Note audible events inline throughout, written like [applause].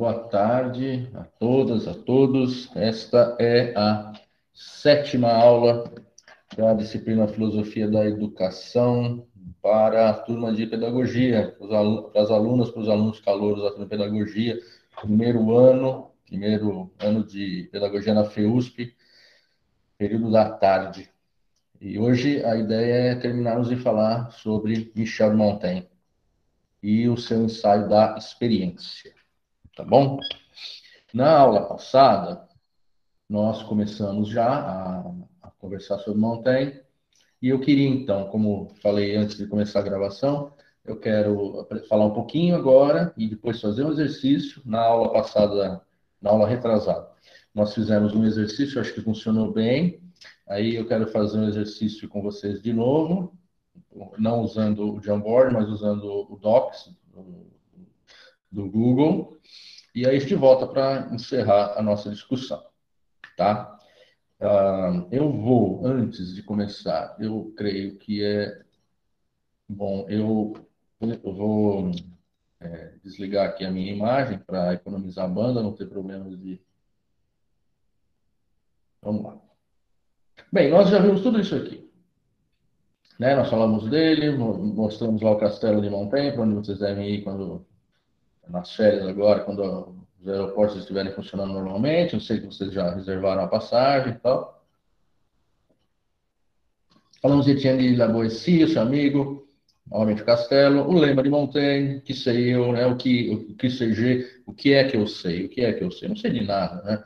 Boa tarde a todas, a todos. Esta é a sétima aula da disciplina Filosofia da Educação para a turma de Pedagogia, para as alunas, para os alunos calouros da turma de Pedagogia, primeiro ano, primeiro ano de Pedagogia na FEUSP, período da tarde. E hoje a ideia é terminarmos de falar sobre Michel Montaigne e o seu ensaio da experiência tá bom? Na aula passada, nós começamos já a, a conversar sobre Montaigne, e eu queria então, como falei antes de começar a gravação, eu quero falar um pouquinho agora e depois fazer um exercício na aula passada, na aula retrasada. Nós fizemos um exercício, acho que funcionou bem. Aí eu quero fazer um exercício com vocês de novo, não usando o Jamboard, mas usando o Docs do Google. E aí a gente volta para encerrar a nossa discussão, tá? Uh, eu vou, antes de começar, eu creio que é bom, eu, eu vou é, desligar aqui a minha imagem para economizar a banda, não ter problemas de. Vamos lá. Bem, nós já vimos tudo isso aqui. Né? Nós falamos dele, mostramos lá o castelo de Montaigne, para onde vocês devem ir quando nas férias agora, quando os aeroportos estiverem funcionando normalmente. Eu sei que vocês já reservaram a passagem e tal. Falamos de Etienne de seu amigo, Homem de Castelo, o lema de Montaigne, que sei eu, né? o, que, o que seja, o que é que eu sei, o que é que eu sei, não sei de nada, né?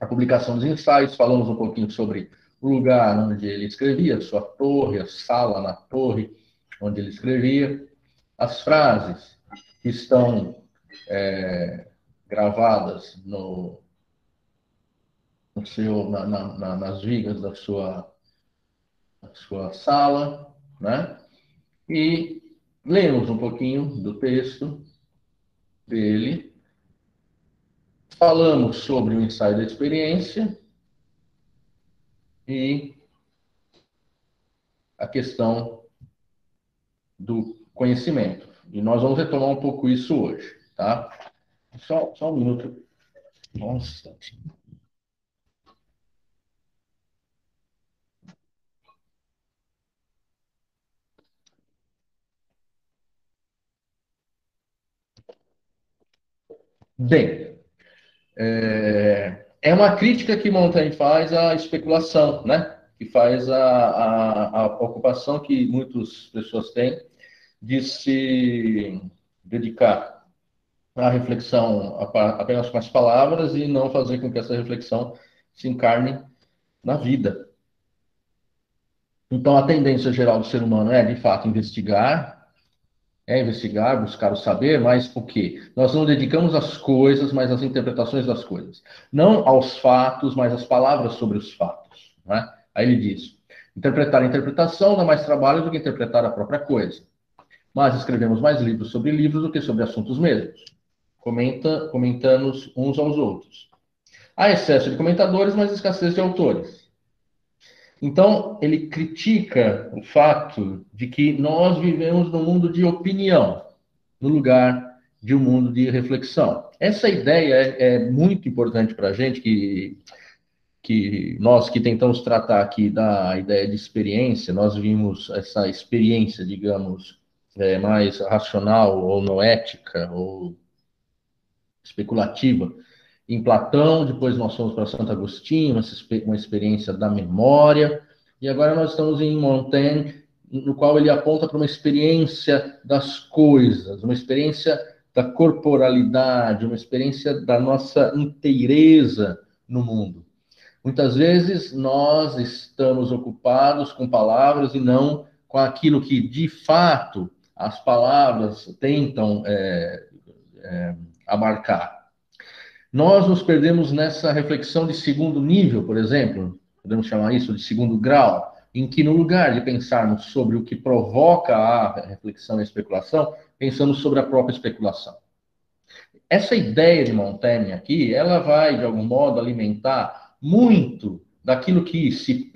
A publicação dos ensaios, falamos um pouquinho sobre o lugar onde ele escrevia, sua torre, a sala na torre onde ele escrevia, as frases que estão é, gravadas no, no seu, na, na, nas vigas da sua, da sua sala, né? E lemos um pouquinho do texto dele, falamos sobre o ensaio da experiência e a questão do conhecimento. E nós vamos retomar um pouco isso hoje, tá? Só, só um minuto. Nossa. Bem, é, é uma crítica que Montaigne faz à especulação, né? Que faz a, a, a ocupação que muitas pessoas têm de se dedicar à reflexão apenas com as palavras e não fazer com que essa reflexão se encarne na vida. Então, a tendência geral do ser humano é, de fato, investigar, é investigar, buscar o saber, mas o quê? Nós não dedicamos às coisas, mas às interpretações das coisas. Não aos fatos, mas às palavras sobre os fatos. Né? Aí ele diz: interpretar a interpretação dá mais trabalho do que interpretar a própria coisa mas escrevemos mais livros sobre livros do que sobre assuntos mesmos. Comenta, comentamos uns aos outros. Há excesso de comentadores, mas escassez de autores. Então, ele critica o fato de que nós vivemos num mundo de opinião, no lugar de um mundo de reflexão. Essa ideia é, é muito importante para a gente, que, que nós que tentamos tratar aqui da ideia de experiência, nós vimos essa experiência, digamos, é, mais racional ou noética ou especulativa em Platão, depois nós fomos para Santo Agostinho, uma experiência da memória, e agora nós estamos em Montaigne, no qual ele aponta para uma experiência das coisas, uma experiência da corporalidade, uma experiência da nossa inteireza no mundo. Muitas vezes nós estamos ocupados com palavras e não com aquilo que de fato as palavras tentam é, é, abarcar. Nós nos perdemos nessa reflexão de segundo nível, por exemplo, podemos chamar isso de segundo grau, em que no lugar de pensarmos sobre o que provoca a reflexão e a especulação, pensamos sobre a própria especulação. Essa ideia de Montaigne aqui, ela vai, de algum modo, alimentar muito daquilo que se,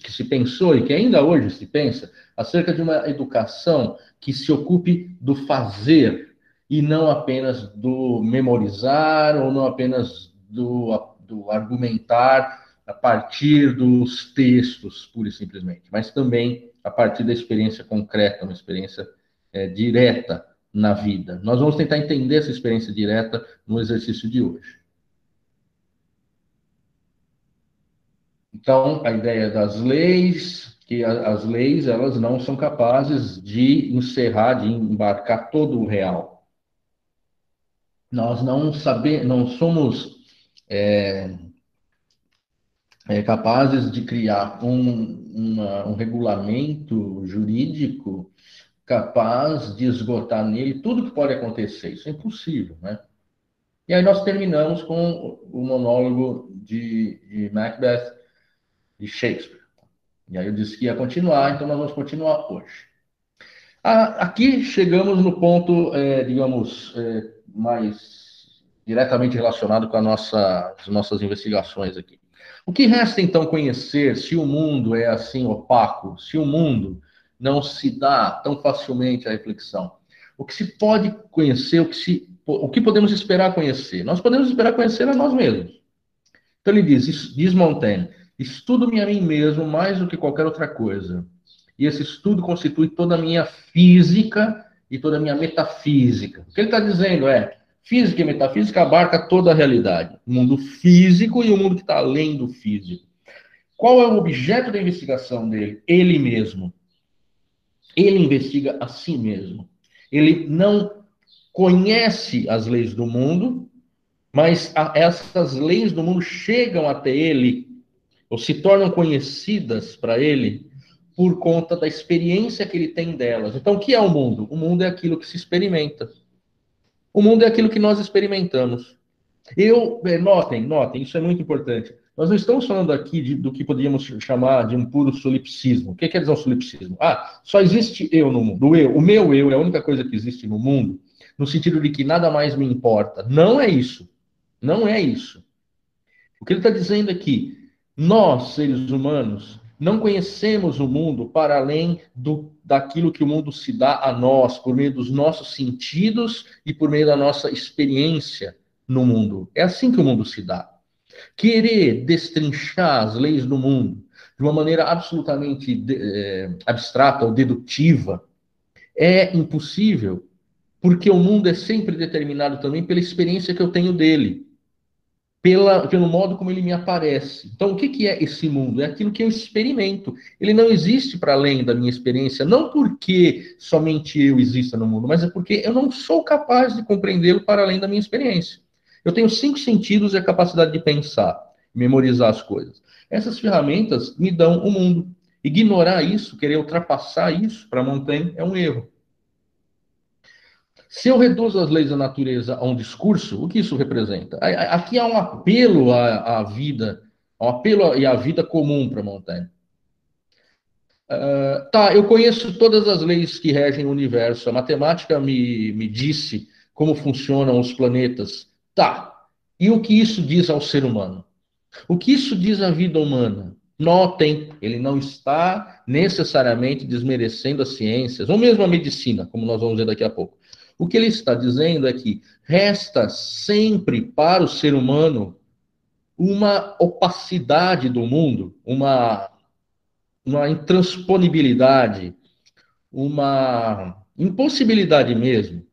que se pensou e que ainda hoje se pensa acerca de uma educação que se ocupe do fazer e não apenas do memorizar ou não apenas do, do argumentar a partir dos textos, pura e simplesmente, mas também a partir da experiência concreta, uma experiência é, direta na vida. Nós vamos tentar entender essa experiência direta no exercício de hoje. Então, a ideia das leis, que as leis elas não são capazes de encerrar, de embarcar todo o real. Nós não sabemos, não somos é, é, capazes de criar um, uma, um regulamento jurídico capaz de esgotar nele tudo que pode acontecer. Isso é impossível, né? E aí nós terminamos com o monólogo de, de Macbeth, de Shakespeare. E aí eu disse que ia continuar, então nós vamos continuar hoje. Aqui chegamos no ponto, é, digamos, é, mais diretamente relacionado com nossa, as nossas investigações aqui. O que resta então conhecer se o mundo é assim opaco, se o mundo não se dá tão facilmente à reflexão? O que se pode conhecer, o que, se, o que podemos esperar conhecer? Nós podemos esperar conhecer a nós mesmos. Então ele diz, diz Montaigne, Estudo-me a mim mesmo mais do que qualquer outra coisa. E esse estudo constitui toda a minha física e toda a minha metafísica. O que ele está dizendo é: física e metafísica abarca toda a realidade, o mundo físico e o mundo que está além do físico. Qual é o objeto da investigação dele? Ele mesmo. Ele investiga a si mesmo. Ele não conhece as leis do mundo, mas essas leis do mundo chegam até ele ou se tornam conhecidas para ele por conta da experiência que ele tem delas. Então, o que é o mundo? O mundo é aquilo que se experimenta. O mundo é aquilo que nós experimentamos. Eu, é, notem, notem, isso é muito importante. Nós não estamos falando aqui de, do que poderíamos chamar de um puro solipsismo. O que quer dizer um solipsismo? Ah, só existe eu no mundo. O eu, o meu eu é a única coisa que existe no mundo, no sentido de que nada mais me importa. Não é isso. Não é isso. O que ele está dizendo aqui nós, seres humanos, não conhecemos o mundo para além do, daquilo que o mundo se dá a nós, por meio dos nossos sentidos e por meio da nossa experiência no mundo. É assim que o mundo se dá. Querer destrinchar as leis do mundo de uma maneira absolutamente de, é, abstrata ou dedutiva é impossível, porque o mundo é sempre determinado também pela experiência que eu tenho dele pela, pelo modo como ele me aparece. Então, o que, que é esse mundo? É aquilo que eu experimento. Ele não existe para além da minha experiência, não porque somente eu exista no mundo, mas é porque eu não sou capaz de compreendê-lo para além da minha experiência. Eu tenho cinco sentidos e a capacidade de pensar, memorizar as coisas. Essas ferramentas me dão o mundo. Ignorar isso, querer ultrapassar isso, para Montaigne, é um erro. Se eu reduzo as leis da natureza a um discurso, o que isso representa? Aqui há um apelo à, à vida, um apelo e à vida comum para Montaigne. Uh, tá, eu conheço todas as leis que regem o universo. A matemática me, me disse como funcionam os planetas. Tá. E o que isso diz ao ser humano? O que isso diz à vida humana? Notem, ele não está necessariamente desmerecendo as ciências, ou mesmo a medicina, como nós vamos ver daqui a pouco. O que ele está dizendo é que resta sempre para o ser humano uma opacidade do mundo, uma, uma intransponibilidade, uma impossibilidade mesmo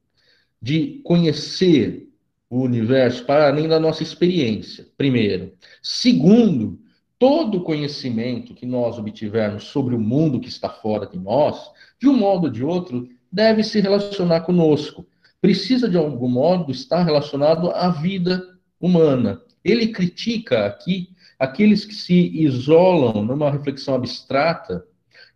de conhecer o universo para além da nossa experiência, primeiro. Segundo, todo conhecimento que nós obtivermos sobre o mundo que está fora de nós, de um modo ou de outro, deve se relacionar conosco. Precisa, de algum modo, estar relacionado à vida humana. Ele critica aqui aqueles que se isolam numa reflexão abstrata,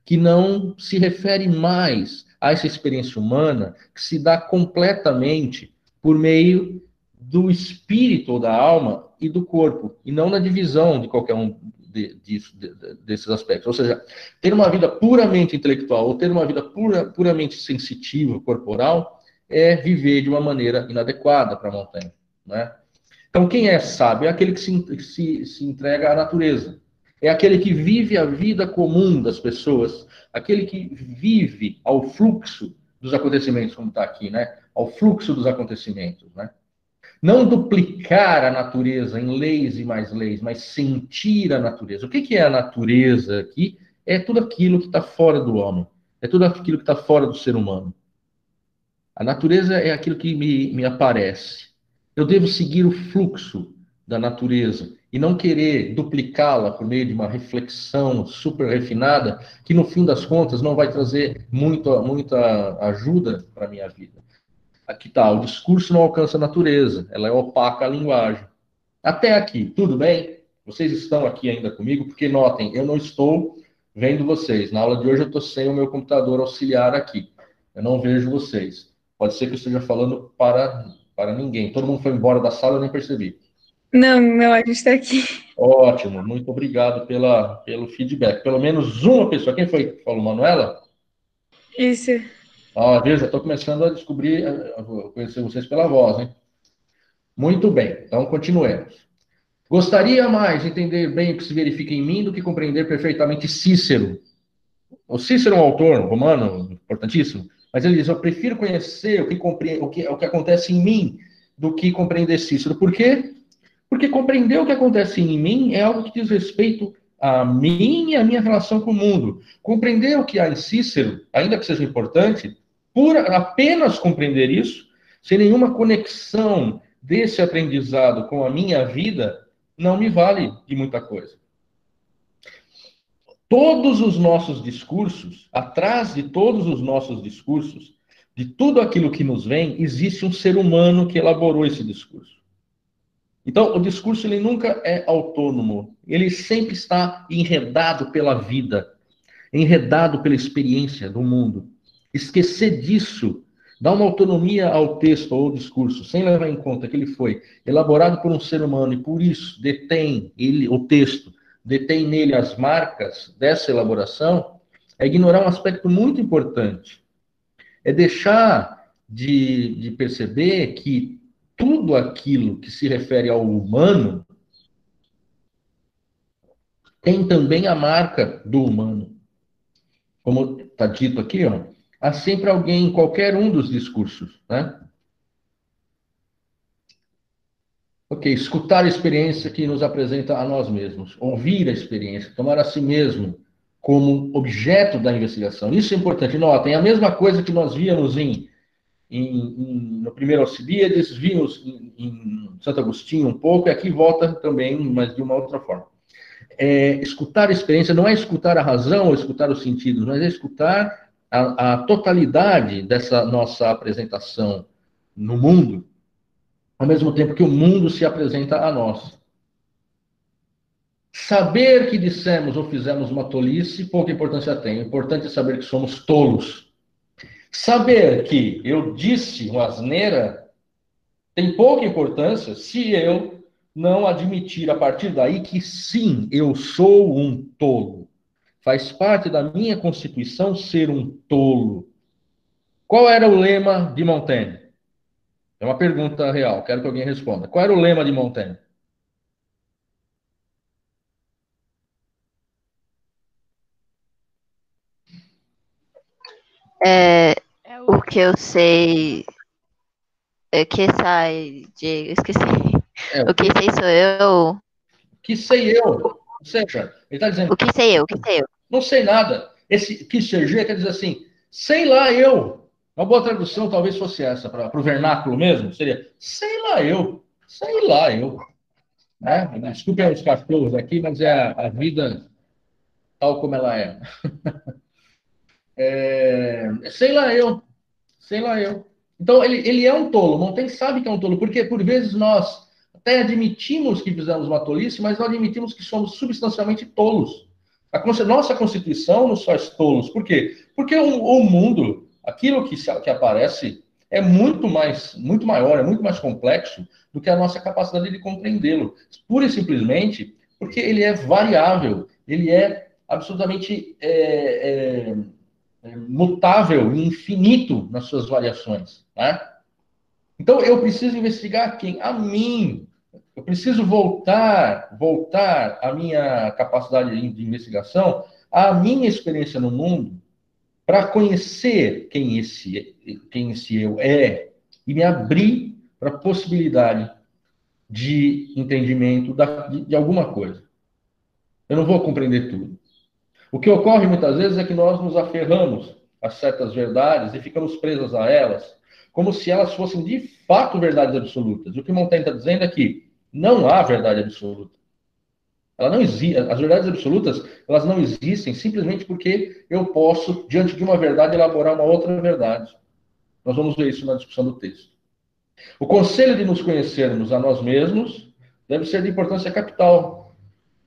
que não se refere mais a essa experiência humana, que se dá completamente por meio do espírito ou da alma e do corpo, e não na divisão de qualquer um de, disso, de, desses aspectos. Ou seja, ter uma vida puramente intelectual ou ter uma vida pura, puramente sensitiva, corporal, é viver de uma maneira inadequada para a montanha. Né? Então, quem é sábio é aquele que se, se, se entrega à natureza. É aquele que vive a vida comum das pessoas, aquele que vive ao fluxo dos acontecimentos, como está aqui, né? Ao fluxo dos acontecimentos, né? Não duplicar a natureza em leis e mais leis, mas sentir a natureza. O que, que é a natureza aqui? É tudo aquilo que está fora do homem, é tudo aquilo que está fora do ser humano. A natureza é aquilo que me, me aparece. Eu devo seguir o fluxo da natureza e não querer duplicá-la por meio de uma reflexão super refinada, que no fim das contas não vai trazer muita, muita ajuda para minha vida. Aqui está, o discurso não alcança a natureza, ela é opaca à linguagem. Até aqui, tudo bem? Vocês estão aqui ainda comigo? Porque notem, eu não estou vendo vocês. Na aula de hoje eu estou sem o meu computador auxiliar aqui. Eu não vejo vocês. Pode ser que eu esteja falando para, para ninguém. Todo mundo foi embora da sala, eu nem percebi. Não, não, a gente está aqui. Ótimo, muito obrigado pela, pelo feedback. Pelo menos uma pessoa. Quem foi que falou, Manuela? Isso. Ah, veja, estou começando a descobrir, a conhecer vocês pela voz, hein? Muito bem, então continuemos. Gostaria mais de entender bem o que se verifica em mim do que compreender perfeitamente Cícero. O Cícero é um autor romano importantíssimo, mas ele diz: Eu prefiro conhecer o que, compre... o que, o que acontece em mim do que compreender Cícero. Por quê? Porque compreender o que acontece em mim é algo que diz respeito a mim e a minha relação com o mundo. Compreender o que há em Cícero, ainda que seja importante, apenas compreender isso, sem nenhuma conexão desse aprendizado com a minha vida, não me vale de muita coisa. Todos os nossos discursos, atrás de todos os nossos discursos, de tudo aquilo que nos vem, existe um ser humano que elaborou esse discurso. Então, o discurso ele nunca é autônomo, ele sempre está enredado pela vida, enredado pela experiência do mundo. Esquecer disso dá uma autonomia ao texto ou ao discurso, sem levar em conta que ele foi elaborado por um ser humano e por isso detém ele o texto, detém nele as marcas dessa elaboração, é ignorar um aspecto muito importante. É deixar de, de perceber que tudo aquilo que se refere ao humano tem também a marca do humano. Como está dito aqui, ó, há sempre alguém em qualquer um dos discursos, né? Ok, escutar a experiência que nos apresenta a nós mesmos, ouvir a experiência, tomar a si mesmo como objeto da investigação. Isso é importante. Notem, a mesma coisa que nós víamos em em, em, no primeiro Alcibiades, vimos em, em, Santo Agostinho um pouco, e aqui volta também, mas de uma outra forma. É, escutar a experiência não é escutar a razão ou escutar os sentidos, mas é escutar a, a totalidade dessa nossa apresentação no mundo, ao mesmo tempo que o mundo se apresenta a nós. Saber que dissemos ou fizemos uma tolice, pouca importância tem. O importante é saber que somos tolos Saber que eu disse uma asneira tem pouca importância se eu não admitir a partir daí que sim, eu sou um tolo. Faz parte da minha constituição ser um tolo. Qual era o lema de Montaigne? É uma pergunta real, quero que alguém responda. Qual era o lema de Montaigne? É, o que eu sei. O que sai esqueci. É, o que sei sou eu. O que sei eu. Ou seja, ele está dizendo. O que sei eu, o que sei eu. Não sei nada. Esse que seja quer dizer assim, sei lá eu. Uma boa tradução talvez fosse essa, para o vernáculo mesmo, seria sei lá eu, sei lá eu. Né? Desculpe os cachorros aqui, mas é a, a vida tal como ela [laughs] é. é. Sei lá eu, Sei lá eu. Então, ele, ele é um tolo. Montaigne sabe que é um tolo, porque por vezes nós até admitimos que fizemos uma tolice, mas não admitimos que somos substancialmente tolos. A nossa Constituição nos faz tolos. Por quê? Porque o, o mundo, aquilo que, se, que aparece, é muito mais, muito maior, é muito mais complexo do que a nossa capacidade de compreendê-lo. Pura e simplesmente porque ele é variável, ele é absolutamente é, é, é, mutável infinito nas suas variações. Né? Então, eu preciso investigar quem? A mim. Eu preciso voltar, voltar a minha capacidade de investigação à minha experiência no mundo, para conhecer quem esse, quem esse eu é e me abrir para a possibilidade de entendimento da, de, de alguma coisa. Eu não vou compreender tudo. O que ocorre muitas vezes é que nós nos aferramos a certas verdades e ficamos presos a elas, como se elas fossem de fato verdades absolutas. O que Montaigne está dizendo é que não há verdade absoluta. Ela não existe, as verdades absolutas, elas não existem simplesmente porque eu posso, diante de uma verdade, elaborar uma outra verdade. Nós vamos ver isso na discussão do texto. O conselho de nos conhecermos a nós mesmos deve ser de importância capital.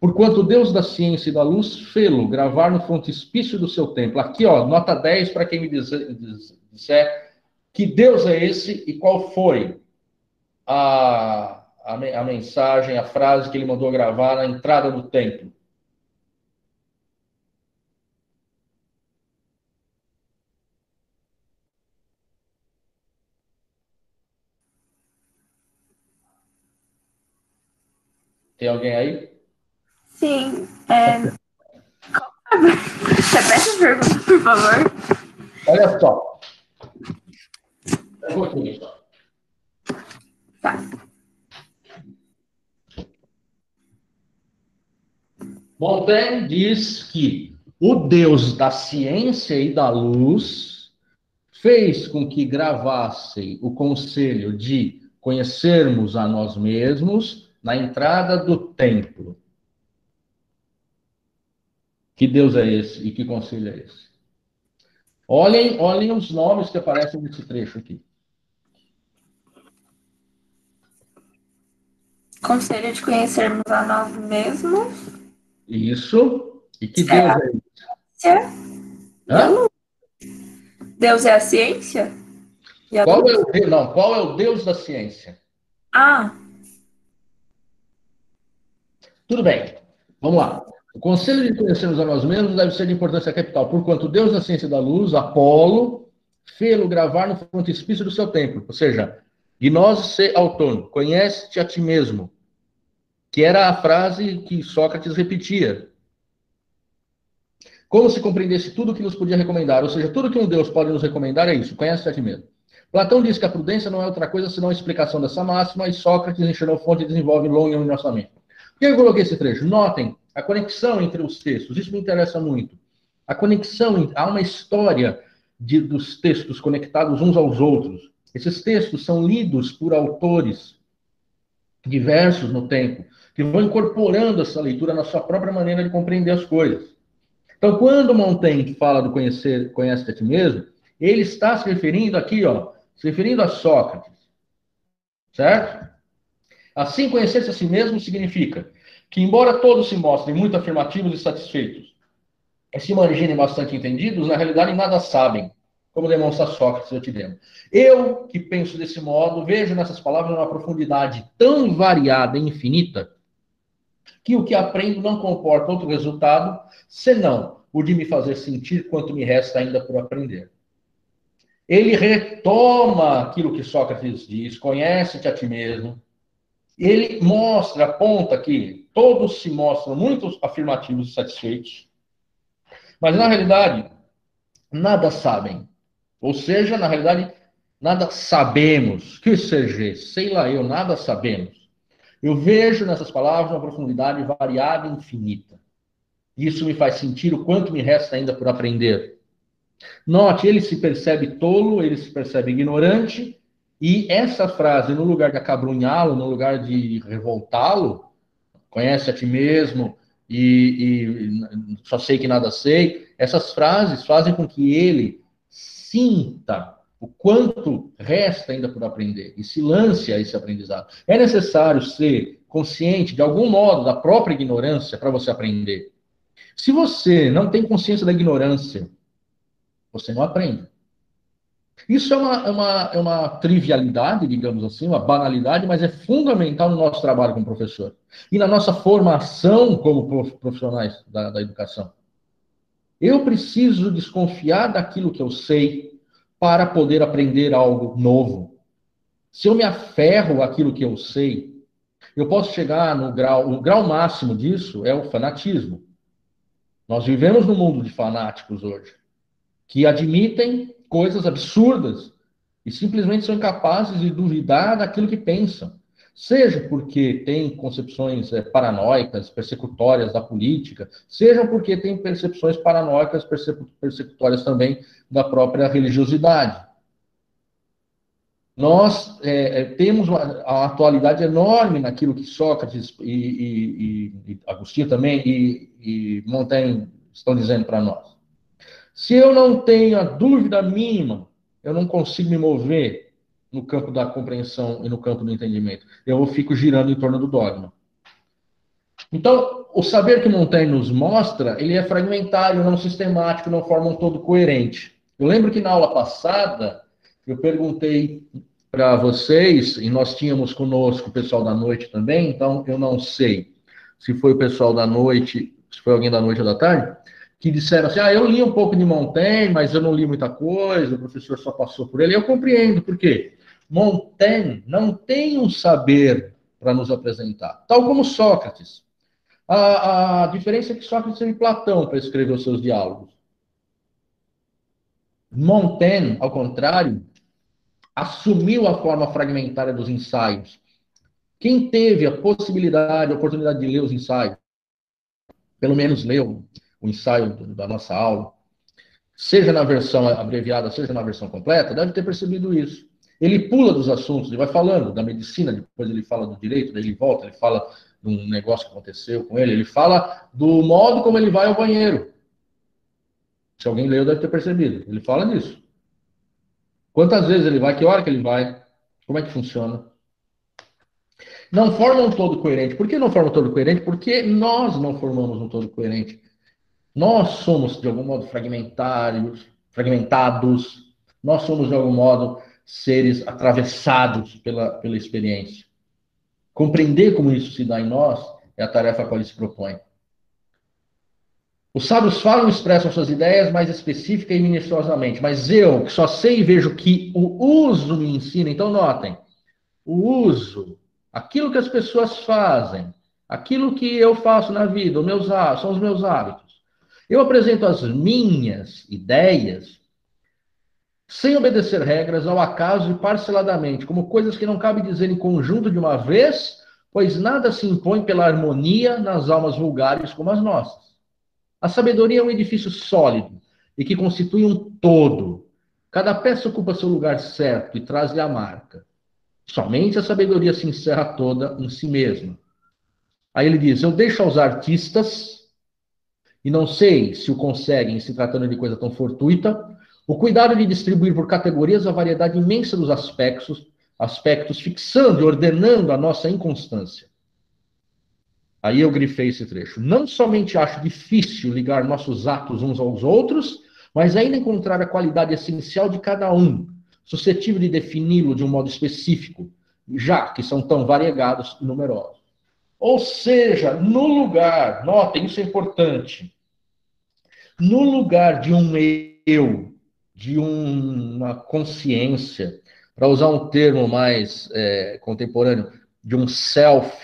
Porquanto Deus da ciência e da luz fê-lo gravar no frontispício do seu templo. Aqui, ó, nota 10 para quem me disser que Deus é esse e qual foi a a, a mensagem, a frase que ele mandou gravar na entrada do templo. Tem alguém aí? Sim. É... [laughs] Repete a pergunta, por favor. Olha só. Um pouquinho só. Tá. Montaigne diz que o Deus da ciência e da luz fez com que gravassem o conselho de conhecermos a nós mesmos na entrada do templo. Que Deus é esse e que conselho é esse? Olhem, olhem os nomes que aparecem nesse trecho aqui. Conselho de conhecermos a nós mesmos. Isso. E que Deus é, é isso? Hã? Deus é a ciência? A qual é o, não, qual é o Deus da ciência? Ah. Tudo bem. Vamos lá. O conselho de conhecermos a nós mesmos deve ser de importância capital, porquanto Deus da ciência da luz, Apolo, fê-lo gravar no frontispício do seu templo. Ou seja, gnose se autônomo, conhece-te a ti mesmo que era a frase que Sócrates repetia. Como se compreendesse tudo que nos podia recomendar, ou seja, tudo que um Deus pode nos recomendar é isso, conhece a ti mesmo. Platão diz que a prudência não é outra coisa senão a explicação dessa máxima, e Sócrates, em Xenofonte, desenvolve longo mente. Por que eu coloquei esse trecho? Notem a conexão entre os textos, isso me interessa muito. A conexão, há uma história de, dos textos conectados uns aos outros. Esses textos são lidos por autores diversos no tempo que vão incorporando essa leitura na sua própria maneira de compreender as coisas. Então, quando Montaigne fala do conhecer, conhece a ti mesmo, ele está se referindo aqui, ó, se referindo a Sócrates. Certo? Assim, conhecer-se a si mesmo significa que, embora todos se mostrem muito afirmativos e satisfeitos, e se imaginem bastante entendidos, na realidade nada sabem, como demonstra Sócrates eu te demo. Eu, que penso desse modo, vejo nessas palavras uma profundidade tão variada e infinita que o que aprendo não comporta outro resultado senão o de me fazer sentir quanto me resta ainda por aprender. Ele retoma aquilo que Sócrates diz, conhece-te a ti mesmo. Ele mostra, aponta que todos se mostram muito afirmativos e satisfeitos, mas na realidade nada sabem. Ou seja, na realidade, nada sabemos. Que seja, sei lá eu, nada sabemos. Eu vejo nessas palavras uma profundidade variada e infinita. Isso me faz sentir o quanto me resta ainda por aprender. Note, ele se percebe tolo, ele se percebe ignorante, e essa frase, no lugar de acabrunhá-lo, no lugar de revoltá-lo, conhece a ti mesmo e, e só sei que nada sei, essas frases fazem com que ele sinta o quanto resta ainda por aprender e se lance a esse aprendizado. É necessário ser consciente, de algum modo, da própria ignorância para você aprender. Se você não tem consciência da ignorância, você não aprende. Isso é uma, é uma, é uma trivialidade, digamos assim, uma banalidade, mas é fundamental no nosso trabalho como professor e na nossa formação como profissionais da, da educação. Eu preciso desconfiar daquilo que eu sei, para poder aprender algo novo. Se eu me aferro àquilo que eu sei, eu posso chegar no grau, o grau máximo disso é o fanatismo. Nós vivemos num mundo de fanáticos hoje. que admitem coisas absurdas e simplesmente são incapazes de duvidar daquilo que pensam. Seja porque têm concepções é, paranoicas, persecutórias da política, seja porque têm percepções paranoicas, persecutórias também da própria religiosidade. Nós é, temos uma, uma, atualidade enorme naquilo que Sócrates e, e, e Agostinho também e, e Montaigne estão dizendo para nós. Se eu não tenho a dúvida mínima, eu não consigo me mover no campo da compreensão e no campo do entendimento. Eu fico girando em torno do dogma. Então, o saber que Montaigne nos mostra, ele é fragmentário, não sistemático, não forma um todo coerente. Eu lembro que na aula passada, eu perguntei para vocês, e nós tínhamos conosco o pessoal da noite também, então eu não sei se foi o pessoal da noite, se foi alguém da noite ou da tarde, que disseram assim: ah, eu li um pouco de Montaigne, mas eu não li muita coisa, o professor só passou por ele. Eu compreendo, por quê? Montaigne não tem um saber para nos apresentar, tal como Sócrates. A, a diferença é que Sócrates teve Platão para escrever os seus diálogos. Montaigne, ao contrário, assumiu a forma fragmentária dos ensaios. Quem teve a possibilidade, a oportunidade de ler os ensaios, pelo menos leu o ensaio da nossa aula, seja na versão abreviada, seja na versão completa, deve ter percebido isso. Ele pula dos assuntos, ele vai falando da medicina, depois ele fala do direito, daí ele volta, ele fala de um negócio que aconteceu com ele, ele fala do modo como ele vai ao banheiro. Se alguém leu, deve ter percebido. Ele fala disso. Quantas vezes ele vai, que hora que ele vai, como é que funciona. Não forma um todo coerente. Por que não forma um todo coerente? Porque nós não formamos um todo coerente. Nós somos, de algum modo, fragmentários, fragmentados, nós somos, de algum modo, seres atravessados pela, pela experiência. Compreender como isso se dá em nós é a tarefa a qual ele se propõe. Os sábios falam e expressam suas ideias mais específica e minuciosamente, mas eu, que só sei e vejo que o uso me ensina, então notem, o uso, aquilo que as pessoas fazem, aquilo que eu faço na vida, meus, são os meus hábitos. Eu apresento as minhas ideias sem obedecer regras, ao acaso e parceladamente, como coisas que não cabe dizer em conjunto de uma vez, pois nada se impõe pela harmonia nas almas vulgares como as nossas. A sabedoria é um edifício sólido e que constitui um todo. Cada peça ocupa seu lugar certo e traz-lhe a marca. Somente a sabedoria se encerra toda em si mesma. Aí ele diz: Eu deixo aos artistas e não sei se o conseguem se tratando de coisa tão fortuita, o cuidado de distribuir por categorias a variedade imensa dos aspectos, aspectos fixando e ordenando a nossa inconstância. Aí eu grifei esse trecho. Não somente acho difícil ligar nossos atos uns aos outros, mas ainda encontrar a qualidade essencial de cada um, suscetível de defini-lo de um modo específico, já que são tão variegados e numerosos. Ou seja, no lugar, notem, isso é importante, no lugar de um eu, de um, uma consciência, para usar um termo mais é, contemporâneo, de um self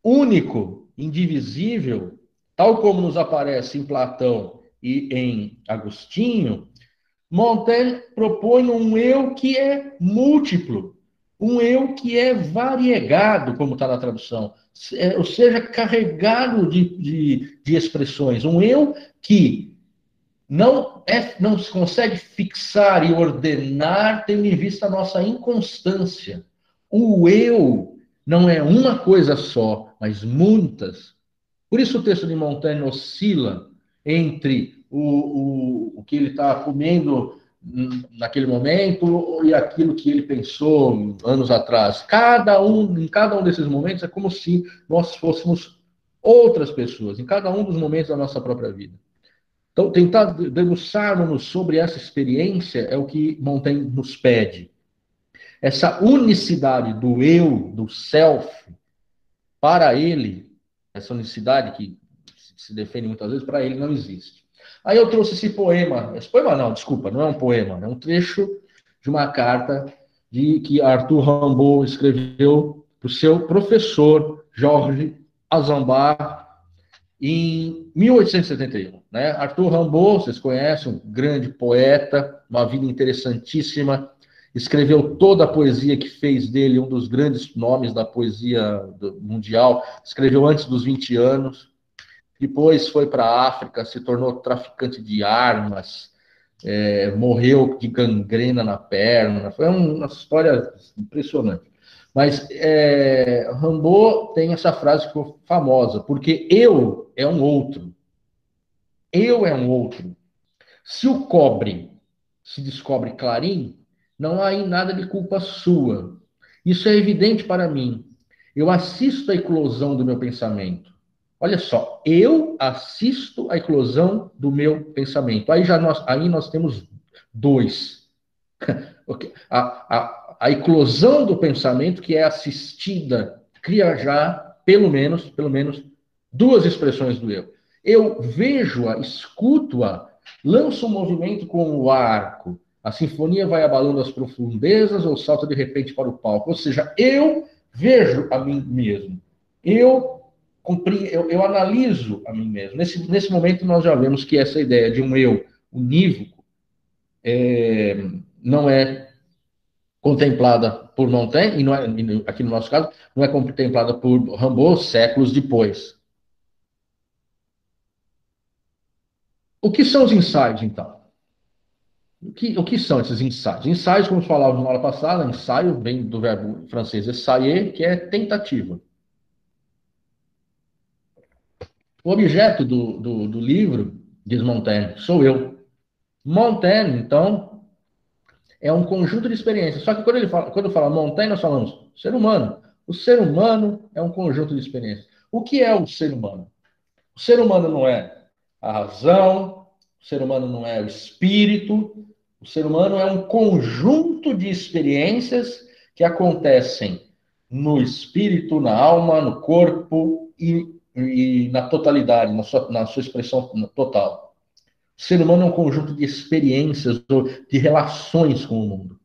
único, indivisível, tal como nos aparece em Platão e em Agostinho, Montaigne propõe um eu que é múltiplo, um eu que é variegado, como está na tradução, é, ou seja, carregado de, de, de, expressões. Um eu que não, é, não se consegue fixar e ordenar, tendo em vista a nossa inconstância. O eu não é uma coisa só, mas muitas. Por isso o texto de Montaigne oscila entre o, o, o que ele está comendo naquele momento e aquilo que ele pensou anos atrás. Cada um, em cada um desses momentos é como se nós fôssemos outras pessoas, em cada um dos momentos da nossa própria vida. Então, tentar debruçarmos sobre essa experiência é o que Montaigne nos pede. Essa unicidade do eu, do self, para ele, essa unicidade que se defende muitas vezes, para ele não existe. Aí eu trouxe esse poema. Esse poema não, desculpa, não é um poema, é um trecho de uma carta de que Arthur Rimbaud escreveu para o seu professor Jorge Azambar em 1871. Né? Arthur Rimbaud, vocês conhecem, um grande poeta, uma vida interessantíssima, escreveu toda a poesia que fez dele um dos grandes nomes da poesia mundial, escreveu antes dos 20 anos, depois foi para a África, se tornou traficante de armas, é, morreu de gangrena na perna, foi uma história impressionante. Mas é, Rambo tem essa frase que ficou famosa, porque eu é um outro. Eu é um outro. Se o cobre se descobre clarim, não há aí nada de culpa sua. Isso é evidente para mim. Eu assisto à eclosão do meu pensamento. Olha só, eu assisto à eclosão do meu pensamento. Aí já nós, aí nós temos dois. [laughs] a, a, a eclosão do pensamento que é assistida cria já pelo menos, pelo menos duas expressões do eu. Eu vejo-a, escuto-a, lanço um movimento com o arco. A sinfonia vai abalando as profundezas ou salta de repente para o palco. Ou seja, eu vejo a mim mesmo. Eu eu, eu analiso a mim mesmo. Nesse, nesse momento, nós já vemos que essa ideia de um eu unívoco é, não é contemplada por Montaigne, e, é, aqui no nosso caso, não é contemplada por Rimbaud séculos depois. O que são os ensaios, então? O que, o que são esses ensaios? Ensaios, como falávamos na aula passada, ensaio vem do verbo francês essayer, que é tentativa. O objeto do, do, do livro, diz Montaigne, sou eu. Montaigne, então, é um conjunto de experiências. Só que quando ele fala, quando fala Montaigne, nós falamos ser humano. O ser humano é um conjunto de experiências. O que é o ser humano? O ser humano não é a razão, o ser humano não é o espírito, o ser humano é um conjunto de experiências que acontecem no espírito, na alma, no corpo e e na totalidade, na sua, na sua expressão total. O ser humano é um conjunto de experiências ou de relações com o mundo.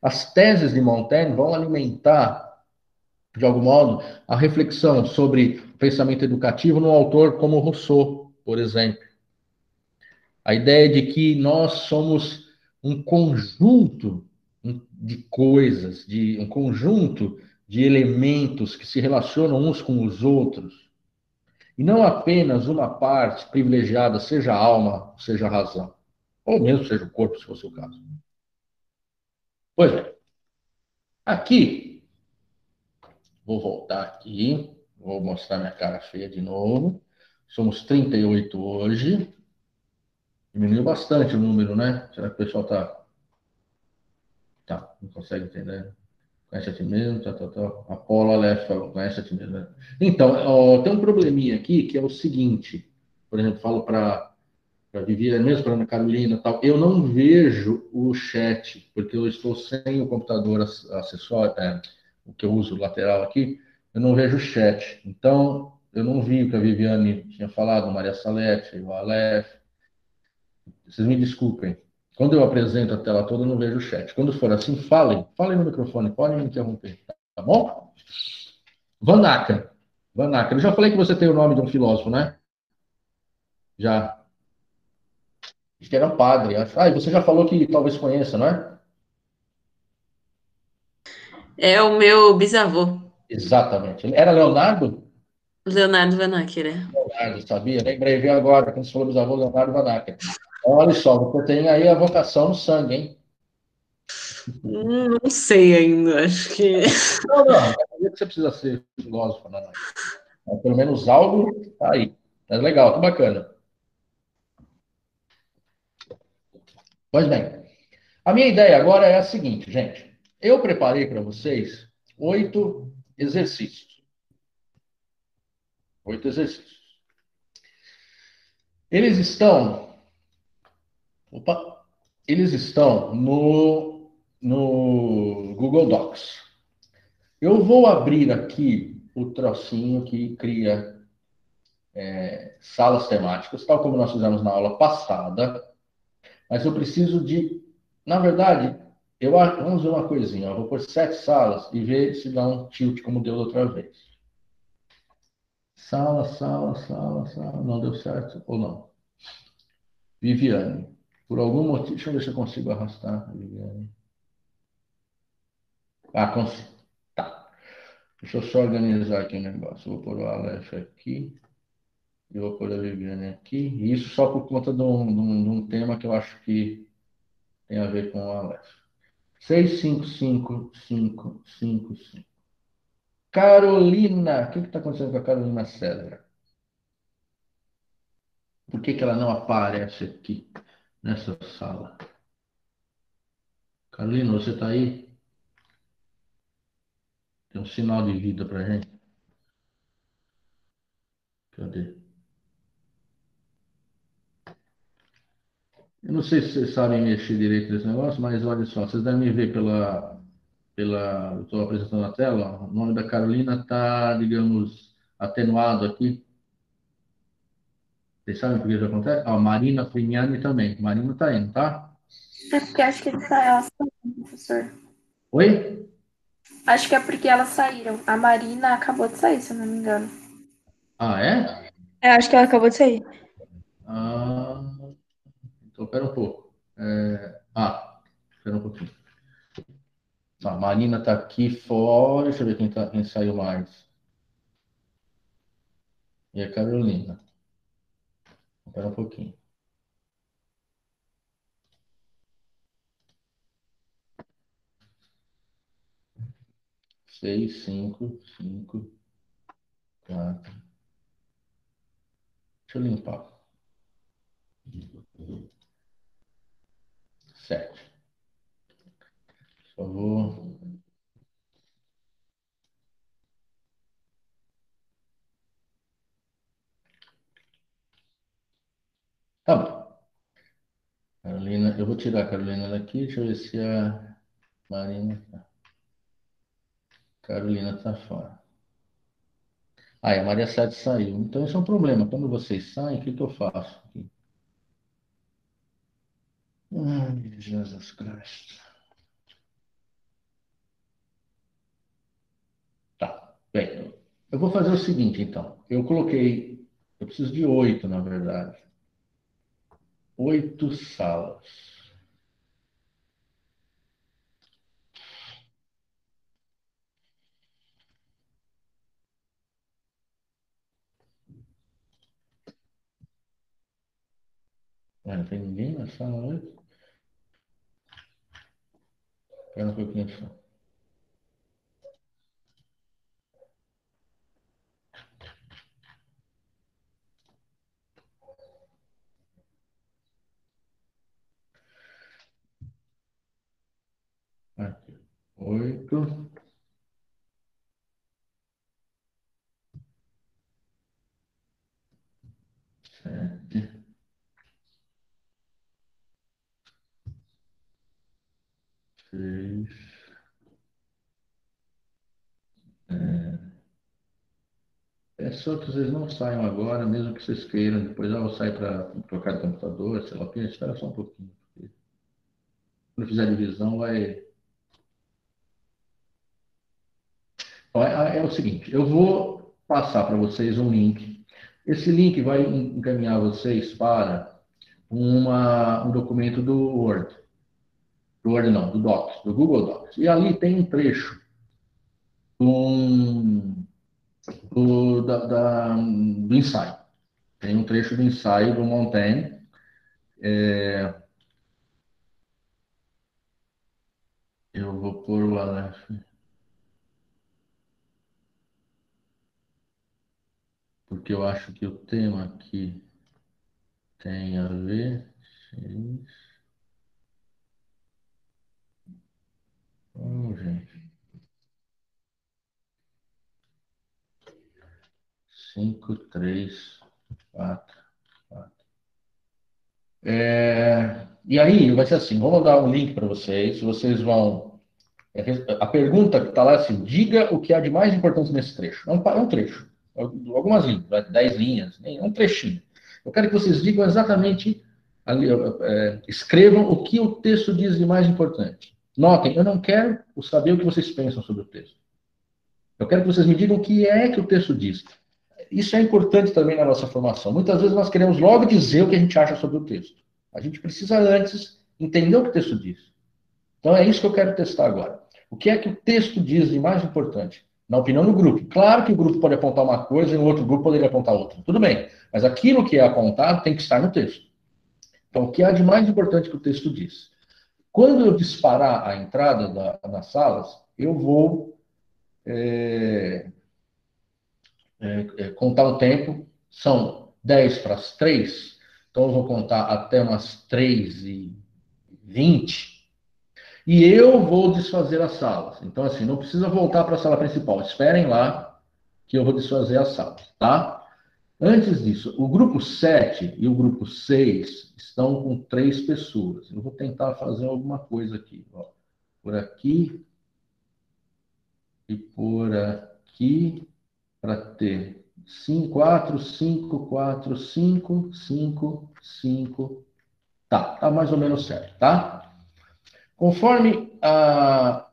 As teses de Montaigne vão alimentar, de algum modo, a reflexão sobre pensamento educativo num autor como Rousseau, por exemplo. A ideia de que nós somos um conjunto de coisas, de um conjunto de elementos que se relacionam uns com os outros e não apenas uma parte privilegiada, seja a alma, seja a razão, ou mesmo seja o corpo, se fosse o caso. Pois é. Aqui, vou voltar aqui, vou mostrar minha cara feia de novo. Somos 38 hoje. Diminuiu bastante o número, né? Será que o pessoal tá. Tá, não consegue entender? Conhece a ti mesmo, tá, tá, tá. Apolo conhece a ti mesmo. Né? Então, ó, tem um probleminha aqui que é o seguinte, por exemplo, falo para para Viviane, mesmo para Ana Carolina tal, eu não vejo o chat, porque eu estou sem o computador acessório, é, o que eu uso lateral aqui, eu não vejo o chat. Então, eu não vi o que a Viviane tinha falado, Maria Salete, o Aleph. Vocês me desculpem. Quando eu apresento a tela toda, eu não vejo o chat. Quando for assim, falem. Falem no microfone, podem me interromper. Tá bom? Vanaca. Vanaca. Eu já falei que você tem o nome de um filósofo, né? Já. Acho que era um padre. Ah, e você já falou que talvez conheça, não é? É o meu bisavô. Exatamente. Era Leonardo? Leonardo Vanacker, é. Leonardo, sabia? Lembrei, agora, quando você falou bisavô, Leonardo Vanacker. Olha só, você tem aí a vocação no sangue, hein? Não sei ainda, acho que. Não, não, é que você precisa ser filósofo, não, não. Pelo menos algo tá aí. É legal, tá bacana. Pois bem, a minha ideia agora é a seguinte, gente. Eu preparei para vocês oito exercícios. Oito exercícios. Eles estão Opa, eles estão no, no Google Docs. Eu vou abrir aqui o trocinho que cria é, salas temáticas, tal como nós fizemos na aula passada, mas eu preciso de, na verdade, eu vamos ver uma coisinha, eu vou pôr sete salas e ver se dá um tilt como deu outra vez. Sala, sala, sala, sala, não deu certo ou não? Viviane. Por algum motivo, deixa eu ver se eu consigo arrastar Viviane. Ah, consigo. Tá. Deixa eu só organizar aqui o negócio. Vou pôr o Aleph aqui. E vou pôr a Viviane aqui. E isso só por conta de um, de, um, de um, tema que eu acho que tem a ver com o Aleph. 655555. Carolina. O que está acontecendo com a Carolina César? Por que, que ela não aparece aqui nessa sala? Carolina, você está aí? Tem um sinal de vida para gente? Cadê? Eu não sei se vocês sabem mexer direito nesse negócio, mas olha só, vocês devem me ver pela. Pela Estou apresentando a tela. O nome da Carolina está, digamos, atenuado aqui. Vocês sabem por que isso acontece? A Marina Frignani também. Marina está indo, tá? É porque acho que ele tá, ela professor. Oi? Acho que é porque elas saíram. A Marina acabou de sair, se eu não me engano. Ah, é? É, acho que ela acabou de sair. Ah, então, pera um pouco. É... Ah, espera um pouquinho. A Marina está aqui fora. Deixa eu ver quem, tá, quem saiu mais. E a Carolina. Espera um pouquinho. Seis, cinco, cinco, quatro. Deixa eu limpar. Sete. Vou. Tá bom. Carolina, eu vou tirar a Carolina daqui, deixa eu ver se a Marina tá. Carolina tá fora. Ah, a Maria Sete saiu. Então, isso é um problema. Quando vocês saem, o que, que eu faço? Ai, Jesus Cristo. Tá, bem. Eu vou fazer o seguinte, então. Eu coloquei. Eu preciso de oito, na verdade. Oito salas. Ah, não tem ninguém na sala hoje? Espera um pouquinho só. Aqui. Oito. Sete. seis. É, é só que vocês não saiam agora, mesmo que vocês queiram. Depois eu vou sair para trocar de computador, sei lá o que. Espera só um pouquinho. Quando fizer divisão, vai. É, é o seguinte: eu vou passar para vocês um link. Esse link vai encaminhar vocês para uma, um documento do Word do Word não, do Docs, do Google Docs. E ali tem um trecho um, do, da, da, do ensaio. Tem um trecho do ensaio do Montaigne. É, eu vou pôr o Aleph. Porque eu acho que o tema aqui tem a ver. Hum, gente. Cinco, três, quatro, quatro. É, e aí, vai ser assim: vou mandar um link para vocês. Vocês vão. É, a pergunta que está lá é assim: diga o que há de mais importante nesse trecho. É um, é um trecho. Algumas linhas, dez linhas, um trechinho. Eu quero que vocês digam exatamente, ali, é, escrevam o que o texto diz de mais importante. Notem, eu não quero saber o que vocês pensam sobre o texto. Eu quero que vocês me digam o que é que o texto diz. isso é importante também na nossa formação. Muitas vezes nós queremos logo dizer o que a gente acha sobre o texto. A gente precisa antes entender o que o texto diz. Então é isso que eu quero testar agora. O que é que o texto diz de mais importante? Na opinião do grupo. Claro que o grupo pode apontar uma coisa e o outro grupo poderia apontar outra. Tudo bem. Mas aquilo que é apontado tem que estar no texto. Então, o que há de mais importante que o texto diz? Quando eu disparar a entrada da, das salas, eu vou é, é, é, contar o tempo. São 10 para as 3. Então, eu vou contar até umas 3 e 20. E eu vou desfazer as salas. Então, assim, não precisa voltar para a sala principal. Esperem lá que eu vou desfazer as salas, tá? Antes disso, o grupo 7 e o grupo 6 estão com três pessoas. Eu vou tentar fazer alguma coisa aqui. Ó. Por aqui e por aqui, para ter 5, 4, 5, 4, 5, 5, 5. Tá, tá mais ou menos certo, tá? Conforme, a,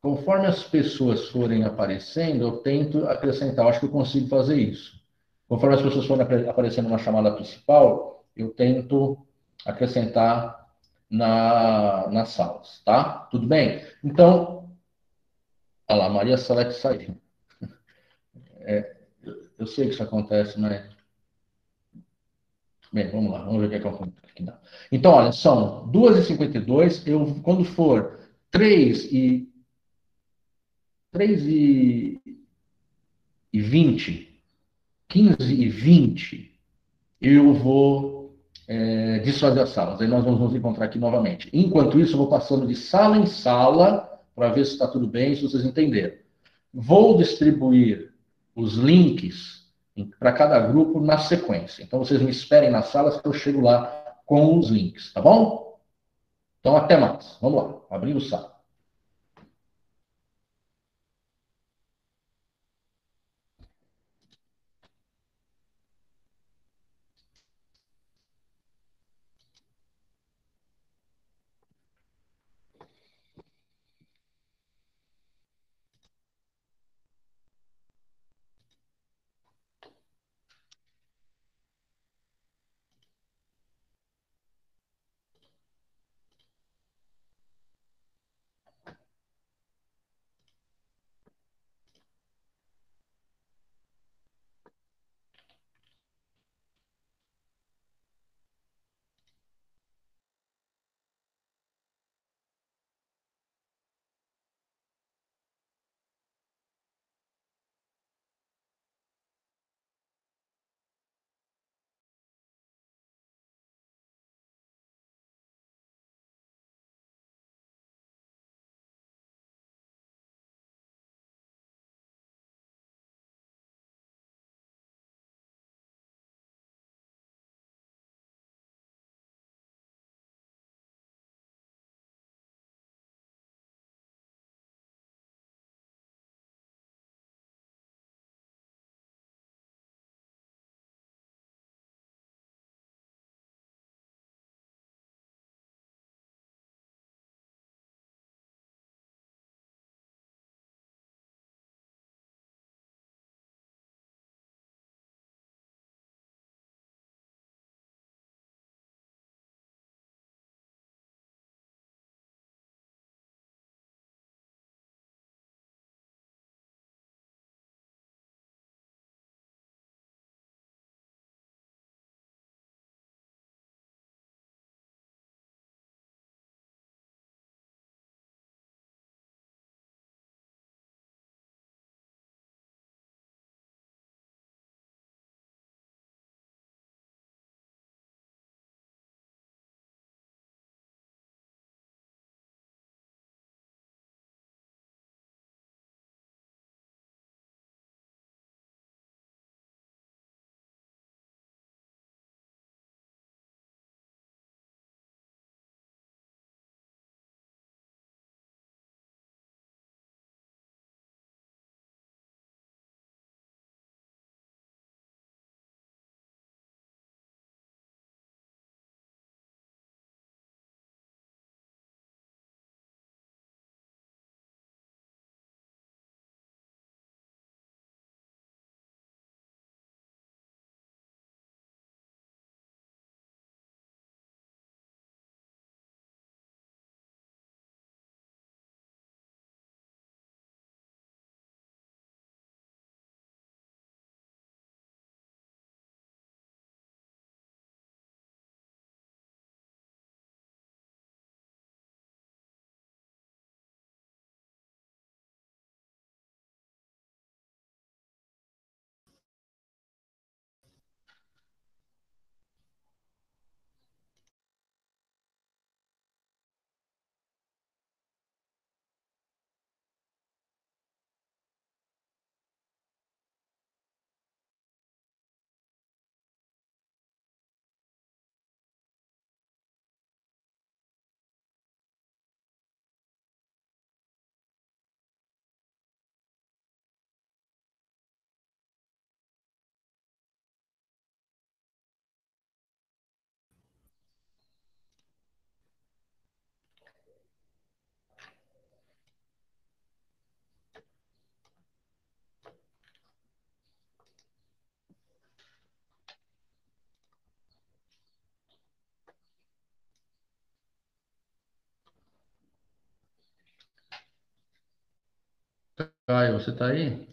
conforme as pessoas forem aparecendo, eu tento acrescentar, eu acho que eu consigo fazer isso. Conforme as pessoas forem aparecendo na chamada principal, eu tento acrescentar na, nas salas, tá? Tudo bem? Então, olha lá, Maria Salete saiu. [laughs] É, eu sei que isso acontece, mas Bem, vamos lá, vamos ver o que, é que dá. Então, olha, são 2h52, eu, quando for 3 e, 3 e, e 20, 15 e 20, eu vou é, desfazer as salas. Aí nós vamos nos encontrar aqui novamente. Enquanto isso, eu vou passando de sala em sala para ver se está tudo bem, se vocês entenderam. Vou distribuir os links para cada grupo na sequência. Então vocês me esperem nas salas que eu chego lá com os links, tá bom? Então até mais. Vamos lá, abrindo o sala. Caio, você está aí?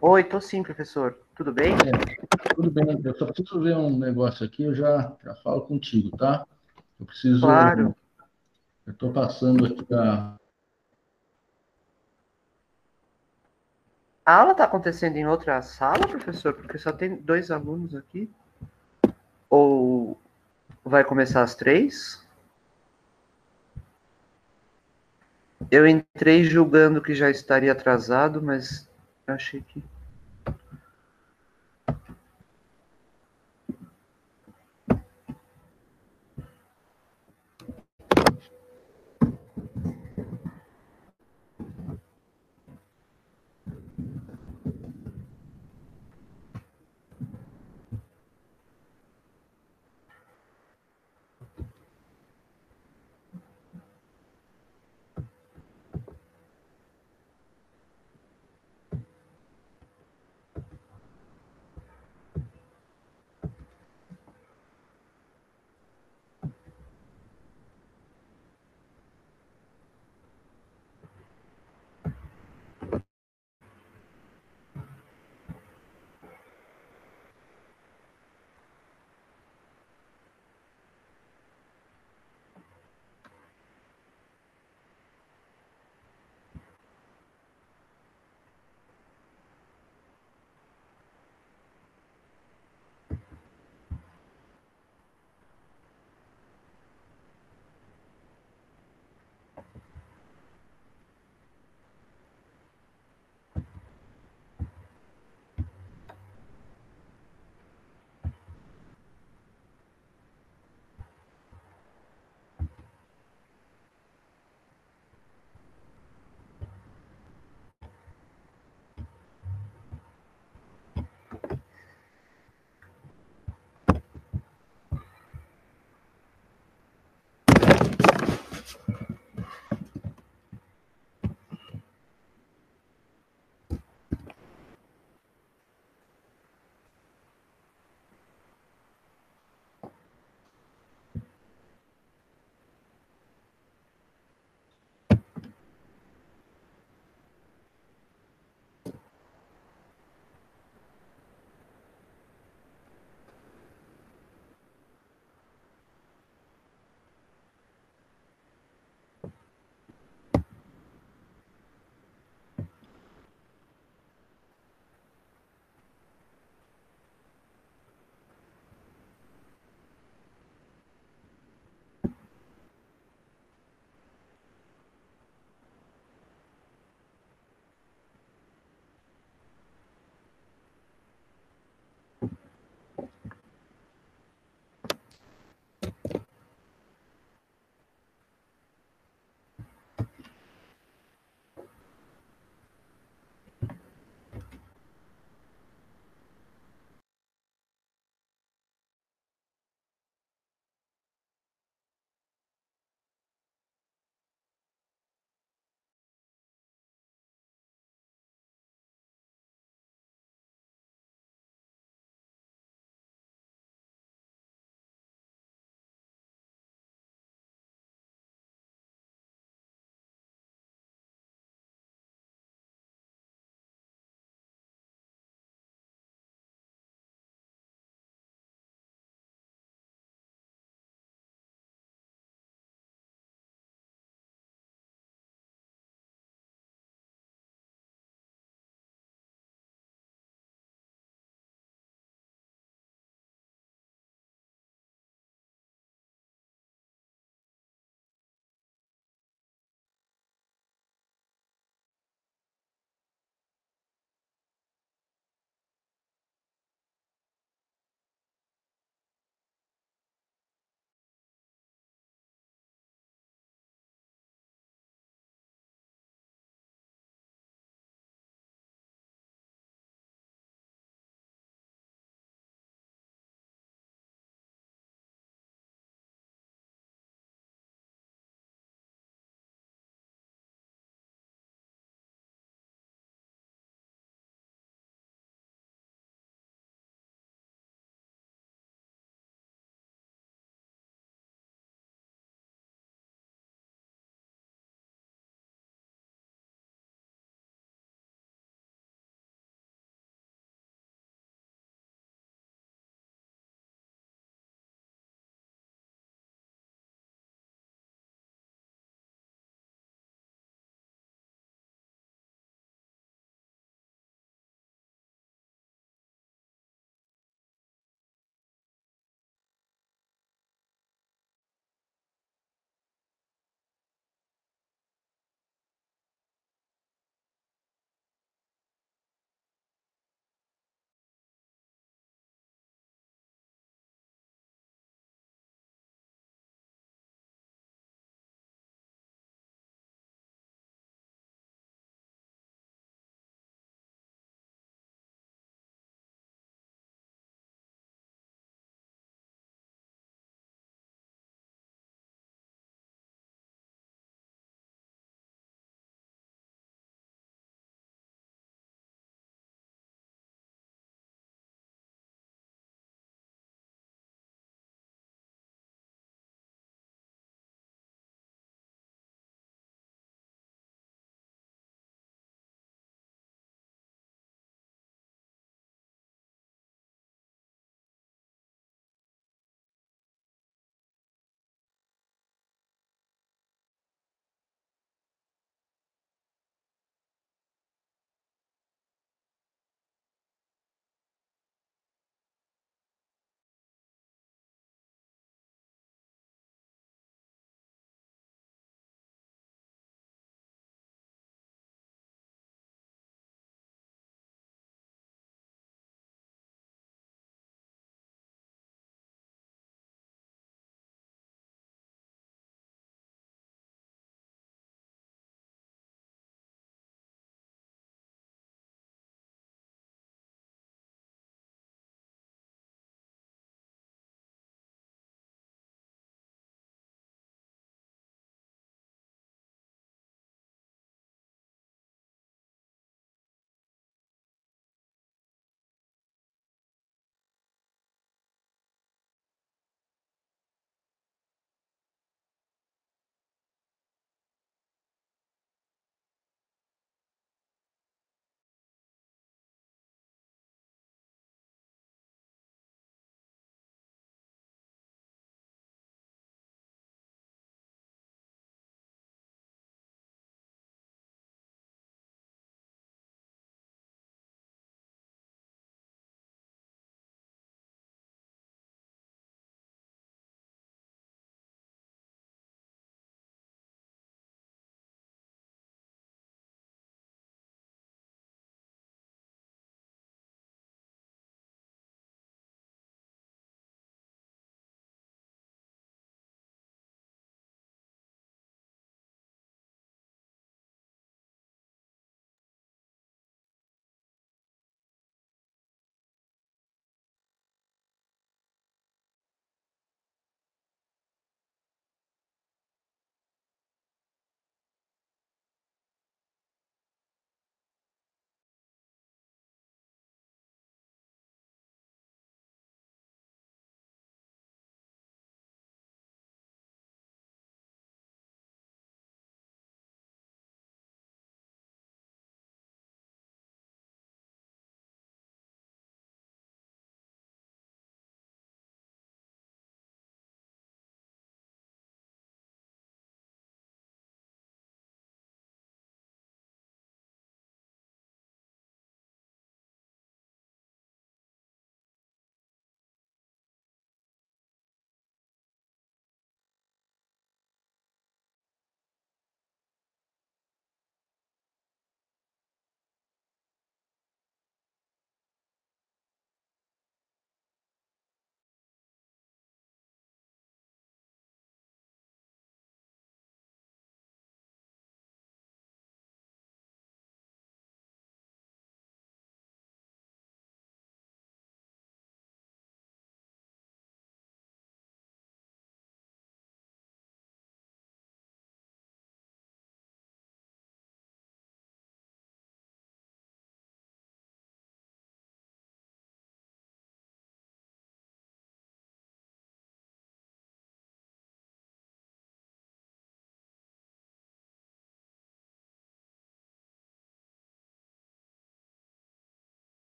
Oi, tô sim, professor. Tudo bem? É, tudo bem. Eu só preciso ver um negócio aqui, eu já, já falo contigo, tá? Eu preciso. Claro. Eu estou passando aqui a. A aula está acontecendo em outra sala, professor? Porque só tem dois alunos aqui. Ou vai começar às três? Eu entrei julgando que já estaria atrasado, mas achei que.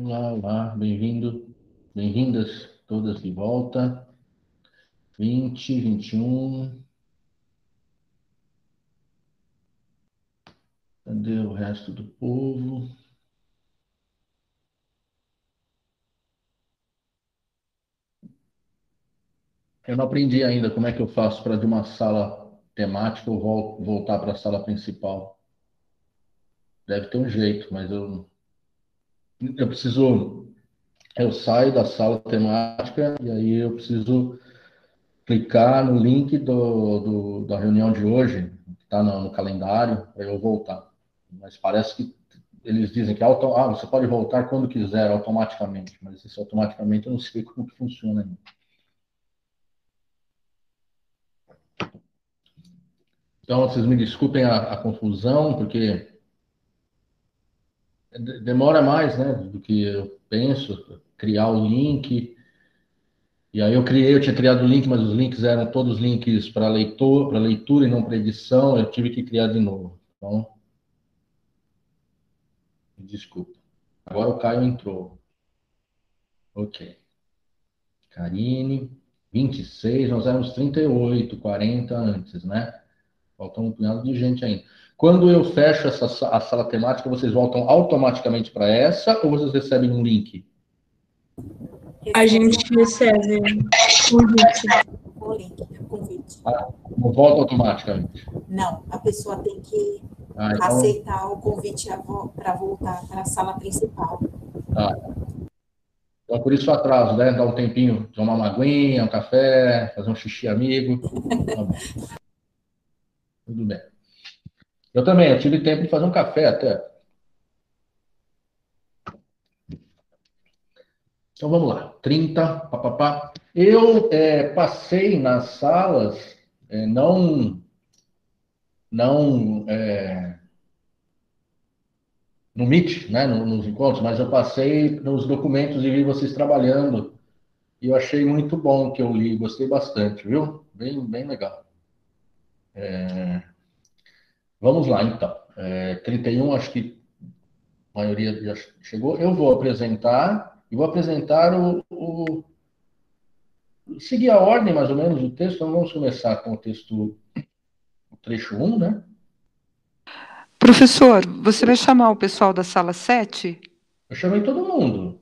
Olá, olá, bem-vindo, bem-vindas todas de volta. 20, 21. Cadê o resto do povo? Eu não aprendi ainda como é que eu faço para de uma sala temática eu voltar para a sala principal. Deve ter um jeito, mas eu eu preciso eu saio da sala temática e aí eu preciso clicar no link do, do da reunião de hoje, que está no, no, calendário, para eu voltar. Mas parece que eles dizem que auto, ah, você pode voltar quando quiser, automaticamente. Mas esse automaticamente eu não sei como que funciona ainda. Então, vocês me desculpem a, a confusão, porque demora mais, né, do que eu penso, criar o link. E aí eu criei, eu tinha criado o link, mas os links eram todos links para leitor, para leitura e não para edição, eu tive que criar de novo. Então, desculpa. Agora o Caio entrou. Ok. Karine, 26, nós éramos 38, 40 antes, né? Faltam um punhado de gente ainda. Quando eu fecho essa, a sala temática, vocês voltam automaticamente para essa ou vocês recebem um link? A gente recebe convite. O link, o convite. Ah, não volta automaticamente? Não, a pessoa tem que ah, então... aceitar o convite para voltar para a sala principal. Ah. Então, por isso o atraso, né? Dar um tempinho, tomar uma aguinha, um café, fazer um xixi amigo. Tá [laughs] Tudo bem. Eu também, eu tive tempo de fazer um café até. Então vamos lá, 30, papapá. Eu é, passei nas salas, é, não, não é, no Meet, né, nos encontros, mas eu passei nos documentos e vi vocês trabalhando. E eu achei muito bom que eu li, gostei bastante, viu? Bem, bem legal. É... Vamos lá, então. É, 31, acho que a maioria já chegou. Eu vou apresentar, e vou apresentar o, o, Seguir a ordem, mais ou menos, do texto. Então, vamos começar com o texto, o trecho 1, né? Professor, você vai chamar o pessoal da sala 7? Eu chamei todo mundo.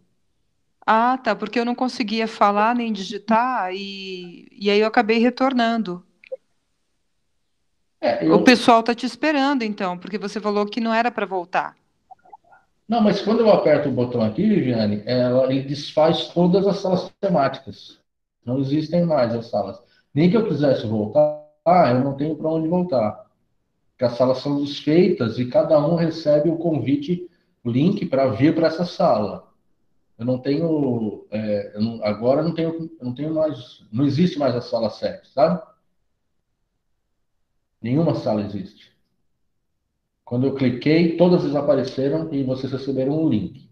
Ah, tá, porque eu não conseguia falar nem digitar, e, e aí eu acabei retornando. É, eu... O pessoal está te esperando, então, porque você falou que não era para voltar. Não, mas quando eu aperto o botão aqui, Viviane, ela, ele desfaz todas as salas temáticas. Não existem mais as salas. Nem que eu quisesse voltar, eu não tenho para onde voltar. Porque as salas são desfeitas e cada um recebe o convite, o link para vir para essa sala. Eu não tenho. É, eu não, agora não tenho, não tenho mais. Não existe mais a sala 7, sabe? Nenhuma sala existe. Quando eu cliquei, todas desapareceram e vocês receberam um link.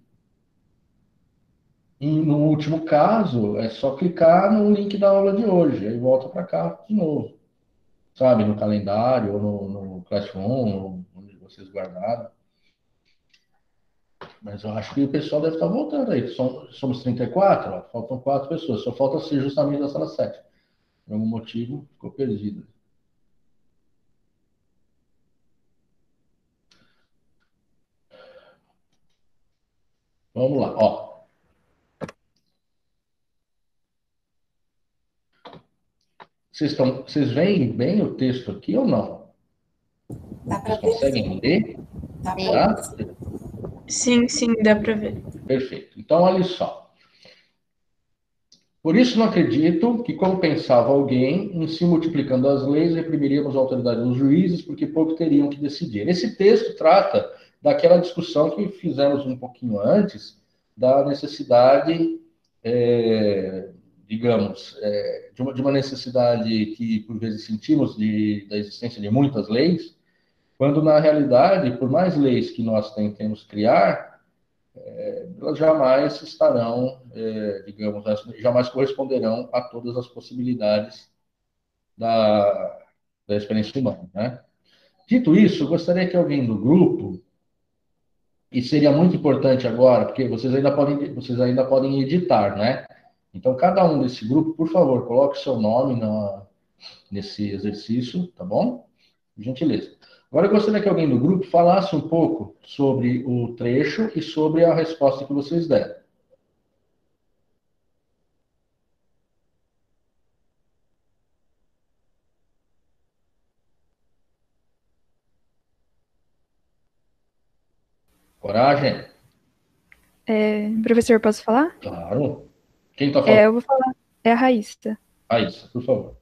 E no último caso, é só clicar no link da aula de hoje, aí volta para cá de novo. Sabe, no calendário, ou no, no Classroom, onde vocês guardaram. Mas eu acho que o pessoal deve estar voltando aí. Somos 34, ó, faltam quatro pessoas. Só falta ser justamente da sala 7. Por algum motivo, ficou perdido. Vamos lá, ó. Vocês, estão, vocês veem bem o texto aqui ou não? Dá para ver. Conseguem ler? Dá tá? Sim, sim, dá para ver. Perfeito. Então, olha só. Por isso não acredito que, como pensava alguém, em se multiplicando as leis, reprimiríamos a autoridade dos juízes, porque pouco teriam que decidir. Esse texto trata daquela discussão que fizemos um pouquinho antes, da necessidade, é, digamos, é, de, uma, de, uma, necessidade que por vezes sentimos de, da existência de muitas leis, quando na realidade, por mais leis que nós tentemos criar, é, elas jamais estarão, é, digamos, jamais corresponderão a todas as possibilidades da, da experiência humana, né? Dito isso, gostaria que alguém do grupo E seria muito importante agora, porque vocês ainda podem, vocês ainda podem editar, né? Então, cada um desse grupo, por favor, coloque seu nome na, nesse exercício, tá bom? Gentileza. Agora, eu gostaria que alguém do grupo falasse um pouco sobre o trecho e sobre a resposta que vocês deram. Coragem? É, professor, posso falar? Claro. Quem está falando? É, eu vou falar. É a Raíssa. Raíssa, por favor.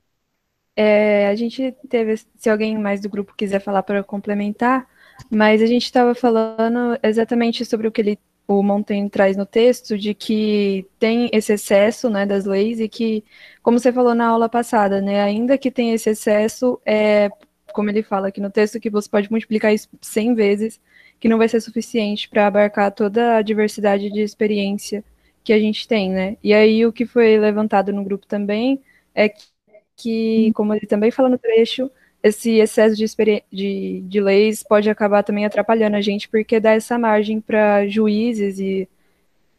É, a gente teve, se alguém mais do grupo quiser falar para complementar, mas a gente estava falando exatamente sobre o que ele, o Montaigne traz no texto, de que tem esse excesso né, das leis e que, como você falou na aula passada, né, ainda que tenha esse excesso, é, como ele fala aqui no texto, que você pode multiplicar isso 100 vezes, que não vai ser suficiente para abarcar toda a diversidade de experiência que a gente tem, né? E aí o que foi levantado no grupo também é que, como ele também fala no trecho, esse excesso de, de, de leis pode acabar também atrapalhando a gente, porque dá essa margem para juízes e,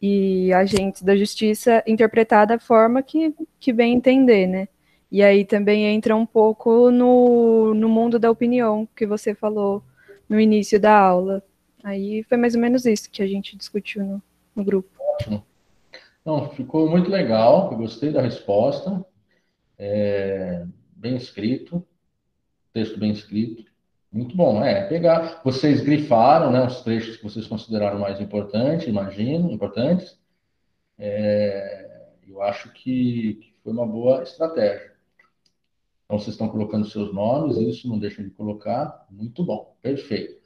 e agentes da justiça interpretar da forma que, que bem entender, né? E aí também entra um pouco no, no mundo da opinião que você falou no início da aula. Aí foi mais ou menos isso que a gente discutiu no, no grupo. Ótimo. Não, ficou muito legal, eu gostei da resposta. É, bem escrito, texto bem escrito. Muito bom, é, pegar, vocês grifaram, né, os trechos que vocês consideraram mais importantes, imagino, importantes. É, eu acho que, que foi uma boa estratégia. Então, vocês estão colocando seus nomes, isso não deixem de colocar. Muito bom, perfeito.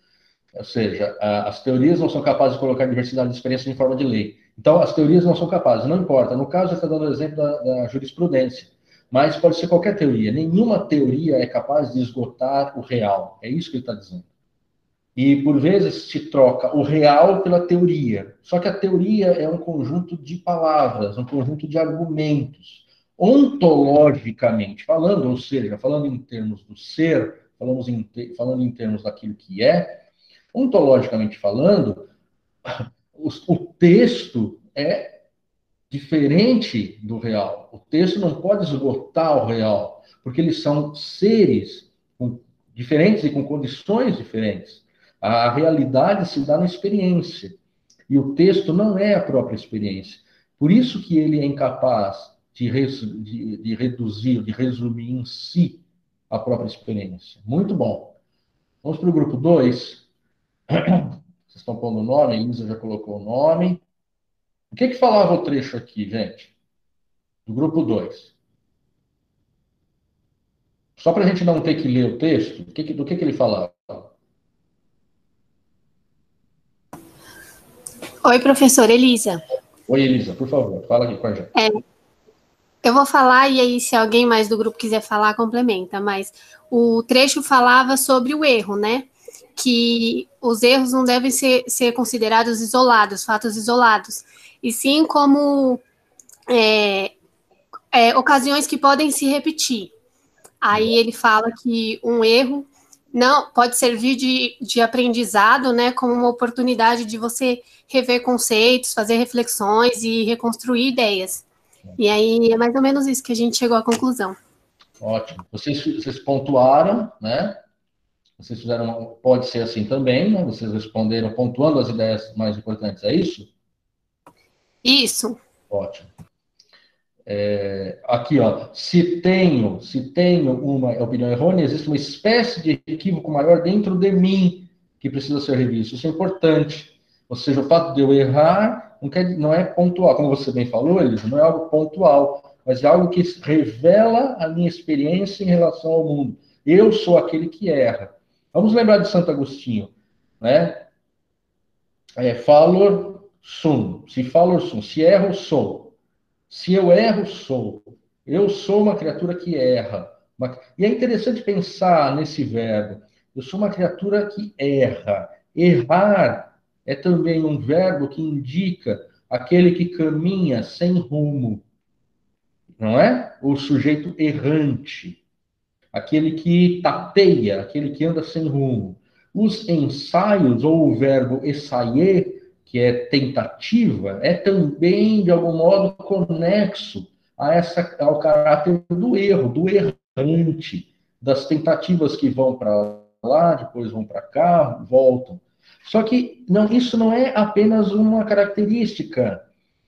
Ou seja, as teorias não são capazes de colocar diversidade de experiência em forma de lei. Então, as teorias não são capazes, não importa. No caso, está dando o exemplo da, da, jurisprudência, mas pode ser qualquer teoria. Nenhuma teoria é capaz de esgotar o real. É isso que ele está dizendo. E, por vezes, se troca o real pela teoria. Só que a teoria é um conjunto de palavras, um conjunto de argumentos. Ontologicamente falando, ou seja, falando em termos do ser, falamos em, falando em termos daquilo que é, ontologicamente falando, o, texto é diferente do real. O texto não pode esgotar o real, porque eles são seres diferentes e com condições diferentes. A realidade se dá na experiência. E o texto não é a própria experiência. Por isso que ele é incapaz de, res, de, de reduzir, de resumir em si a própria experiência. Muito bom. Vamos para o grupo 2. Vocês estão pondo o nome, a Elisa já colocou o nome. O que, que falava o trecho aqui, gente? Do grupo 2. Só para a gente não ter que ler o texto, do que, do que, que ele falava? Oi, professor Elisa. Oi, Elisa, por favor, fala aqui com a gente. É, eu vou falar e aí, se alguém mais do grupo quiser falar, complementa. Mas o trecho falava sobre o erro, né? Que os erros não devem ser, ser considerados isolados, fatos isolados, e sim como é, é, ocasiões que podem se repetir. Aí ele fala que um erro não pode servir de, de aprendizado, né, como uma oportunidade de você rever conceitos, fazer reflexões e reconstruir ideias. E aí é mais ou menos isso que a gente chegou à conclusão. Ótimo. Vocês, vocês pontuaram, né? Vocês fizeram, pode ser assim também, né? Vocês responderam pontuando as ideias mais importantes, é isso? Isso. Ótimo. É, aqui, ó, se tenho, se tenho uma opinião errônea, existe uma espécie de equívoco maior dentro de mim que precisa ser revisto. Isso é importante. Ou seja, o fato de eu errar não, quer, não é pontual, como você bem falou, Elisa, não é algo pontual, mas é algo que revela a minha experiência em relação ao mundo. Eu sou aquele que erra. Vamos lembrar de Santo Agostinho, né? É, falor sum. Se falo, sum. Se erro, sou. Se eu erro, sou. Eu sou uma criatura que erra. E é interessante pensar nesse verbo. Eu sou uma criatura que erra. Errar é também um verbo que indica aquele que caminha sem rumo. Não é? O sujeito errante. Aquele que tateia, aquele que anda sem rumo. Os ensaios, ou o verbo essayer, que é tentativa, é também, de algum modo, conexo a essa, ao caráter do erro, do errante, das tentativas que vão para lá, depois vão para cá, voltam. Só que não, isso não é apenas uma característica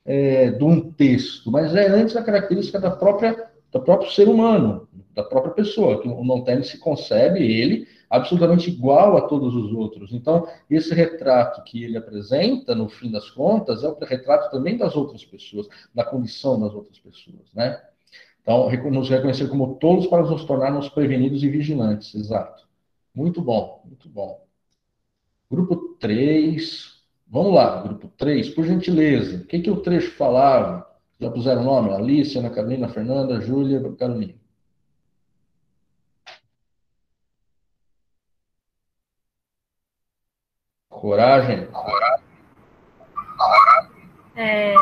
é, de um texto, mas é antes a característica da própria do próprio ser humano, da própria pessoa, que o Montaigne se concebe ele absolutamente igual a todos os outros. Então, esse retrato que ele apresenta, no fim das contas, é o retrato também das outras pessoas, da condição das outras pessoas, né? Então, nos reconhecer como tolos para nos tornarmos prevenidos e vigilantes, exato. Muito bom, muito bom. Grupo 3, vamos lá, grupo 3, por gentileza, o que, que o trecho falava? Já puseram o nome? Alice, Ana Carolina, Fernanda, Júlia, Carolina. Coragem. É...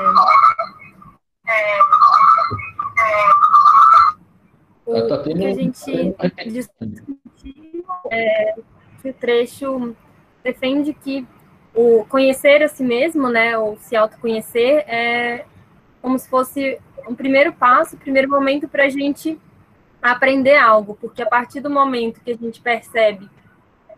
O tá que a gente discutiu é, que o trecho defende que o conhecer a si mesmo, né, ou se autoconhecer, é como se fosse um primeiro passo, um primeiro momento para a gente aprender algo, porque a partir do momento que a gente percebe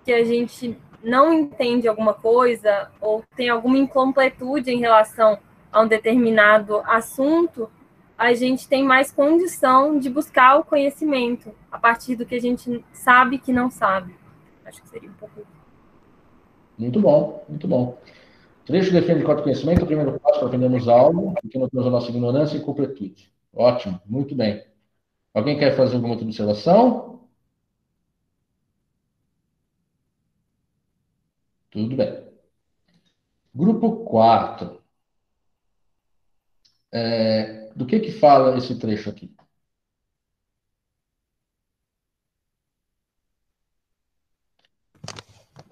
que a gente não entende alguma coisa ou tem alguma incompletude em relação a um determinado assunto, a gente tem mais condição de buscar o conhecimento a partir do que a gente sabe que não sabe. Acho que seria um pouco. Muito bom, muito bom. Trecho defende o conhecimento, o primeiro passo para aprendermos algo, porque não temos a nossa ignorância e completude. Ótimo, muito bem. Alguém quer fazer alguma outra observação? Tudo bem. Grupo 4. É, do que que fala esse trecho aqui?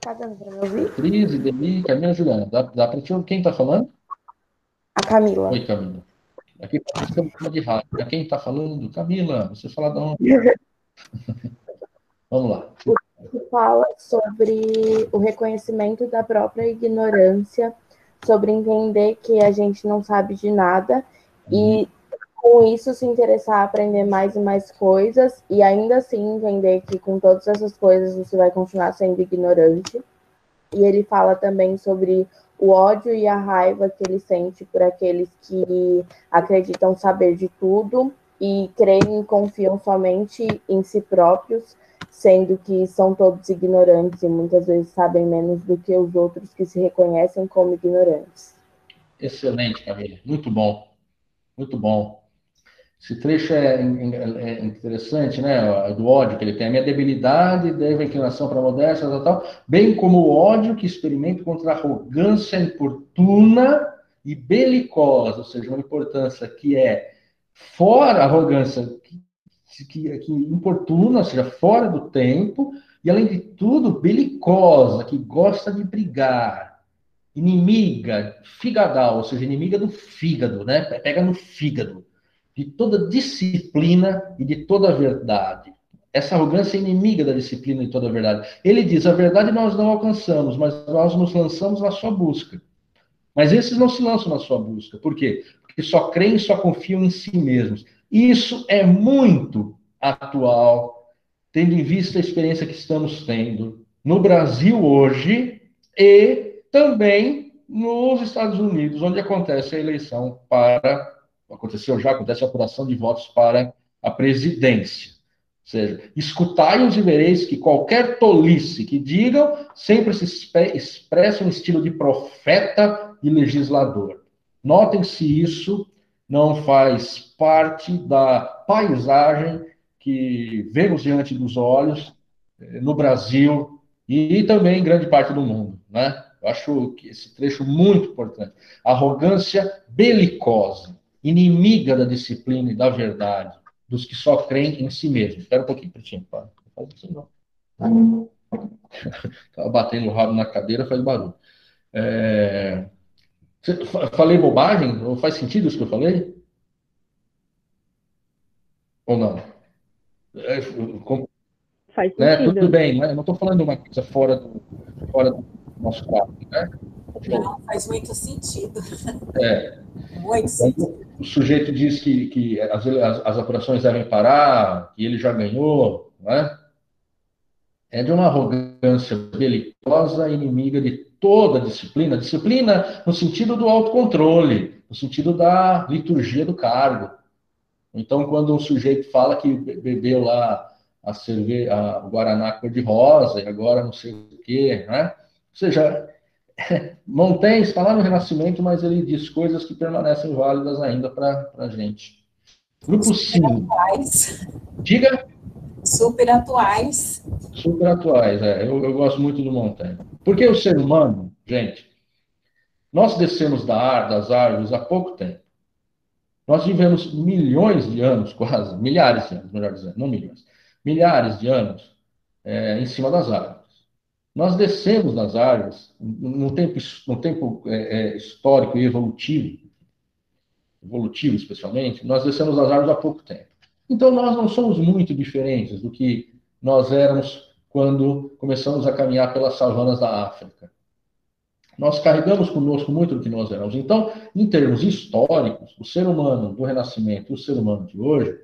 Tá dando para me ouvir? Cris, Demi, Camila, Juliana. Dá, dá para te ouvir? Quem está falando? A Camila. Oi, Camila. Aqui estamos de rádio. Quem está falando? Camila, você fala de onde? [laughs] Vamos lá que fala sobre o reconhecimento da própria ignorância, sobre entender que a gente não sabe de nada e uhum. com isso se interessar a aprender mais e mais coisas e ainda assim entender que com todas essas coisas você vai continuar sendo ignorante. E ele fala também sobre o ódio e a raiva que ele sente por aqueles que acreditam saber de tudo e creem e confiam somente em si próprios sendo que são todos ignorantes e muitas vezes sabem menos do que os outros que se reconhecem como ignorantes. Excelente, Camila. Muito bom. Muito bom. Esse trecho é, é interessante, né? Do ódio que ele tem. A minha debilidade deve inclinação para a modéstia, tal, tal, bem como o ódio que experimento contra a arrogância importuna e belicosa, ou seja, uma importância que é fora arrogância, que, que importuna, ou seja, fora do tempo, e além de tudo, belicosa, que gosta de brigar, inimiga, figadal, ou seja, inimiga do fígado, né? Pega no fígado, de toda disciplina e de toda verdade. Essa arrogância é inimiga da disciplina e toda a verdade. Ele diz: a verdade nós não alcançamos, mas nós nos lançamos na sua busca. Mas esses não se lançam na sua busca. Por quê? Porque só creem e só confiam em si mesmos. Isso é muito atual, tendo em vista a experiência que estamos tendo no Brasil hoje e também nos Estados Unidos, onde acontece a eleição para. Aconteceu já, acontece a apuração de votos para a presidência. Ou seja, escutai os e vereis que qualquer tolice que digam sempre se expressa um estilo de profeta e legislador. Notem se isso não faz parte da paisagem que vemos diante dos olhos eh, no Brasil e também em grande parte do mundo, né? Eu acho que esse trecho muito importante. Arrogância belicosa, inimiga da disciplina e da verdade, dos que só creem em si mesmos. Espera um pouquinho, Pretinho. Faz assim, não. Estava [laughs] batendo o rabo na cadeira, faz barulho. É... Falei bobagem? Ou faz sentido isso que eu falei? Ou não? É, faz né? sentido. Tudo bem, né? não estou falando de uma coisa fora do, fora do nosso quadro, né? Não, faz muito sentido. É. Muito sentido. O sujeito diz que, que as, as, as apurações devem parar, que ele já ganhou, né? É de uma arrogância belicosa, inimiga de toda a disciplina. Disciplina no sentido do autocontrole, no sentido da liturgia do cargo. Então, quando um sujeito fala que bebeu lá a cerveja, a Guaraná cor-de-rosa e agora não sei o quê, né? Ou seja, [laughs] Montaigne está lá no Renascimento, mas ele diz coisas que permanecem válidas ainda para a gente. Grupo 5. Diga. Super atuais. Super atuais, é. Eu, eu gosto muito do Montaigne. Porque o ser humano, gente, nós descemos da ar, das árvores há pouco tempo. Nós vivemos milhões de anos, [laughs] quase, milhares de anos, melhor dizendo, não milhões, milhares de anos é, em cima das árvores. Nós descemos das árvores no tempo, no tempo é, é, histórico e evolutivo, evolutivo especialmente, nós descemos das árvores há pouco tempo. Então nós não somos muito diferentes do que nós éramos quando começamos a caminhar pelas savanas da África. Nós carregamos conosco muito do que nós éramos. Então, em termos históricos, o ser humano do Renascimento e o ser humano de hoje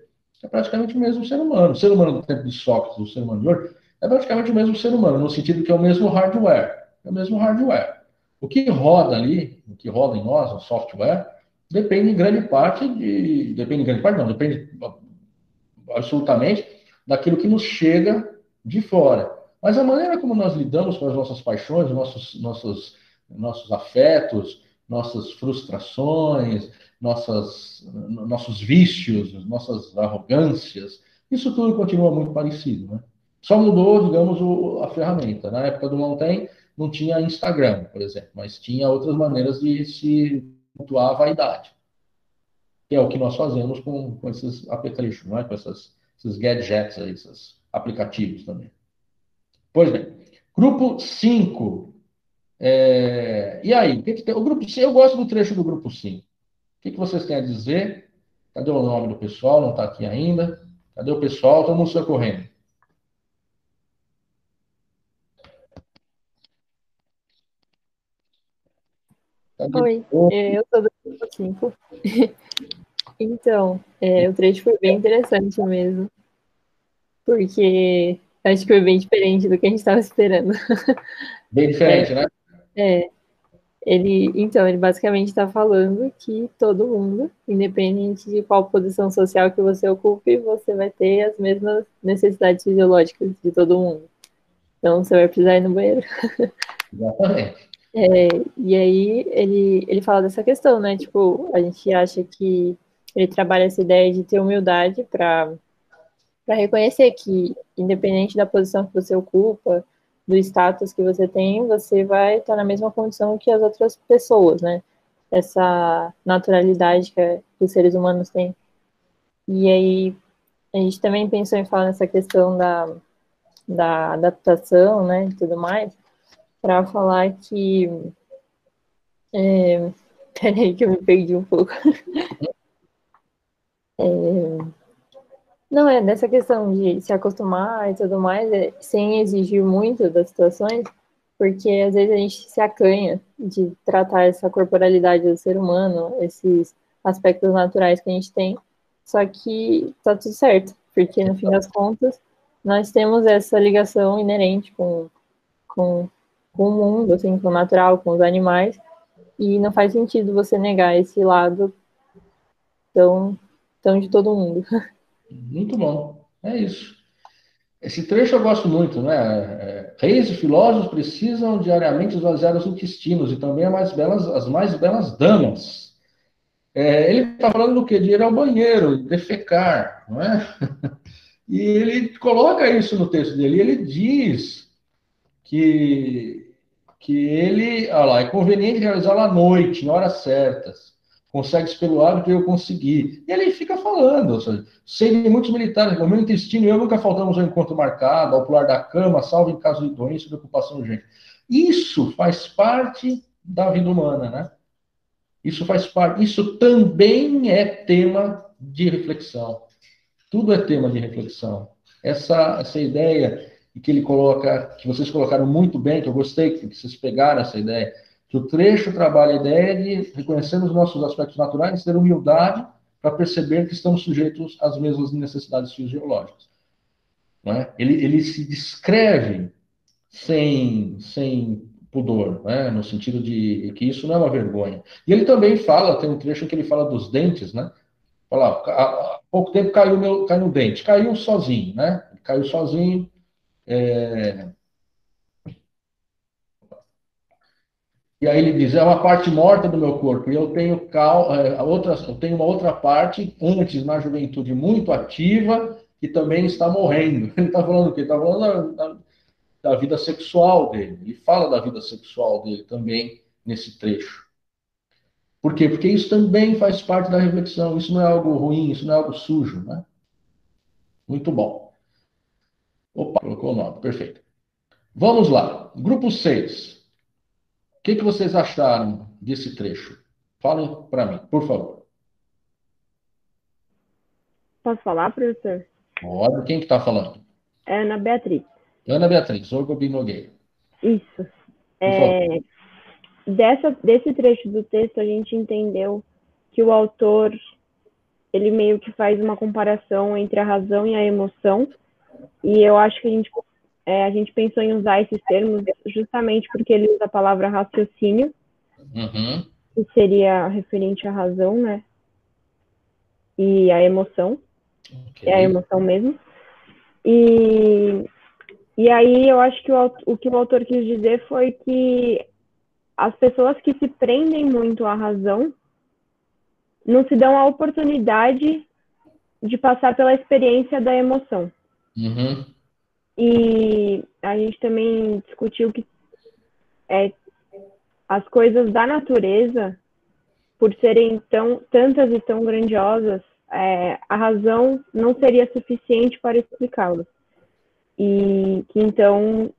é praticamente o mesmo ser humano. O ser humano do tempo de Sócrates o ser humano de hoje é praticamente o mesmo ser humano, no sentido que é o mesmo hardware. É o mesmo hardware. O que roda ali, o que roda em nós, o software, depende em grande parte de. Depende em grande parte, não, depende absolutamente daquilo que nos chega de fora. Mas a maneira como nós lidamos com as nossas paixões, nossos, nossos nossos afetos, nossas frustrações, nossas, nossos vícios, nossas arrogâncias, isso tudo continua muito parecido, né? Só mudou, digamos, o, a ferramenta. Na época do Montaigne não tinha Instagram, por exemplo, mas tinha outras maneiras de se pontuar a vaidade. Que é o que nós fazemos com, com esses aplicativos, né? com essas, esses gadgets aí, esses aplicativos também. Pois bem, grupo 5 é, e aí, o, que que tem? o grupo C, eu gosto do trecho do grupo 5. O que, que vocês têm a dizer? Cadê o nome do pessoal? Não está aqui ainda. Cadê o pessoal? Todo mundo socorrendo. Cadê? Oi, é, eu sou do grupo 5. [laughs] então, é, o trecho foi bem interessante mesmo. Porque acho que foi bem diferente do que a gente estava esperando. [laughs] Bem diferente, é, né? É. Ele, então, ele basicamente está falando que todo mundo, independente de qual posição social que você ocupe, você vai ter as mesmas necessidades fisiológicas de todo mundo. Então, você vai precisar ir no banheiro. [laughs] Exatamente. É, e aí, ele, ele fala dessa questão, né? Tipo, a gente acha que ele trabalha essa ideia de ter humildade para reconhecer que, independente da posição que você ocupa, do status que você tem, você vai estar na mesma condição que as outras pessoas, né? Essa naturalidade que, que os seres humanos têm. E aí, a gente também pensou em falar nessa questão da, da adaptação, né, e tudo mais, para falar que. É, [laughs] peraí, que eu me perdi um pouco. [laughs] é, não, é dessa questão de se acostumar e tudo mais, é, sem exigir muito das situações, porque às vezes a gente se acanha de tratar essa corporalidade do ser humano, esses aspectos naturais que a gente tem, só que tá tudo certo, porque no fim das contas nós temos essa ligação inerente com, com, com o mundo, assim, com o natural, com os animais, e não faz sentido você negar esse lado tão, tão de todo mundo. [laughs] Muito bom. É isso. Esse trecho eu gosto muito, né? É, reis e filósofos precisam diariamente esvaziar os intestinos e também as mais belas, as mais belas damas. É, ele está falando do quê? De ir ao banheiro, defecar, não é? [laughs] E ele coloca isso no texto dele. Ele diz que, que ele, olha lá, é conveniente realizá-lo à noite, em horas certas consegue pelo hábito eu consegui. E ele fica falando, ou seja, muitos militares, o meu intestino e eu nunca faltamos ao encontro marcado, ao pular da cama, salvo em caso de doença e ocupação urgente. Isso faz parte da vida humana, né? Isso faz parte, isso também é tema de reflexão. Tudo é tema de reflexão. essa, essa ideia que ele coloca, que vocês colocaram muito bem, que eu gostei, que vocês pegaram essa ideia, que o trecho trabalha a ideia de reconhecermos os nossos aspectos naturais, ter humildade para perceber que estamos sujeitos às mesmas necessidades fisiológicas. É? Ele, ele se descreve sem, sem pudor, né? no sentido de que isso não é uma vergonha. E ele também fala, tem um trecho que ele fala dos dentes, né? Fala, há pouco tempo caiu meu caiu no dente, caiu sozinho, né? Caiu sozinho. É... E aí ele diz, é uma parte morta do meu corpo, e eu tenho cal, é, outra, eu tenho uma outra parte, antes na juventude, muito ativa, que também está morrendo. [laughs] Ele está falando o quê? Está falando da, da, da, vida sexual dele. Ele fala da vida sexual dele também nesse trecho. Por quê? Porque isso também faz parte da reflexão. Isso não é algo ruim, isso não é algo sujo, né? Muito bom. Opa, colocou o nome, perfeito. Vamos lá. Grupo 6 que, que vocês acharam desse trecho? Falem para mim, por favor. Posso falar, professor? Pode. Quem que está falando? É Ana Beatriz. Ana Beatriz, Orgobi Nogueira. Isso. É, dessa, desse trecho do texto, a gente entendeu que o autor ele meio que faz uma comparação entre a razão e a emoção. E eu acho que a gente é, a gente pensou em usar esses termos justamente porque ele usa a palavra raciocínio, uhum. que seria referente à razão, né? E à emoção. Okay. É a emoção mesmo. E, e aí eu acho que o, o que o autor quis dizer foi que as pessoas que se prendem muito à razão não se dão a oportunidade de passar pela experiência da emoção. Uhum. E a gente também discutiu que é, as coisas da natureza, por serem tão, tantas e tão grandiosas, é, a razão não seria suficiente para explicá-las. E que então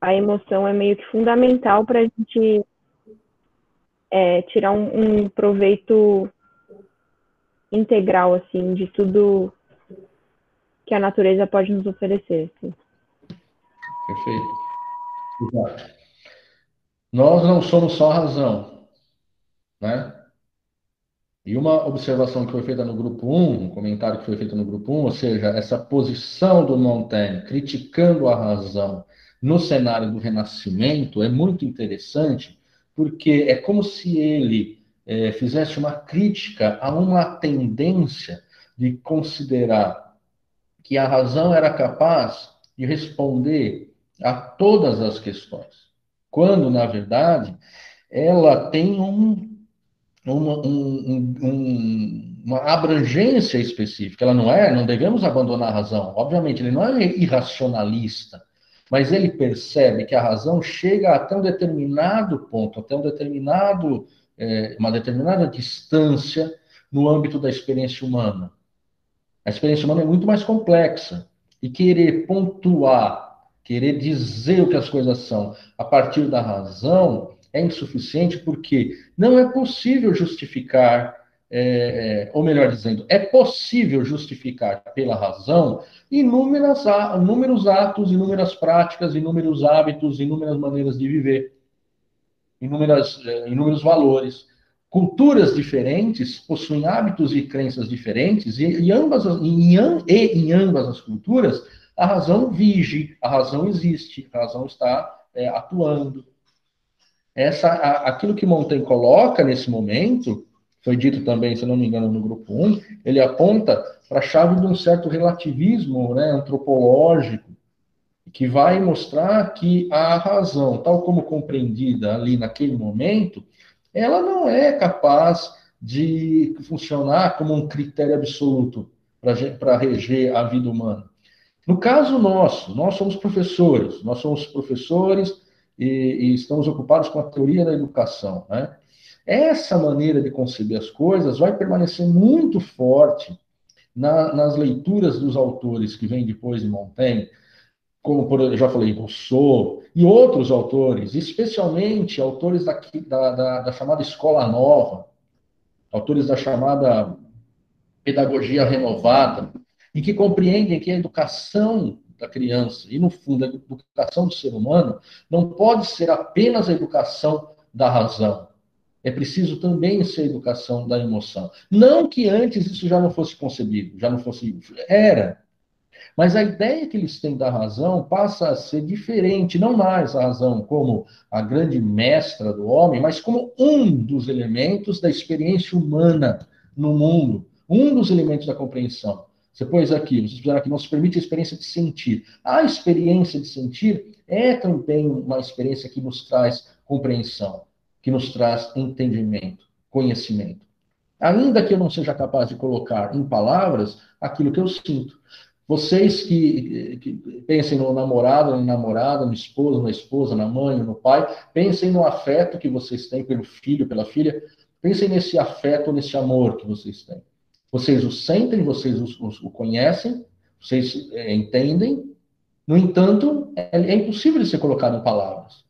a emoção é meio que fundamental para a gente é, tirar um, um, proveito integral assim de tudo que a natureza pode nos oferecer. Perfeito. Exato. Nós não somos só razão, né? E uma observação que foi feita no grupo 1, um comentário que foi feito no grupo 1, ou seja, essa posição do Montaigne criticando a razão no cenário do Renascimento é muito interessante, porque é como se ele é, fizesse uma crítica a uma tendência de considerar que a razão era capaz de responder a todas as questões, quando, na verdade, ela tem um, uma, um, um, uma abrangência específica. Ela não é, não devemos abandonar a razão. Obviamente, ele não é irracionalista, mas ele percebe que a razão chega até um determinado ponto, até um determinado, é, uma determinada distância no âmbito da experiência humana. A experiência humana é muito mais complexa. E querer pontuar, querer dizer o que as coisas são a partir da razão é insuficiente, porque não é possível justificar, é, é ou melhor dizendo, é possível justificar pela razão inúmeras, inúmeros atos, inúmeras práticas, inúmeros hábitos, inúmeras maneiras de viver, inúmeras, é, inúmeros valores culturas diferentes possuem hábitos e crenças diferentes, e, e, ambas, em, e em ambas as culturas, a razão vige, a razão existe, a razão está é, atuando. Essa, a, aquilo que Montaigne coloca nesse momento, foi dito também, se não me engano, no grupo 1, ele aponta para a chave de um certo relativismo né, antropológico, que vai mostrar que a razão, tal como compreendida ali naquele momento, ela não é capaz de funcionar como um critério absoluto para reger a vida humana. No caso nosso, nós somos professores, nós somos professores e, e estamos ocupados com a teoria da educação. Né? Essa maneira de conceber as coisas vai permanecer muito forte na, nas leituras dos autores que vêm depois de Montaigne, como por, já falei, Rousseau, e outros autores, especialmente autores daqui, da, da, da chamada Escola Nova, autores da chamada Pedagogia Renovada, e que compreendem que a educação da criança e, no fundo, a educação do ser humano não pode ser apenas a educação da razão. É preciso também ser a educação da emoção. Não que antes isso já não fosse concebido, já não fosse. Era. Mas a ideia que eles têm da razão passa a ser diferente, não mais a razão como a grande mestra do homem, mas como um dos elementos da experiência humana no mundo, um dos elementos da compreensão. Você pôs aqui, vocês fizeram aqui, não se permite a experiência de sentir. A experiência de sentir é também uma experiência que nos traz compreensão, que nos traz entendimento, conhecimento. Ainda que eu não seja capaz de colocar em palavras aquilo que eu sinto. Vocês que, que, pensem no namorado, na namorada, no esposo, na esposa, na mãe, no pai, pensem no afeto que vocês têm pelo filho, pela filha, pensem nesse afeto, nesse amor que vocês têm. Vocês o sentem, vocês o, o, conhecem, vocês é, entendem, no entanto, é, é, impossível de ser colocado em palavras.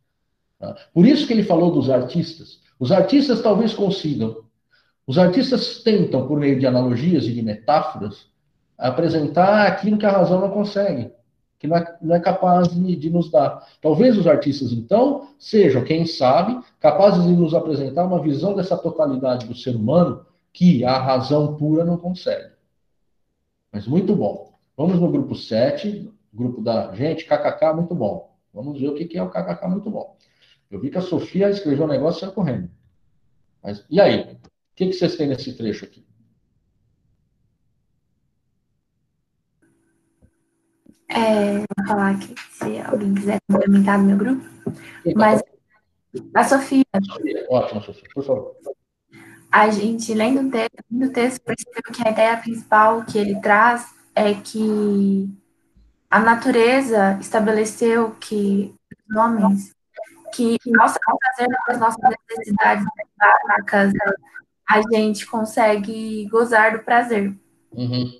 Tá? Por isso que ele falou dos artistas. Os artistas talvez consigam. Os artistas tentam, por meio de analogias e de metáforas, apresentar aquilo que a razão não consegue, que não é, não é capaz de, de, nos dar. Talvez os artistas, então, sejam, quem sabe, capazes de nos apresentar uma visão dessa totalidade do ser humano que a razão pura não consegue. Mas muito bom. Vamos no grupo 7, grupo da gente, KKK, muito bom. Vamos ver o que é o KKK, muito bom. Eu vi que a Sofia escreveu um negócio e saiu correndo. Mas, e aí? O que, que vocês têm nesse trecho aqui? É, vou falar aqui, se alguém quiser complementar no meu grupo. Mas a Sofia. Ótimo, Sofia, por favor. A gente, lendo o texto, lendo o texto, percebeu que a ideia principal que ele traz é que a natureza estabeleceu que os homens, que nós, fazer as nossas necessidades básicas, a gente consegue gozar do prazer. Uhum.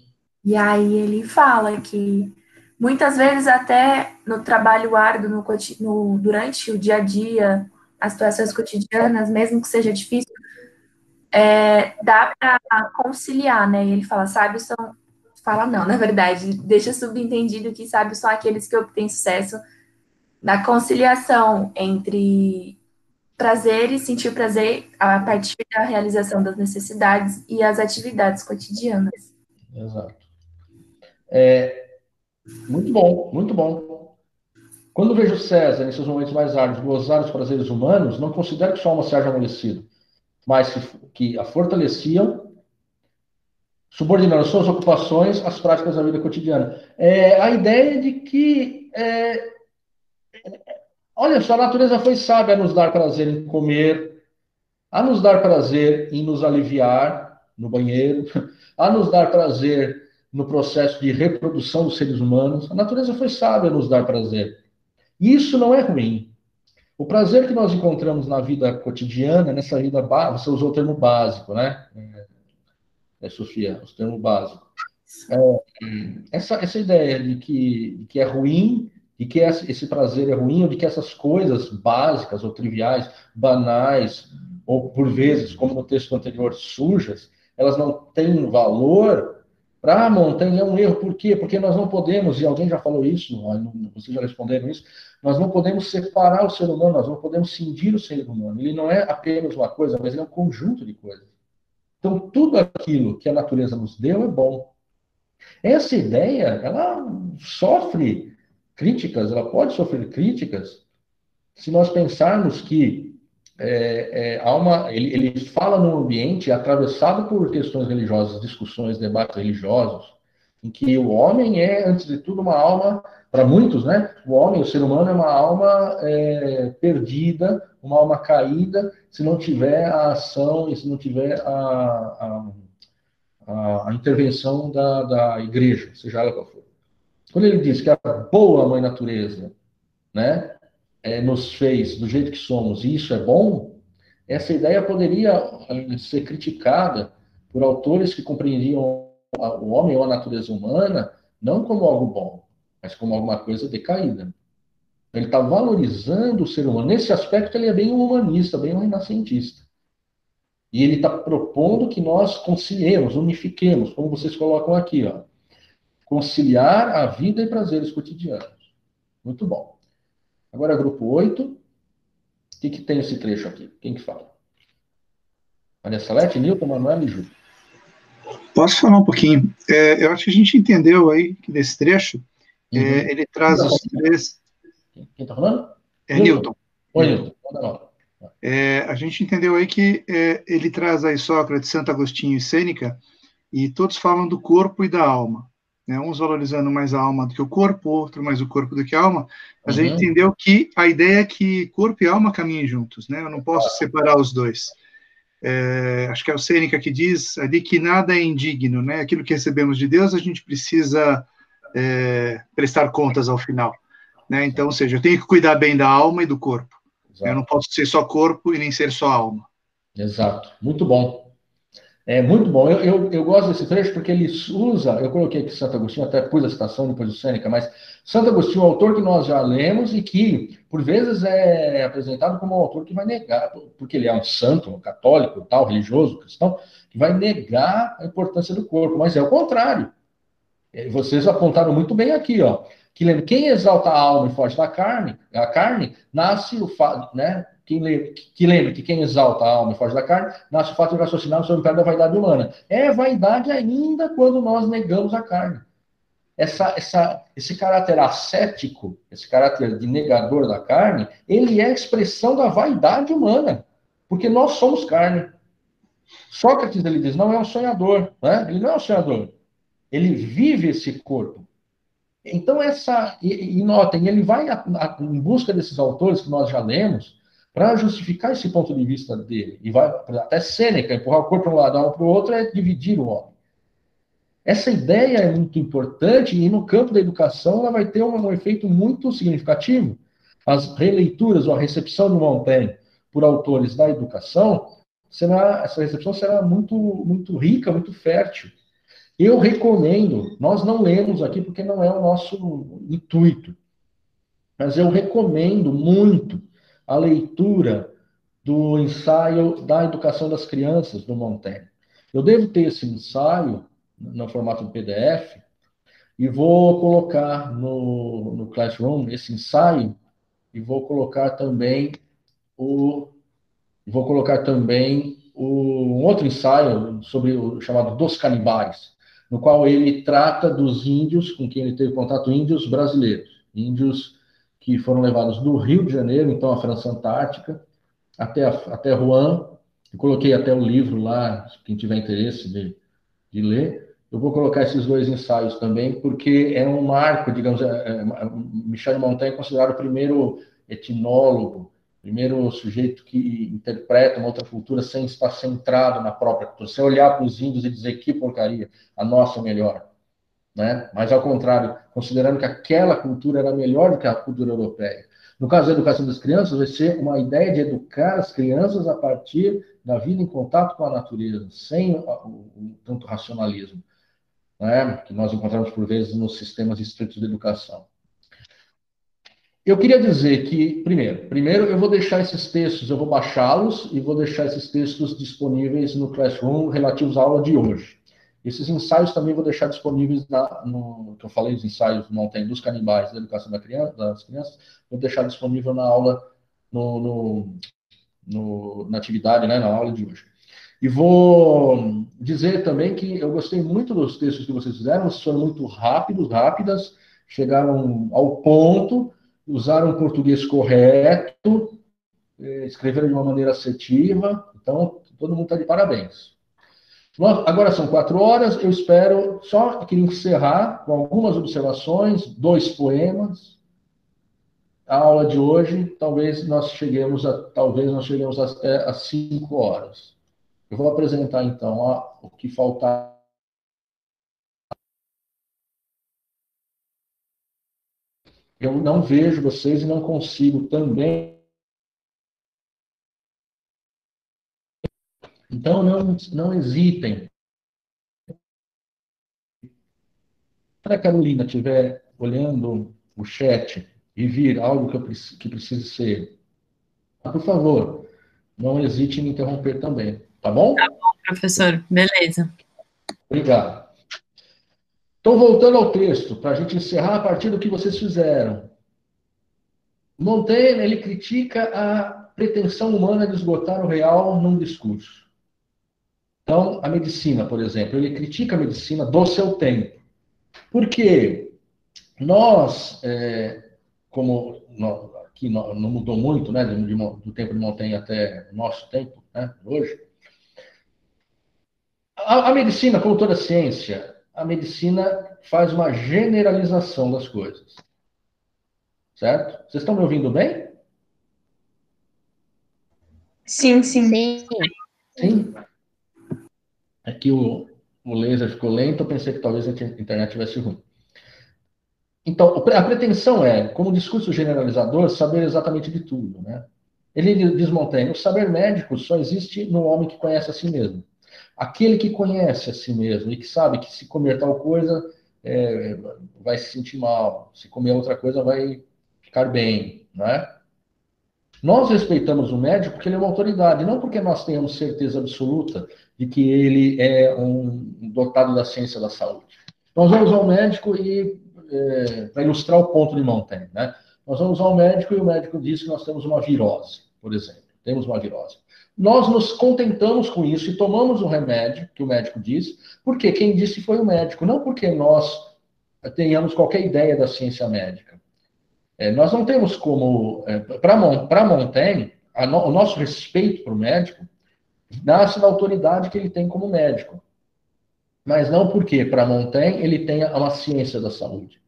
E aí ele fala que Muitas vezes, até no trabalho árduo, no, no, durante o dia a dia, as situações cotidianas, mesmo que seja difícil, é, dá para conciliar, né? E ele fala, sábios são. Fala não, [laughs] na verdade, deixa subentendido que sábios são aqueles que obtêm sucesso na conciliação entre prazer e sentir prazer a partir da realização das necessidades e as atividades cotidianas. Exato. É, muito bom, muito bom. Quando vejo César, em seus momentos mais árduos, gozar dos prazeres humanos, não considero que sua alma se haja amolecido, mas que, a fortaleciam, subordinando suas ocupações às práticas da vida cotidiana. É, a ideia de que, é, olha só, a natureza foi sábia a nos dar prazer em comer, a nos dar prazer em nos aliviar no banheiro, [laughs] a nos dar prazer no processo de reprodução dos seres humanos. A natureza foi sábia nos dar prazer. E isso não é ruim. O prazer que nós encontramos na vida cotidiana, nessa vida básica, você usou o termo básico, né? É, é Sofia, o termo básico. É, essa, essa ideia de que, de que é ruim, de que esse prazer é ruim, ou de que essas coisas básicas ou triviais, banais, ou por vezes, como no texto anterior, sujas, elas não têm valor, para a montanha é um erro, por quê? Porque nós não podemos, e alguém já falou isso, vocês já responderam isso, nós não podemos separar o ser humano, nós não podemos cindir o ser humano. Ele não é apenas uma coisa, mas ele é um conjunto de coisas. Então, tudo aquilo que a natureza nos deu é bom. Essa ideia, ela sofre críticas, ela pode sofrer críticas, se nós pensarmos que é, é, há uma, ele, ele fala num ambiente atravessado por questões religiosas, discussões, debates religiosos, em que o homem é, antes de tudo, uma alma, para muitos, né? O homem, o ser humano, é uma alma é, perdida, uma alma caída, se não tiver a ação e se não tiver a, a, a intervenção da, da igreja, seja ela qual for. Quando ele diz que a boa mãe natureza, né? É, nos fez do jeito que somos e isso é bom, essa ideia poderia é, ser criticada por autores que compreendiam o homem ou a natureza humana não como algo bom, mas como alguma coisa decaída. Ele está valorizando o ser humano. Nesse aspecto, ele é bem um humanista, bem um renascentista. E ele está propondo que nós conciliemos, unifiquemos, como vocês colocam aqui. Ó. conciliar a vida e prazeres cotidianos. Muito bom. Agora, grupo 8. O que, que tem esse trecho aqui? Quem que fala? Maria Salete, Nilton, Manuel e Ju. Posso falar um pouquinho? É, eu acho que a gente entendeu aí que nesse trecho é, uhum. é, ele traz os três. Quem está falando? É Newton. Oi, Newton. É, a gente entendeu aí que é, ele traz aí Sócrates, Santo Agostinho e Sêneca, e todos falam do corpo e da alma. Né? Uns valorizando mais a alma do que o corpo, outro mais o corpo do que a alma. Mas uhum. a gente uhum. entendeu que a ideia é que corpo e alma caminhem juntos, né? Eu não posso separar os dois. É, acho que é o Sêneca que diz ali que nada é indigno, né? Aquilo que recebemos de Deus, a gente precisa é, prestar contas ao final. Né? Então, ou seja, eu tenho que cuidar bem da alma e do corpo. Exato. Eu não posso ser só corpo e nem ser só alma. Exato. Muito bom. É muito bom. Eu, eu, eu, gosto desse trecho porque ele usa, eu coloquei aqui Santo Agostinho, até pus a citação depois do Sêneca, mas Santo Agostinho é um autor que nós já lemos e que, por vezes, é apresentado como um autor que vai negar, porque ele é um santo, um católico, tal, religioso, cristão, que vai negar a importância do corpo, mas é o contrário. Vocês apontaram muito bem aqui, ó. Que quem exalta a alma e foge da carne, a carne, nasce o fato, né? Quem lembra, que lembra que quem exalta a alma e foge da carne, nasce fato de raciocinar sobre o pé da vaidade humana. É vaidade ainda quando nós negamos a carne. Essa, essa, esse caráter ascético, esse caráter de negador da carne, ele é a expressão da vaidade humana, porque nós somos carne. Sócrates ele diz, não é um sonhador, né? Ele não é um sonhador. Ele vive esse corpo. Então, essa. E, e notem, ele vai a, a, em busca desses autores que nós já lemos para justificar esse ponto de vista dele. E vai até Sêneca, empurrar o corpo para um lado, um para o outro, é dividir o homem. Essa ideia é muito importante e no campo da educação ela vai ter um, um efeito muito significativo. As releituras ou a recepção do Montaigne por autores da educação, será, essa recepção será muito, muito rica, muito fértil. Eu recomendo, nós não lemos aqui porque não é o nosso intuito, mas eu recomendo muito a leitura do ensaio da educação das crianças do Montaigne. Eu devo ter esse ensaio no formato PDF e vou colocar no, no Classroom esse ensaio e vou colocar também o vou colocar também o, um outro ensaio sobre o chamado dos canibais no qual ele trata dos índios com quem ele teve contato, índios brasileiros, índios que foram levados do Rio de Janeiro, então a França Antártica, até, até Rouen. Eu coloquei até o livro lá, quem tiver interesse de, de ler. Eu vou colocar esses dois ensaios também, porque é um marco, digamos, é, é, Michel Montaigne é considerado o primeiro etnólogo primeiro sujeito que interpreta uma outra cultura sem estar centrado na própria cultura, sem olhar para os índios e dizer que porcaria, a nossa é melhor. Né? Mas, ao contrário, considerando que aquela cultura era melhor do que a cultura europeia. No caso da educação das crianças, vai ser uma ideia de educar as crianças a partir da vida em contato com a natureza, sem o, o, tanto racionalismo, né? que nós encontramos por vezes nos sistemas estritos de educação. Eu queria dizer que, primeiro, primeiro eu vou deixar esses textos, eu vou baixá-los e vou deixar esses textos disponíveis no Classroom relativos à aula de hoje. Esses ensaios também vou deixar disponíveis na, no que eu falei, os ensaios Montaigne dos canibais da educação da criança, das crianças, vou deixar disponível na aula, no, no, no, na atividade, né, na aula de hoje. E vou dizer também que eu gostei muito dos textos que vocês fizeram, foram muito rápidos, rápidas, chegaram ao ponto, usaram o português correto, eh, escreveram de uma maneira assertiva, então todo mundo está de parabéns. Agora são quatro horas, eu espero, só queria encerrar com algumas observações, dois poemas. A aula de hoje, talvez nós cheguemos a, talvez nós cheguemos até às cinco horas. Eu vou apresentar então o que faltar eu não vejo vocês e não consigo também. Então, não, não hesitem. Quando a Carolina estiver olhando o chat e vir algo que, eu, que precise ser, por favor, não hesite em me interromper também, tá bom? Tá bom, professor. Beleza. Obrigado. Então, voltando ao texto, para a gente encerrar a partir do que vocês fizeram. Montaigne, ele critica a pretensão humana de esgotar o real num discurso. Então, a medicina, por exemplo, ele critica a medicina do seu tempo. Porque nós, é, como nós, aqui não, não, mudou muito, né, do, do, tempo de Montaigne até o nosso tempo, né, hoje, a, a medicina, como toda ciência, a medicina faz uma generalização das coisas. Certo? Vocês estão me ouvindo bem? Sim, sim. Sim. Aqui o, o laser ficou lento, eu pensei que talvez a internet tivesse ruim. Então, a pretensão é, como discurso generalizador, saber exatamente de tudo, né? Ele diz Montaigne, o saber médico só existe no homem que conhece a si mesmo. Aquele que conhece a si mesmo e que sabe que se comer tal coisa é, vai se sentir mal, se comer outra coisa vai ficar bem, não é? Nós respeitamos o médico porque ele é uma autoridade, não porque nós tenhamos certeza absoluta de que ele é um dotado da ciência da saúde. Nós vamos ao médico e é, para ilustrar o ponto de Montaigne, né? Nós vamos ao médico e o médico diz que nós temos uma virose, por exemplo. Temos uma virose. Nós nos contentamos com isso e tomamos o remédio que o médico diz, porque quem disse foi o médico, não porque nós tenhamos qualquer ideia da ciência médica. É, nós não temos como. É, para Montaigne, no, o nosso respeito para o médico nasce da autoridade que ele tem como médico. Mas não porque, para Montaigne, ele tenha uma ciência da saúde.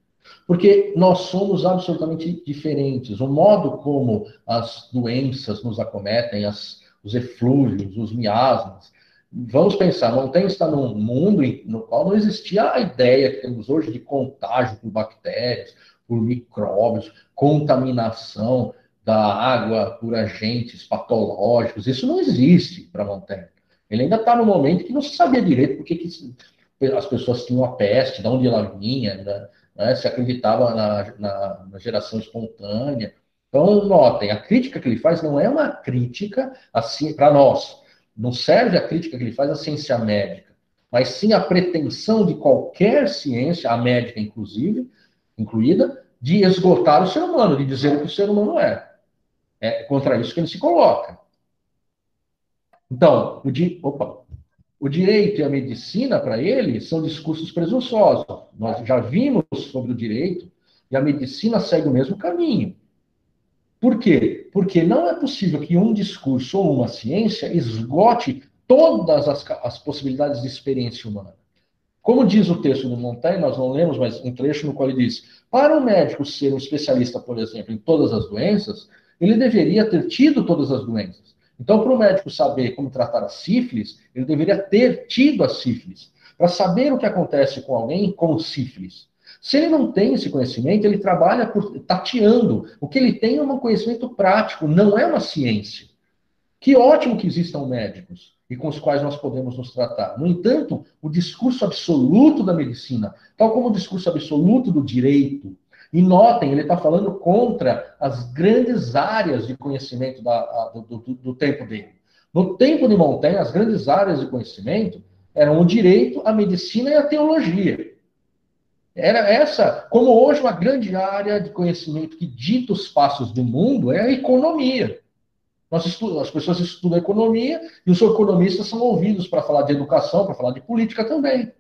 Porque nós somos absolutamente diferentes. O modo como as doenças nos acometem, as, os eflúvios, os miasmas. Vamos pensar, Montaigne está num mundo no qual não existia a ideia que temos hoje de contágio por bactérias, por micróbios, contaminação da água por agentes patológicos. Isso não existe para Montaigne. Ele ainda está no momento que não se sabia direito porque que as pessoas tinham a peste, de onde ela vinha, né? né? se acreditava na, na, na, geração espontânea. Então, notem, a crítica que ele faz não é uma crítica assim para nós. Não serve a crítica que ele faz à ciência médica, mas sim a pretensão de qualquer ciência, a médica inclusive, incluída, de esgotar o ser humano, de dizer o que o ser humano é. É contra isso que ele se coloca. Então, o, di... Opa. o direito e a medicina, para ele, são discursos presunçosos. Nós já vimos sobre o direito e a medicina segue o mesmo caminho. Por quê? Porque não é possível que um discurso ou uma ciência esgote todas as, as possibilidades de experiência humana. Como diz o texto do Montaigne, nós não lemos, mas um trecho no qual ele diz: para o médico ser um especialista, por exemplo, em todas as doenças, ele deveria ter tido todas as doenças. Então, para o médico saber como tratar a sífilis, ele deveria ter tido a sífilis, para saber o que acontece com alguém com sífilis. Se ele não tem esse conhecimento, ele trabalha por, tateando. O que ele tem é um conhecimento prático, não é uma ciência. Que ótimo que existam médicos e com os quais nós podemos nos tratar. No entanto, o discurso absoluto da medicina, tal como o discurso absoluto do direito, e notem, ele está falando contra as grandes áreas de conhecimento da, do, do, do, tempo dele. No tempo de Montaigne, as grandes áreas de conhecimento eram o direito, a medicina e a teologia. Era essa, como hoje, uma grande área de conhecimento que dita os passos do mundo é a economia. Nós as pessoas estudam economia e os economistas são ouvidos para falar de educação, para falar de política também.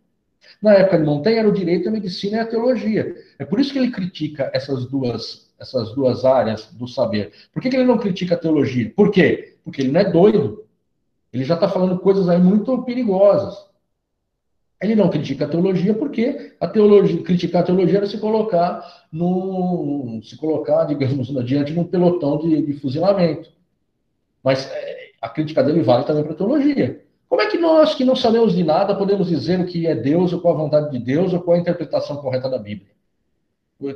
Na época de Montaigne era o direito, a medicina e a teologia. É por isso que ele critica essas duas, essas duas áreas do saber. Por que, que ele não critica a teologia? Por quê? Porque ele não é doido. Ele já está falando coisas aí muito perigosas. Ele não critica a teologia porque a teologia, criticar a teologia era se colocar no, se colocar, digamos, diante de um pelotão de, de fuzilamento. Mas é, a crítica dele vale também para a teologia. Como é que nós, que não sabemos de nada, podemos dizer o que é Deus, ou qual a vontade de Deus, ou qual a interpretação correta da Bíblia?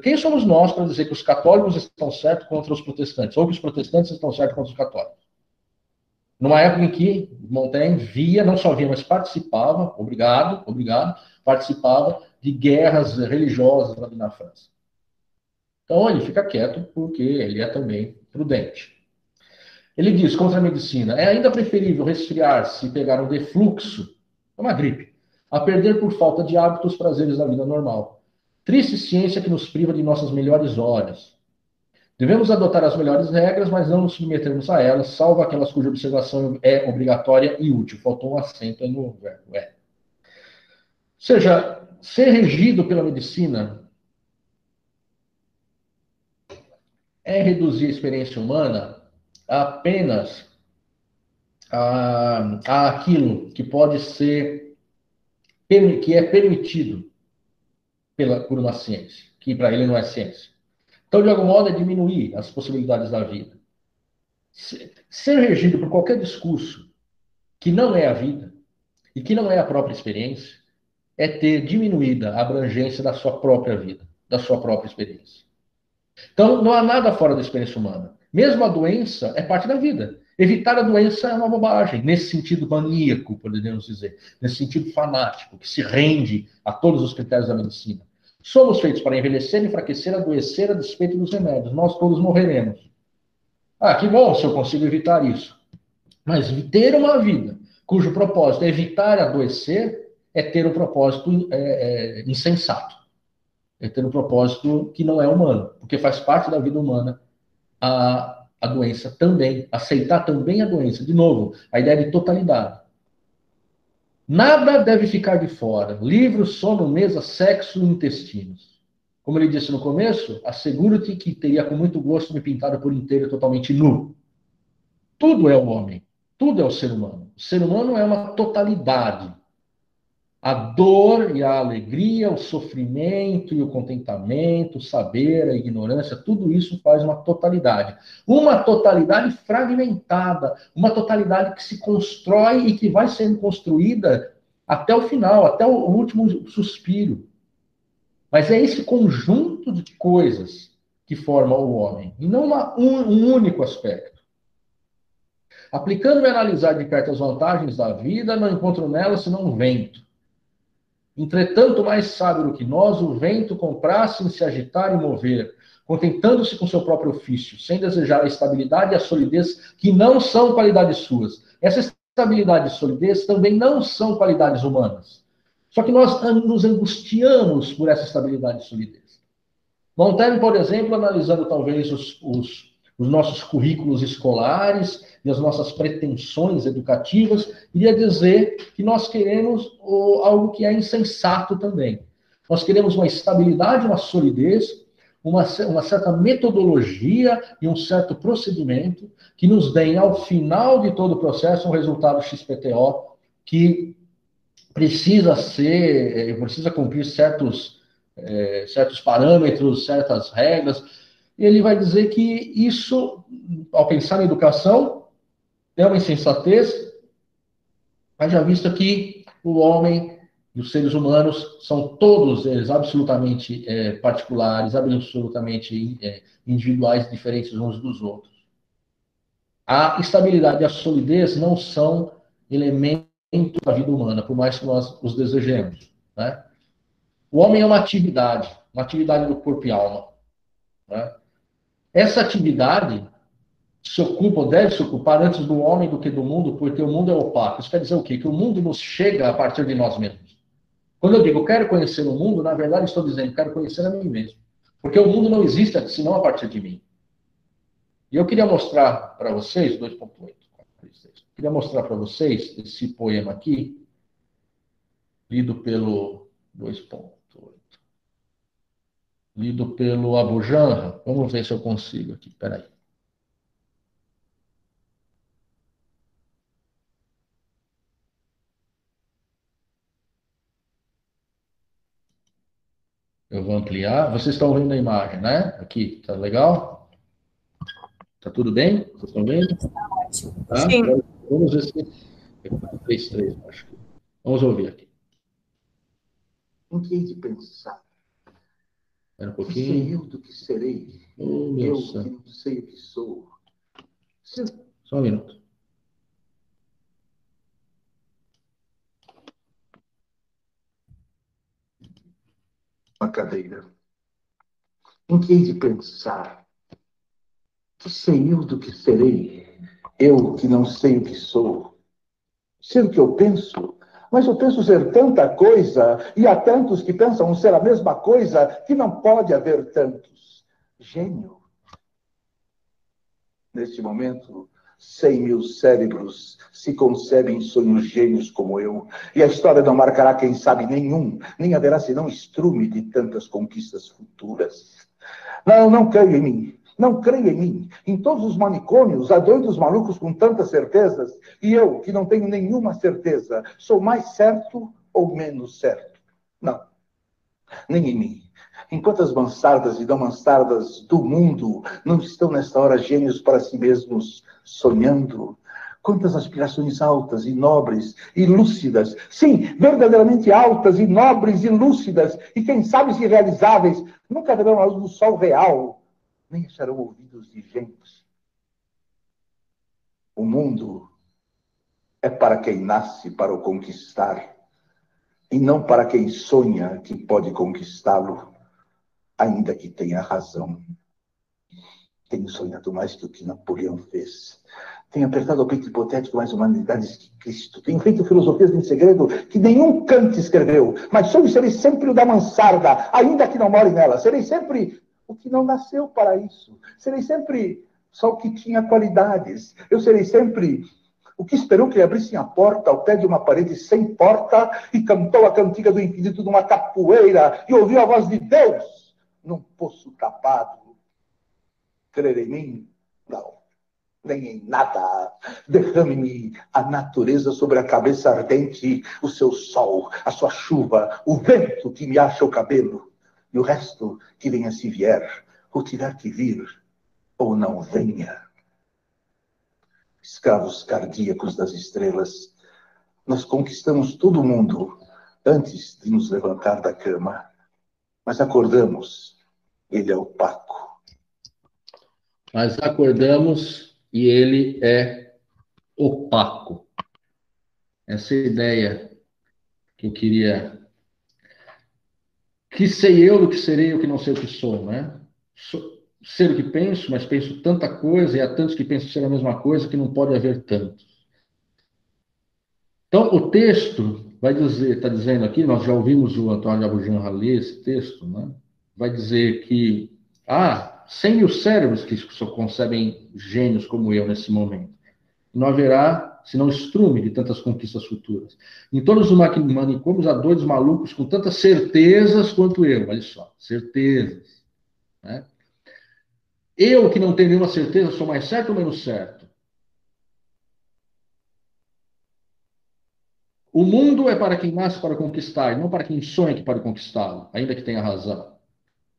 Quem somos nós para dizer que os católicos estão certos contra os protestantes, ou que os protestantes estão certos contra os católicos? Numa época em que Montaigne via, não só via, mas participava, obrigado, obrigado, participava de guerras religiosas ali na França. Então ele fica quieto porque ele é também prudente. Ele diz contra a medicina: é ainda preferível resfriar-se e pegar um defluxo, uma gripe, a perder por falta de hábitos os prazeres da vida normal. Triste ciência que nos priva de nossas melhores horas. Devemos adotar as melhores regras, mas não nos submetermos a elas, salvo aquelas cuja observação é obrigatória e útil. Faltou um acento no verbo, é. Ou seja, ser regido pela medicina é reduzir a experiência humana apenas a, a aquilo que pode ser, que é permitido pela, por uma ciência, que para ele não é ciência. Então, de algum modo, é diminuir as possibilidades da vida. Ser regido por qualquer discurso que não é a vida e que não é a própria experiência é ter diminuída a abrangência da sua própria vida, da sua própria experiência. Então, não há nada fora da experiência humana. Mesmo a doença é parte da vida. Evitar a doença é uma bobagem, nesse sentido maníaco, podemos dizer, nesse sentido fanático, que se rende a todos os critérios da medicina. Somos feitos para envelhecer, enfraquecer, adoecer a despeito dos remédios. Nós todos morreremos. Ah, que bom se eu consigo evitar isso. Mas ter uma vida cujo propósito é evitar adoecer é ter um propósito é, é, insensato. É ter um propósito que não é humano, porque faz parte da vida humana a, a doença também, aceitar também a doença. De novo, a ideia de totalidade. Nada deve ficar de fora. Livro, sono, mesa, sexo intestinos. Como ele disse no começo, asseguro-te que teria com muito gosto me pintado por inteiro totalmente nu. Tudo é o homem. Tudo é o ser humano. O ser humano é uma totalidade. A dor e a alegria, o sofrimento e o contentamento, o saber, a ignorância, tudo isso faz uma totalidade. Uma totalidade fragmentada, uma totalidade que se constrói e que vai sendo construída até o final, até o último suspiro. Mas é esse conjunto de coisas que forma o homem, e não uma, um, um único aspecto. Aplicando e analisar de perto as vantagens da vida, não encontro nela senão um vento Entretanto, mais sábio do que nós, o vento comprasse em se agitar e mover, contentando-se com seu próprio ofício, sem desejar a estabilidade e a solidez, que não são qualidades suas. Essa estabilidade e solidez também não são qualidades humanas. Só que nós nos angustiamos por essa estabilidade e solidez. Montaigne, por exemplo, analisando talvez os, os, os nossos currículos escolares, e as nossas pretensões educativas, iria dizer que nós queremos algo que é insensato também. Nós queremos uma estabilidade, uma solidez, uma, uma certa metodologia e um certo procedimento que nos deem, ao final de todo o processo, um resultado XPTO que precisa ser, eh, precisa cumprir certos, é, certos parâmetros, certas regras. Ele vai dizer que isso, ao pensar em educação, é uma insensatez, haja visto que o homem e os seres humanos são todos eles absolutamente é, particulares, absolutamente é, individuais, diferentes uns dos outros. A estabilidade e a solidez não são elementos da vida humana, por mais que nós os desejemos. Né? O homem é uma atividade, uma atividade do corpo e alma. Né? Essa atividade se ocupa ou deve se ocupar antes do homem do que do mundo, porque o mundo é opaco. Isso quer dizer o quê? Que o mundo nos chega a partir de nós mesmos. Quando eu digo quero conhecer o mundo, na verdade estou dizendo quero conhecer a mim mesmo. Porque o mundo não existe senão a partir de mim. E eu queria mostrar para vocês, 2.8, queria mostrar para vocês esse poema aqui, lido pelo 2.8, lido pelo Abu Janra. Vamos ver se eu consigo aqui, peraí. Eu vou ampliar. Vocês estão vendo a imagem, né? Aqui, tá legal? Tá tudo bem? Vocês estão vendo? Está ótimo. Tá? Sim. Vamos ver se. 3, 3, acho que. Vamos ouvir aqui. Em que de pensar? Espera um pouquinho. Que sei eu do que serei? Oh, eu que não sei o que sou. Se... Só um minuto. uma cadeira. Em que hei de pensar? Que sei eu do que serei? Eu que não sei o que sou. Sendo que eu penso, Mas eu penso ser tanta coisa, e há tantos que pensam ser a mesma coisa, que não pode haver tantos. Gênio. Neste momento, cem mil cérebros se concebem sonhos gênios como eu, e a história não marcará, quem sabe, nenhum, nem haverá senão estrume de tantas conquistas futuras. Não, não creio em mim. Não creio em mim. Em todos os manicômios há doidos malucos com tantas certezas, e eu, que não tenho nenhuma certeza, sou mais certo ou menos certo? Não. Nem em mim. Enquanto as mansardas e não mansardas do mundo não estão nesta hora gênios para si mesmos, sonhando, quantas aspirações altas e nobres e lúcidas, sim, verdadeiramente altas e nobres e lúcidas, e quem sabe se realizáveis, nunca verão a luz do sol real, nem serão ouvidos de gente. O mundo é para quem nasce para o conquistar, e não para quem sonha que pode conquistá-lo, ainda que tenha razão. Tenho sonhado mais que o que Napoleão fez. Tenho apertado ao peito hipotético mais humanidades que Cristo. Tenho feito filosofias em segredo que nenhum Kant escreveu. Mas sou e serei sempre o da mansarda, ainda que não more nela. Serei sempre o que não nasceu para isso. Serei sempre só o que tinha qualidades. Eu serei sempre o que esperou que lhe abrissem a porta ao pé de uma parede sem porta e cantou a cantiga do infinito numa capoeira e ouviu a voz de Deus num poço tapado. Crer em mim? Não. Nem em nada. Derrame-me a natureza sobre a cabeça ardente, o seu sol, a sua chuva, o vento que me acha o cabelo e o resto que venha se vier, ou tiver que vir, ou não venha. Escravos cardíacos das estrelas, nós conquistamos todo o mundo antes de nos levantar da cama, mas acordamos, ele é opaco. Mas acordamos e ele é opaco. Essa é ideia que eu queria que sei eu do que serei eu que não sei o que sou, né? Sou, ser o que penso, mas penso tanta coisa, e há tantos que pensam ser a mesma coisa que não pode haver tantos. Então, o texto vai dizer, está dizendo aqui, nós já ouvimos o Antônio Abujanra ler esse texto, né? vai dizer que há ah, 100 mil cérebros que concebem gênios como eu nesse momento. Não haverá se não estrume de tantas conquistas futuras. Em todos os manicômios há dois malucos com tantas certezas quanto eu, olha só, certezas. Né? Eu, que não tenho nenhuma certeza, sou mais certo ou menos certo? O mundo é para quem nasce para conquistar, não para quem sonha que pode conquistá-lo, ainda que tenha razão.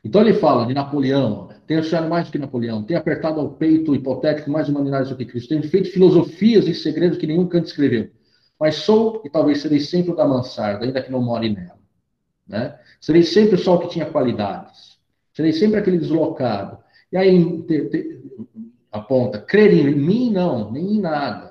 Então ele fala de Napoleão, tem achado mais do que Napoleão, tem apertado ao peito hipotético mais humanidades do que Cristo, tem feito filosofias e segredos que nenhum canto escreveu. Mas sou, e talvez serei sempre o da mansarda, ainda que não more nela. Né? Serei sempre o sol que tinha qualidades. Serei sempre aquele deslocado. E aí te, te, aponta, crer em mim não, nem em nada.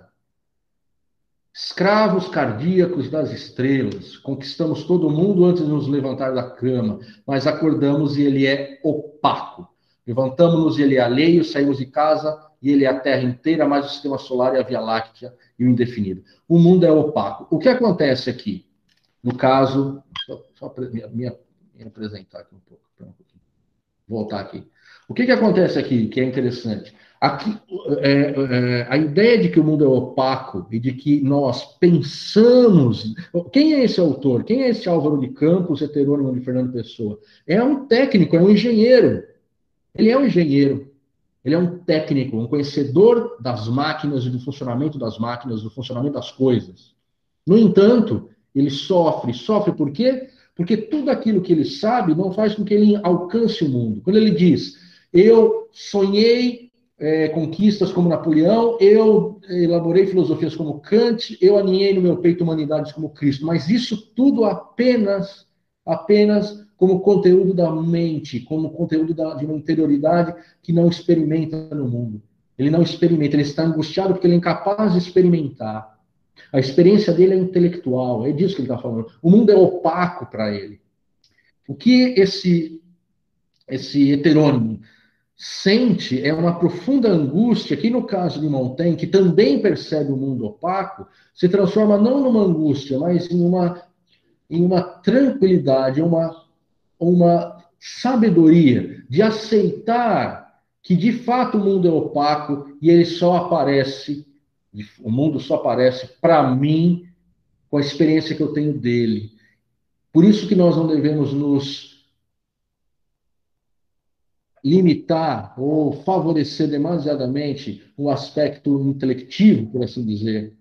Escravos cardíacos das estrelas, conquistamos todo mundo antes de nos levantar da cama, mas acordamos e ele é opaco. Levantamos-nos e ele é alheio, saímos de casa e ele é a Terra inteira, mais o sistema solar e a Via Láctea e o indefinido. O mundo é opaco. O que acontece aqui? No caso, só, só me, me, apresentar aqui um pouco, um voltar aqui. O que, que acontece aqui que é interessante? Aqui, é, é, a ideia de que o mundo é opaco e de que nós pensamos. Quem é esse autor? Quem é esse Álvaro de Campos, heterônimo de Fernando Pessoa? É um técnico, é um engenheiro. Ele é um engenheiro. Ele é um técnico, um conhecedor das máquinas e do funcionamento das máquinas, do funcionamento das coisas. No entanto, ele sofre. Sofre por quê? Porque tudo aquilo que ele sabe não faz com que ele alcance o mundo. Quando ele diz, eu sonhei é, conquistas como Napoleão, eu elaborei filosofias como Kant, eu aninhei no meu peito humanidades como Cristo, mas isso tudo apenas, apenas como conteúdo da mente, como conteúdo da, de uma interioridade que não experimenta no mundo. Ele não experimenta, ele está angustiado porque ele é incapaz de experimentar. A experiência dele é intelectual, é disso que ele está falando. O mundo é opaco para ele. O que esse, esse heterônimo sente é uma profunda angústia, que no caso de Montaigne, que também percebe o mundo opaco, se transforma não numa angústia, mas em uma, em uma tranquilidade, uma, uma sabedoria de aceitar que de fato o mundo é opaco e ele só aparece, o mundo só aparece para mim com a experiência que eu tenho dele. Por isso que nós não devemos nos limitar ou favorecer demasiadamente o aspecto intelectivo, por assim dizer,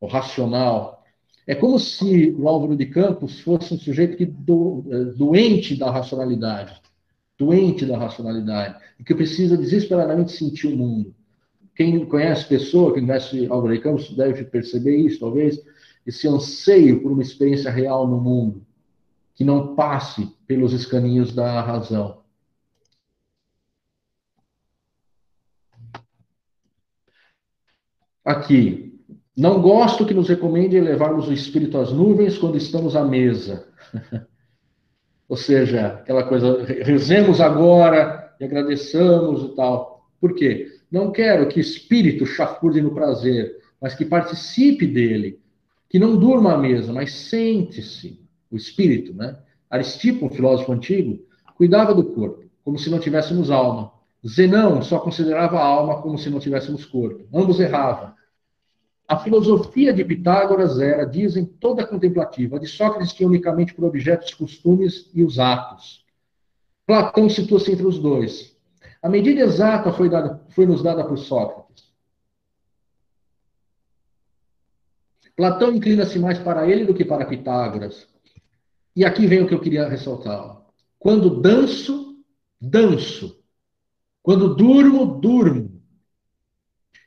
o racional. É como se o Álvaro de Campos fosse um sujeito que do, é, doente da racionalidade, doente da racionalidade, e que precisa desesperadamente sentir o mundo. Quem conhece pessoa, quem conhece Álvaro de Campos, deve perceber isso, talvez, esse anseio por uma experiência real no mundo, que não passe pelos escaninhos da razão. Aqui, não gosto que nos recomende levarmos o espírito às nuvens quando estamos à mesa. [laughs] Ou seja, aquela coisa, rezemos agora e agradeçamos e tal. Por quê? Não quero que espírito chafurde no prazer, mas que participe dele. Que não durma à mesa, mas sente-se. O espírito, né? Aristipo, um filósofo antigo, cuidava do corpo, como se não tivéssemos alma. Zenão só considerava a alma como se não tivéssemos corpo. Ambos erravam. A filosofia de Pitágoras era, dizem, toda contemplativa. A de Sócrates tinha unicamente por objeto os costumes e os atos. Platão situa-se entre os dois. A medida exata foi, dada, foi nos dada por Sócrates. Platão inclina-se mais para ele do que para Pitágoras. E aqui vem o que eu queria ressaltar. Quando danço, danço. Quando durmo, durmo.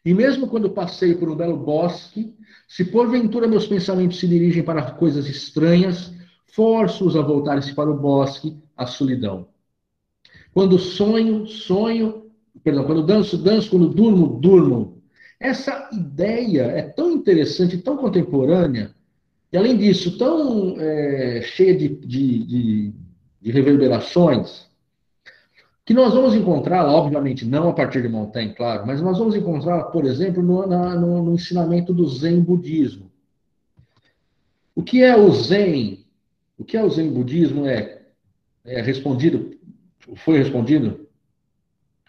E mesmo quando passei por um belo bosque, se porventura meus pensamentos se dirigem para coisas estranhas, forço-os a voltarem-se para o bosque, a solidão. Quando sonho, sonho, perdão, quando danço, danço, quando durmo, durmo. Essa ideia é tão interessante, tão contemporânea, e além disso, tão é, cheia de, de, de, de reverberações, que nós vamos encontrar, obviamente, não a partir de Montaigne, claro, mas nós vamos encontrar, por exemplo, no, na, no, no ensinamento do Zen budismo. O que é o Zen? O que é o Zen budismo é, é respondido, foi respondido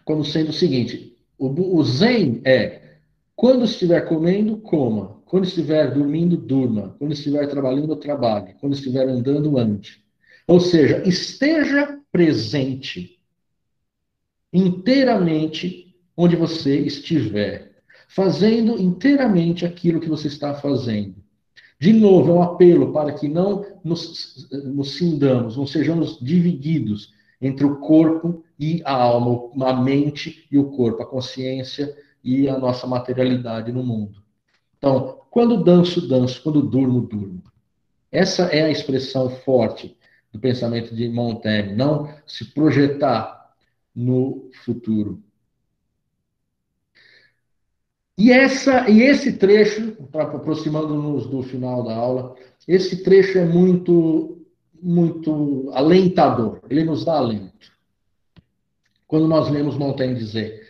como sendo o seguinte: o, o Zen é quando estiver comendo, coma. Quando estiver dormindo, durma. Quando estiver trabalhando, trabalhe. Quando estiver andando, ande. Ou seja, esteja presente inteiramente onde você estiver, fazendo inteiramente aquilo que você está fazendo. De novo, é um apelo para que não nos, nos cindamos, não sejamos divididos entre o corpo e a alma, a mente e o corpo, a consciência e a nossa materialidade no mundo. Então, quando danço, danço, quando durmo, durmo. Essa é a expressão forte do pensamento de Montaigne, não se projetar no futuro. E, essa, e esse trecho, aproximando-nos do final da aula, esse trecho é muito, muito alentador, ele nos dá alento. Quando nós lemos Montaigne dizer,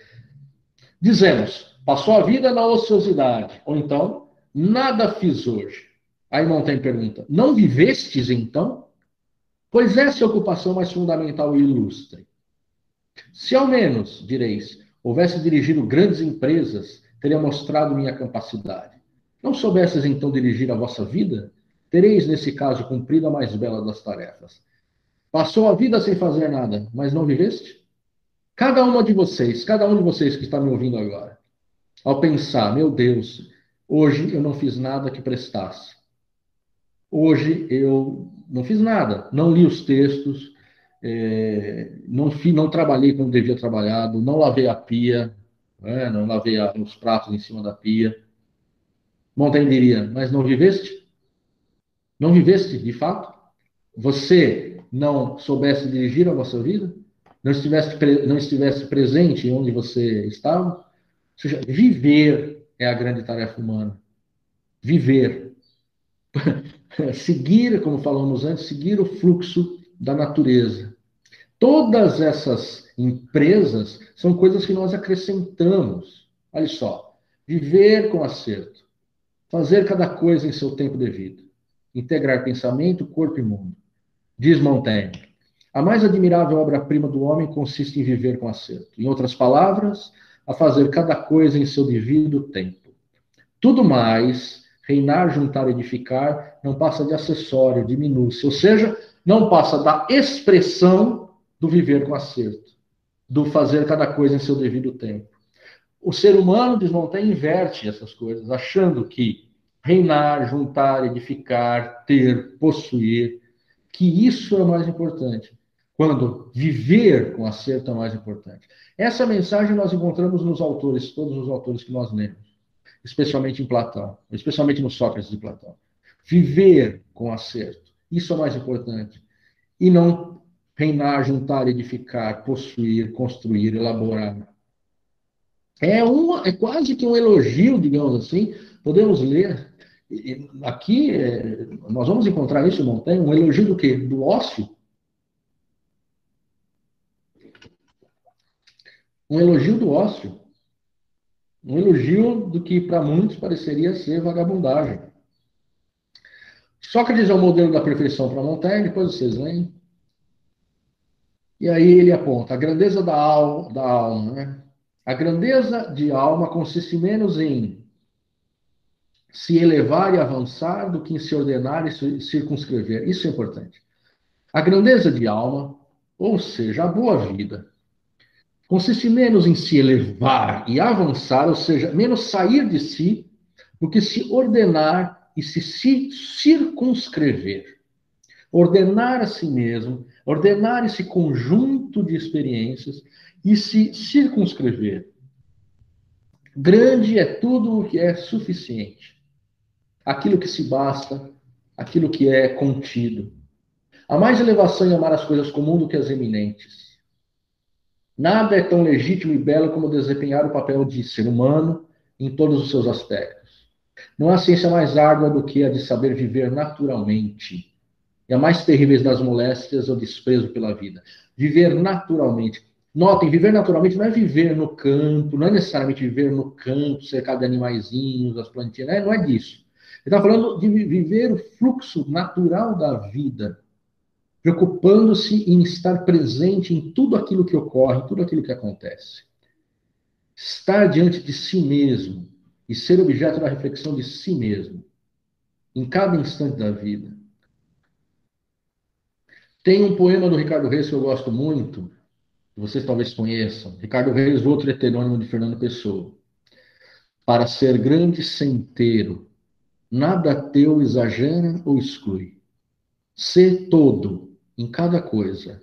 dizemos, passou a vida na ociosidade, ou então, nada fiz hoje. Aí Montaigne pergunta, não vivestes então? Pois essa é a ocupação mais fundamental e ilustre. Se ao menos, direis, houvesse dirigido grandes empresas, teria mostrado minha capacidade. Não soubesses então dirigir a vossa vida? Tereis, nesse caso, cumprido a mais bela das tarefas. Passou a vida sem fazer nada, mas não viveste? Cada uma de vocês, cada um de vocês que está me ouvindo agora, ao pensar, meu Deus, hoje eu não fiz nada que prestasse. Hoje eu não fiz nada, não li os textos, é, não, não trabalhei como devia trabalhado, não lavei a pia, né, não lavei a, os pratos em cima da pia. Montaigne diria, mas não viveste? Não viveste, de fato? Você não soubesse dirigir a vossa vida? Não estivesse, não estivesse presente onde você estava? Ou seja, viver é a grande tarefa humana. Viver. [laughs] seguir, como falamos antes, seguir o fluxo da natureza. Todas essas empresas são coisas que nós acrescentamos. Olha só, viver com acerto, fazer cada coisa em seu tempo devido, integrar pensamento, corpo e mundo. Diz Montaigne. A mais admirável obra-prima do homem consiste em viver com acerto. Em outras palavras, a fazer cada coisa em seu devido tempo. Tudo mais, reinar, juntar, edificar, não passa de acessório, de minúcia, ou seja, não passa da expressão do viver com acerto, do fazer cada coisa em seu devido tempo. O ser humano, diz inverte essas coisas, achando que reinar, juntar, edificar, ter, possuir, que isso é o mais importante quando viver com acerto é mais importante. Essa mensagem nós encontramos nos autores, todos os autores que nós lemos, especialmente em Platão, especialmente no Sócrates de Platão. Viver com acerto, isso é mais importante. E não reinar, juntar, edificar, possuir, construir, elaborar. É, uma, é quase que um elogio, digamos assim, podemos ler. Aqui, é, nós vamos encontrar isso em Montaigne, um elogio do quê? Do ócio um elogio do ócio. Um elogio do que para muitos pareceria ser vagabundagem. Sócrates é o modelo da perfeição para Montaigne, depois vocês leem. E aí ele aponta a grandeza da alma, da alma né? A grandeza de alma consiste menos em se elevar e avançar do que em se ordenar e circunscrever. Isso é importante. A grandeza de alma, ou seja, a boa vida, consiste menos em se elevar e avançar, ou seja, menos sair de si, do que se ordenar e se, circunscrever. Ordenar a si mesmo, ordenar esse conjunto de experiências e se circunscrever. Grande é tudo o que é suficiente. Aquilo que se basta, aquilo que é contido. Há mais elevação em amar as coisas comuns do que as eminentes. Nada é tão legítimo e belo como desempenhar o papel de ser humano em todos os seus aspectos. Não há ciência mais árdua do que a de saber viver naturalmente. E a mais terrível das moléstias é o desprezo pela vida. Viver naturalmente. Notem, viver naturalmente não é viver no campo, não é necessariamente viver no campo, cercado de animaizinhos, as plantinhas, não é disso. Ele está falando de viver o fluxo natural da vida preocupando-se em estar presente em tudo aquilo que ocorre, tudo aquilo que acontece. Estar diante de si mesmo e ser objeto da reflexão de si mesmo, em cada instante da vida. Tem um poema do Ricardo Reis que eu gosto muito, que vocês talvez conheçam. Ricardo Reis, outro heterônimo de Fernando Pessoa. Para ser grande sem nada teu exagera ou exclui. Ser todo, em cada coisa.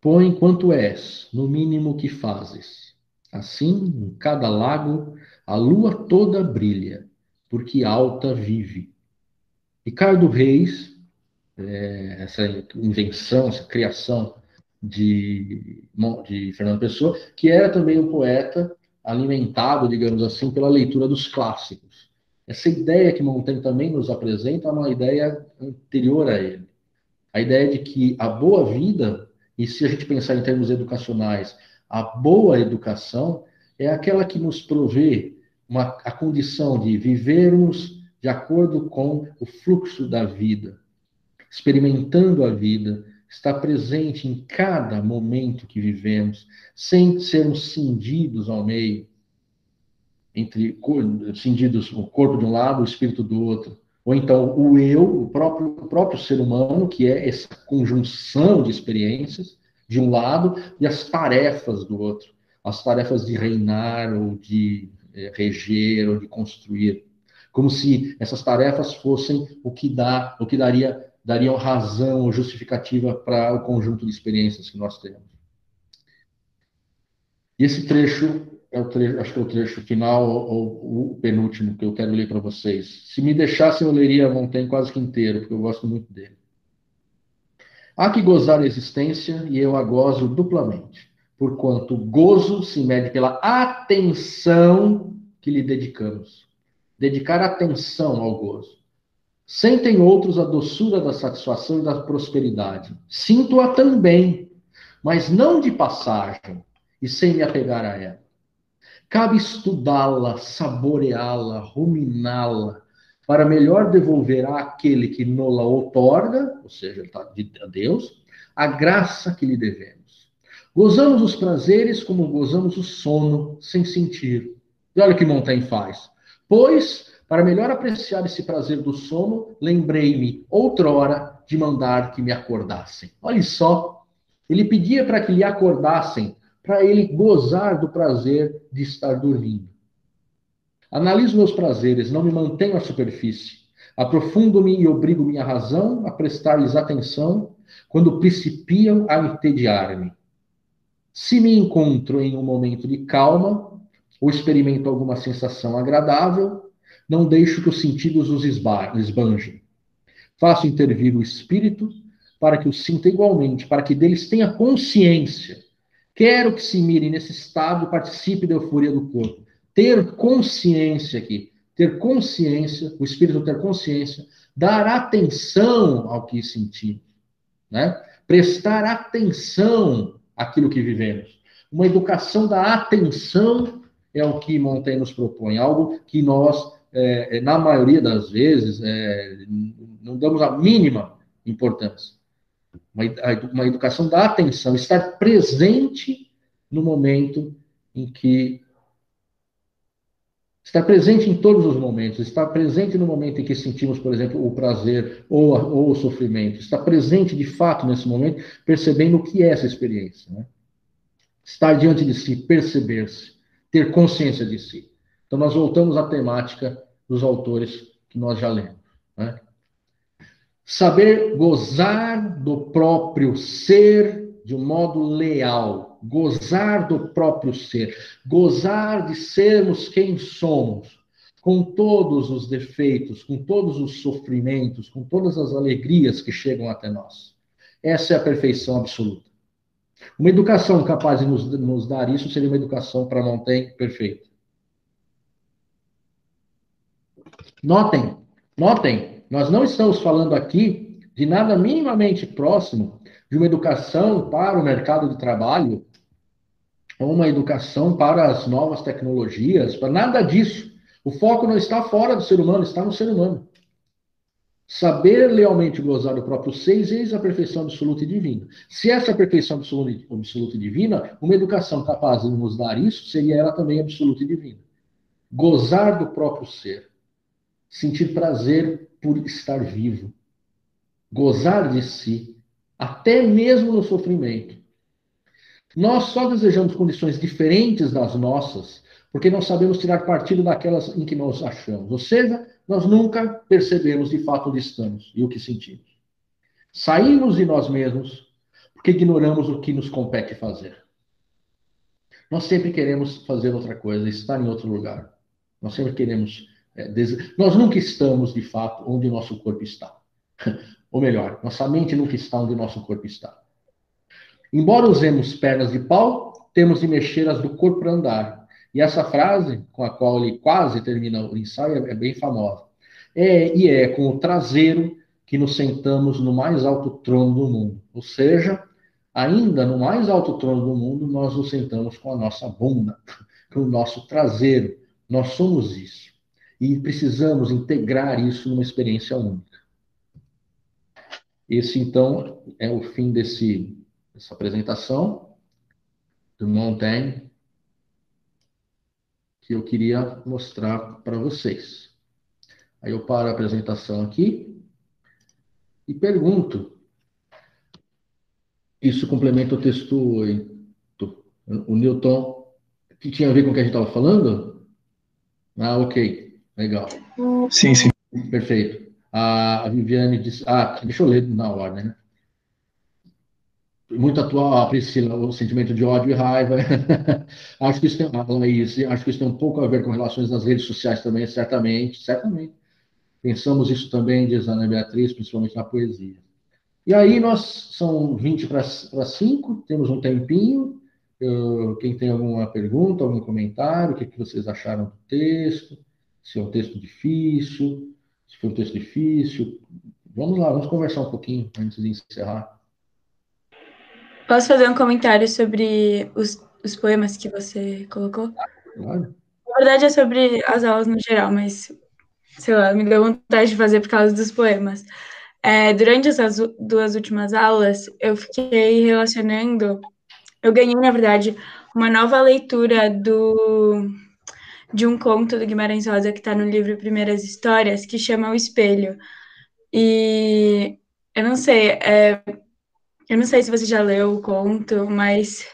Põe quanto és, no mínimo que fazes. Assim, em cada lago, a lua toda brilha, porque alta vive. Ricardo Reis, é, essa invenção, essa criação de, de Fernando Pessoa, que era também um poeta alimentado, digamos assim, pela leitura dos clássicos. Essa ideia que Montaigne também nos apresenta é uma ideia anterior a ele a ideia de que a boa vida, e se a gente pensar em termos educacionais, a boa educação é aquela que nos provê uma, a condição de vivermos de acordo com o fluxo da vida, experimentando a vida, estar presente em cada momento que vivemos, sem sermos cindidos ao meio, entre cindidos o corpo de um lado, o espírito do outro, ou então o eu, o próprio, o próprio ser humano, que é essa conjunção de experiências, de um lado, e as tarefas do outro. As tarefas de reinar, ou de é, reger, ou de construir. Como se essas tarefas fossem o que dá, o que daria, dariam razão ou justificativa para o conjunto de experiências que nós temos. E esse trecho é o trecho, acho que é o trecho final ou o penúltimo que eu quero ler para vocês. Se me deixassem, eu leria Montaigne quase que inteiro, porque eu gosto muito dele. Há que gozar a existência e eu a gozo duplamente, porquanto gozo se mede pela atenção que lhe dedicamos. Dedicar atenção ao gozo. Sentem outros a doçura da satisfação e da prosperidade. Sinto-a também, mas não de passagem e sem me apegar a ela. Cabe estudá-la, saboreá-la, ruminá-la, para melhor devolver àquele que nola outorga, ou seja, a Deus, a graça que lhe devemos. Gozamos os prazeres como gozamos o sono, sem sentir. E olha o que Montaigne faz. Pois, para melhor apreciar esse prazer do sono, lembrei-me, outrora, de mandar que me acordassem. Olha só, ele pedia para que lhe acordassem, para ele gozar do prazer de estar dormindo. Analiso meus prazeres, não me mantenho à superfície. Aprofundo-me e obrigo minha razão a prestar-lhes atenção quando principiam a entediar-me. Se me encontro em um momento de calma, ou experimento alguma sensação agradável, não deixo que os sentidos os esbanjem. Faço intervir o espírito para que o sinta igualmente, para que deles tenha consciência. Quero que se mire nesse estado participe da euforia do corpo. Ter consciência aqui, ter consciência, o espírito ter consciência, dar atenção ao que sentimos, né? Prestar atenção àquilo que vivemos. Uma educação da atenção é o que Montaigne nos propõe, algo que nós, é, é na maioria das vezes, é, não damos a mínima importância. Uma, uma educação da atenção, estar presente no momento em que Estar presente em todos os momentos, estar presente no momento em que sentimos, por exemplo, o prazer ou, ou o sofrimento, estar presente de fato nesse momento, percebendo o que é essa experiência. Né? Estar diante de si, perceber-se, ter consciência de si. Então, nós voltamos à temática dos autores que nós já lemos. Né? Saber gozar do próprio ser de um modo leal, gozar do próprio ser, gozar de sermos quem somos, com todos os defeitos, com todos os sofrimentos, com todas as alegrias que chegam até nós. Essa é a perfeição absoluta. Uma educação capaz de nos, nos dar isso seria uma educação para Montaigne perfeita. Notem, notem, nós não estamos falando aqui de nada minimamente próximo de uma educação para o mercado de trabalho uma educação para as novas tecnologias, para nada disso. O foco não está fora do ser humano, está no ser humano. Saber lealmente gozar do próprio ser, eis a perfeição absoluta e divina. Se essa perfeição absoluta e divina, uma educação capaz de nos dar isso, seria ela também absoluta e divina. Gozar do próprio ser. Sentir prazer por estar vivo. Gozar de si, até mesmo no sofrimento. Nós só desejamos condições diferentes das nossas, porque não sabemos tirar partido daquelas em que nós achamos. Ou seja, nós nunca percebemos de fato onde estamos e o que sentimos. Saímos de nós mesmos porque ignoramos o que nos compete fazer. Nós sempre queremos fazer outra coisa, estar em outro lugar. Nós sempre queremos. É. Nós nunca estamos, de fato, onde nosso corpo está. [laughs] Ou melhor, nossa mente nunca está onde nosso corpo está. Embora usemos pernas de pau, temos de mexer as do corpo para andar. E essa frase, com a qual ele quase termina o ensaio, é bem famosa. É, e é com o traseiro que nos sentamos no mais alto trono do mundo. Ou seja, ainda no mais alto trono do mundo, nós nos sentamos com a nossa bunda, [laughs] com o nosso traseiro. Nós somos isso. E precisamos integrar isso numa experiência única. Esse, então, é o fim desse essa apresentação do Montaigne que eu queria mostrar para vocês. Aí eu paro a apresentação aqui e pergunto. Isso complementa o texto, o Newton, que tinha a ver com o que a gente estava falando? Ah, ok, legal. Sim, sim. Perfeito. A Viviane disse. Ah, deixa eu ler na ordem, né? muito atual, a Priscila, o sentimento de ódio e raiva. [laughs] acho que isso tem, Laís, acho que isso tem um pouco a ver com relações nas redes sociais também, certamente, certamente. Pensamos isso também, diz Ana Beatriz, principalmente na poesia. E aí nós, são 20 para 5, temos um tempinho. Eu, quem tem alguma pergunta, algum comentário, o que, que vocês acharam do texto? Se é um texto difícil, se foi um texto difícil. Vamos lá, vamos conversar um pouquinho antes de encerrar. Posso fazer um comentário sobre os, os poemas que você colocou? Claro. Na verdade é sobre as aulas no geral, mas sei lá, me deu vontade de fazer por causa dos poemas. É, durante essas duas últimas aulas, eu fiquei relacionando. Eu ganhei, na verdade, uma nova leitura do de um conto do Guimarães Rosa que está no livro Primeiras Histórias, que chama O Espelho. E eu não sei, é, eu não sei se você já leu o conto, mas.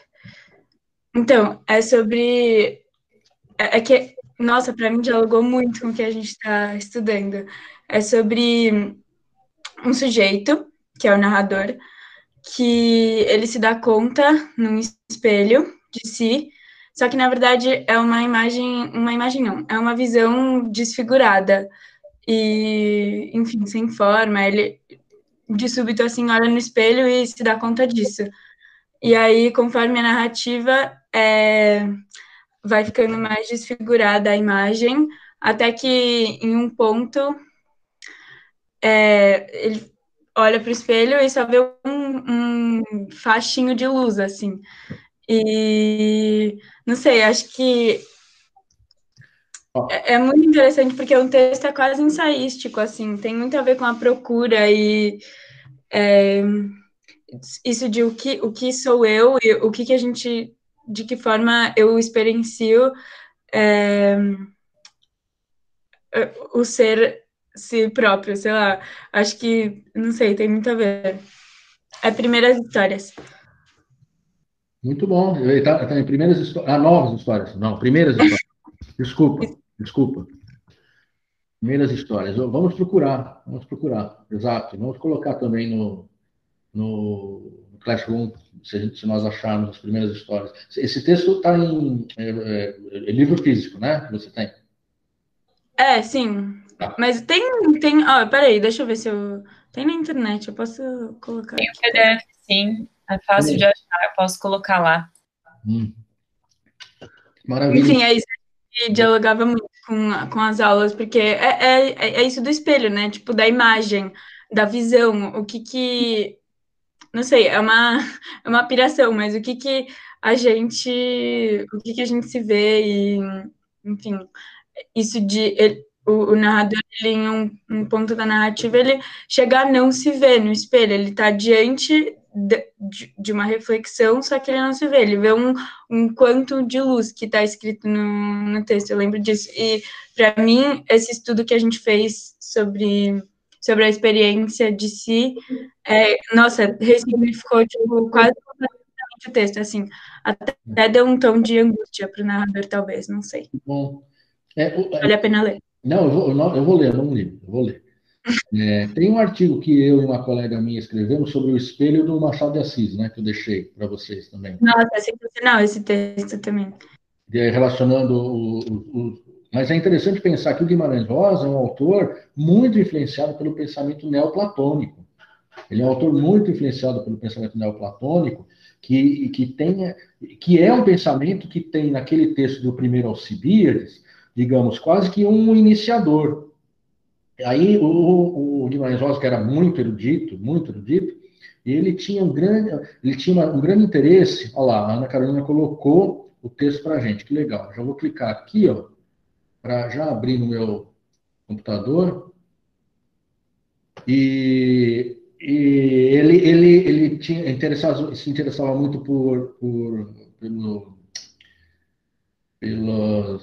Então, é sobre. É, é que, nossa, para mim dialogou muito com o que a gente está estudando. É sobre um sujeito, que é o narrador, que ele se dá conta num espelho de si, só que na verdade é uma imagem, uma imagem não, é uma visão desfigurada e, enfim, sem forma. Ele de súbito assim olha no espelho e se dá conta disso. E aí, conforme a narrativa é, vai ficando mais desfigurada a imagem, até que em um ponto é, ele olha para o espelho e só vê um, um faixinho de luz, assim. E não sei, acho que é, é, muito interessante porque o texto é quase ensaístico, assim, tem muito a ver com a procura e é, isso de o que, o que sou eu e o que, que a gente, de que forma eu experiencio é, o ser si próprio, sei lá, acho que, não sei, tem muito a ver. É primeiras histórias. Muito bom. Está tá em primeiras histórias. Ah, novas histórias. Não, primeiras histórias. Desculpa, desculpa. Primeiras histórias. Vamos procurar, vamos procurar. Exato. Vamos colocar também no, no Classroom, se, se nós acharmos as primeiras histórias. Esse texto está em é, é, é, livro físico, né? Que você tem. É, sim. Tá. Mas tem, tem. Ó, peraí, deixa eu ver se eu. Tem na internet, eu posso colocar. Tem o PDF, sim. É fácil de achar, eu posso colocar lá. Hum. Maravilha. Enfim, é isso que dialogava muito com, com as aulas, porque é, é, é isso do espelho, né? Tipo, da imagem, da visão, o que que. Não sei, é uma, [laughs] é uma piração, mas o que que a gente. O que que a gente se vê e. Enfim, isso de. Ele, o, o, narrador, ele, em um, um, ponto da narrativa, ele chega a não se ver no espelho, ele está diante de, de, uma reflexão, só que ele não se vê, ele vê um, um quanto de luz que está escrito no, no texto, eu lembro disso. E, para mim, esse estudo que a gente fez sobre, sobre a experiência de si, é, nossa, ressignificou tipo, quase completamente o texto, assim, até deu um tom de angústia para o narrador, talvez, não sei. Bom. É, o, vale a pena ler. Não, eu vou, eu vou ler, não li, eu vou ler. É, tem um artigo que eu e uma colega minha escrevemos sobre o espelho do Machado de Assis, né, que eu deixei para vocês também. Nossa, é sensacional esse texto também. E relacionando o, o, o, Mas é interessante pensar que o Guimarães Rosa é um autor muito influenciado pelo pensamento neoplatônico. Ele é um autor muito influenciado pelo pensamento neoplatônico, que, que, tem, que é um pensamento que tem naquele texto do primeiro Alcibiades, digamos, quase que um iniciador. Aí o, o Guimarães Rosa, que era muito erudito, muito erudito, ele tinha um grande, ele tinha um grande interesse. Olha lá, a Ana Carolina colocou o texto para a gente, que legal. Já vou clicar aqui, ó, para já abrir no meu computador. E, e ele, ele, ele tinha interessado, se interessava muito por, por pelo, pelo,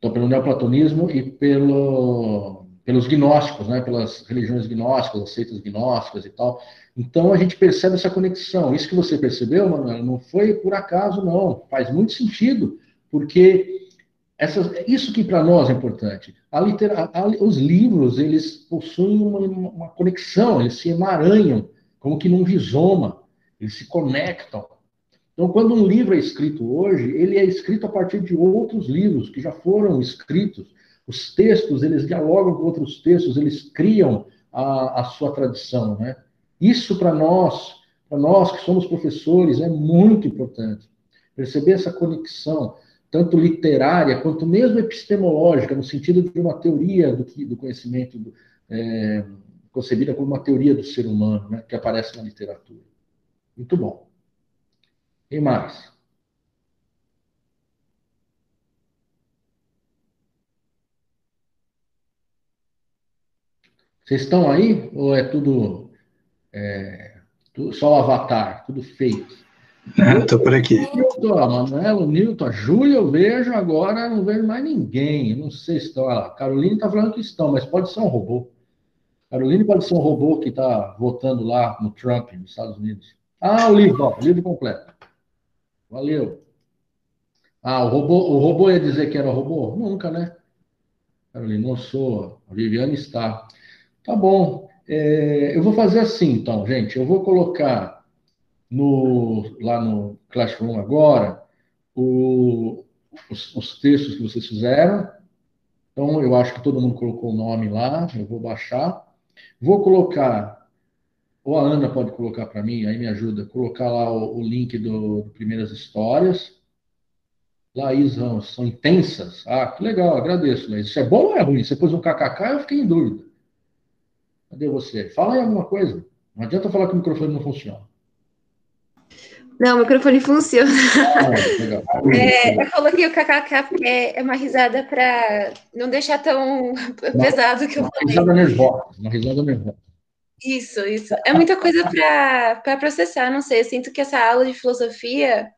pelo neoplatonismo e pelo pelos gnósticos, né, pelas religiões gnósticas, as seitas gnósticas e tal. Então a gente percebe essa conexão. Isso que você percebeu, Manuel, não foi por acaso, não. Faz muito sentido, porque essas, isso que para nós é importante. A litera, a, os livros, eles possuem uma, uma conexão, eles se emaranham, como que num rizoma, eles se conectam. Então, quando um livro é escrito hoje, ele é escrito a partir de outros livros que já foram escritos os textos, eles dialogam com outros textos, eles criam a, a sua tradição, né? Isso para nós, para nós que somos professores, é muito importante. Perceber essa conexão, tanto literária quanto mesmo epistemológica, no sentido de uma teoria do, do conhecimento, do, é, concebida como uma teoria do ser humano, né, que aparece na literatura. Muito bom. Quem mais? Vocês estão aí? Ou é tudo, é, tudo só o avatar, tudo feito? Estou é, por aqui. Newton, a Manuela, o Newton, a Júlia eu vejo agora, não vejo mais ninguém. Não sei se estão. A Caroline está falando que estão, mas pode ser um robô. Caroline pode ser um robô que está votando lá no Trump, nos Estados Unidos. Ah, o livro, ó, o livro completo. Valeu. Ah, o robô, o robô ia dizer que era robô? Nunca, né? Caroline, não sou. A Viviane está. Tá bom. É, eu vou fazer assim, então, gente. Eu vou colocar no, lá no Classroom agora o, os, os, textos que vocês fizeram. Então, eu acho que todo mundo colocou o nome lá. Eu vou baixar. Vou colocar, ou a Ana pode colocar para mim, aí me ajuda, colocar lá o, o link do, do, Primeiras Histórias. Laís Ramos, são intensas? Ah, que legal, agradeço, Laís. Isso é bom ou é ruim? Você pôs um kkk, eu fiquei em dúvida. Cadê você? Fala aí alguma coisa. Não adianta falar que o microfone não funciona. Não, o microfone funciona. Ah, [laughs] é, eu coloquei o kkk porque é uma risada para não deixar tão uma, [laughs] pesado que eu uma falei. Risada nervosa, uma risada nervosa. Isso, isso. É muita coisa para processar, não sei. Eu sinto que essa aula de filosofia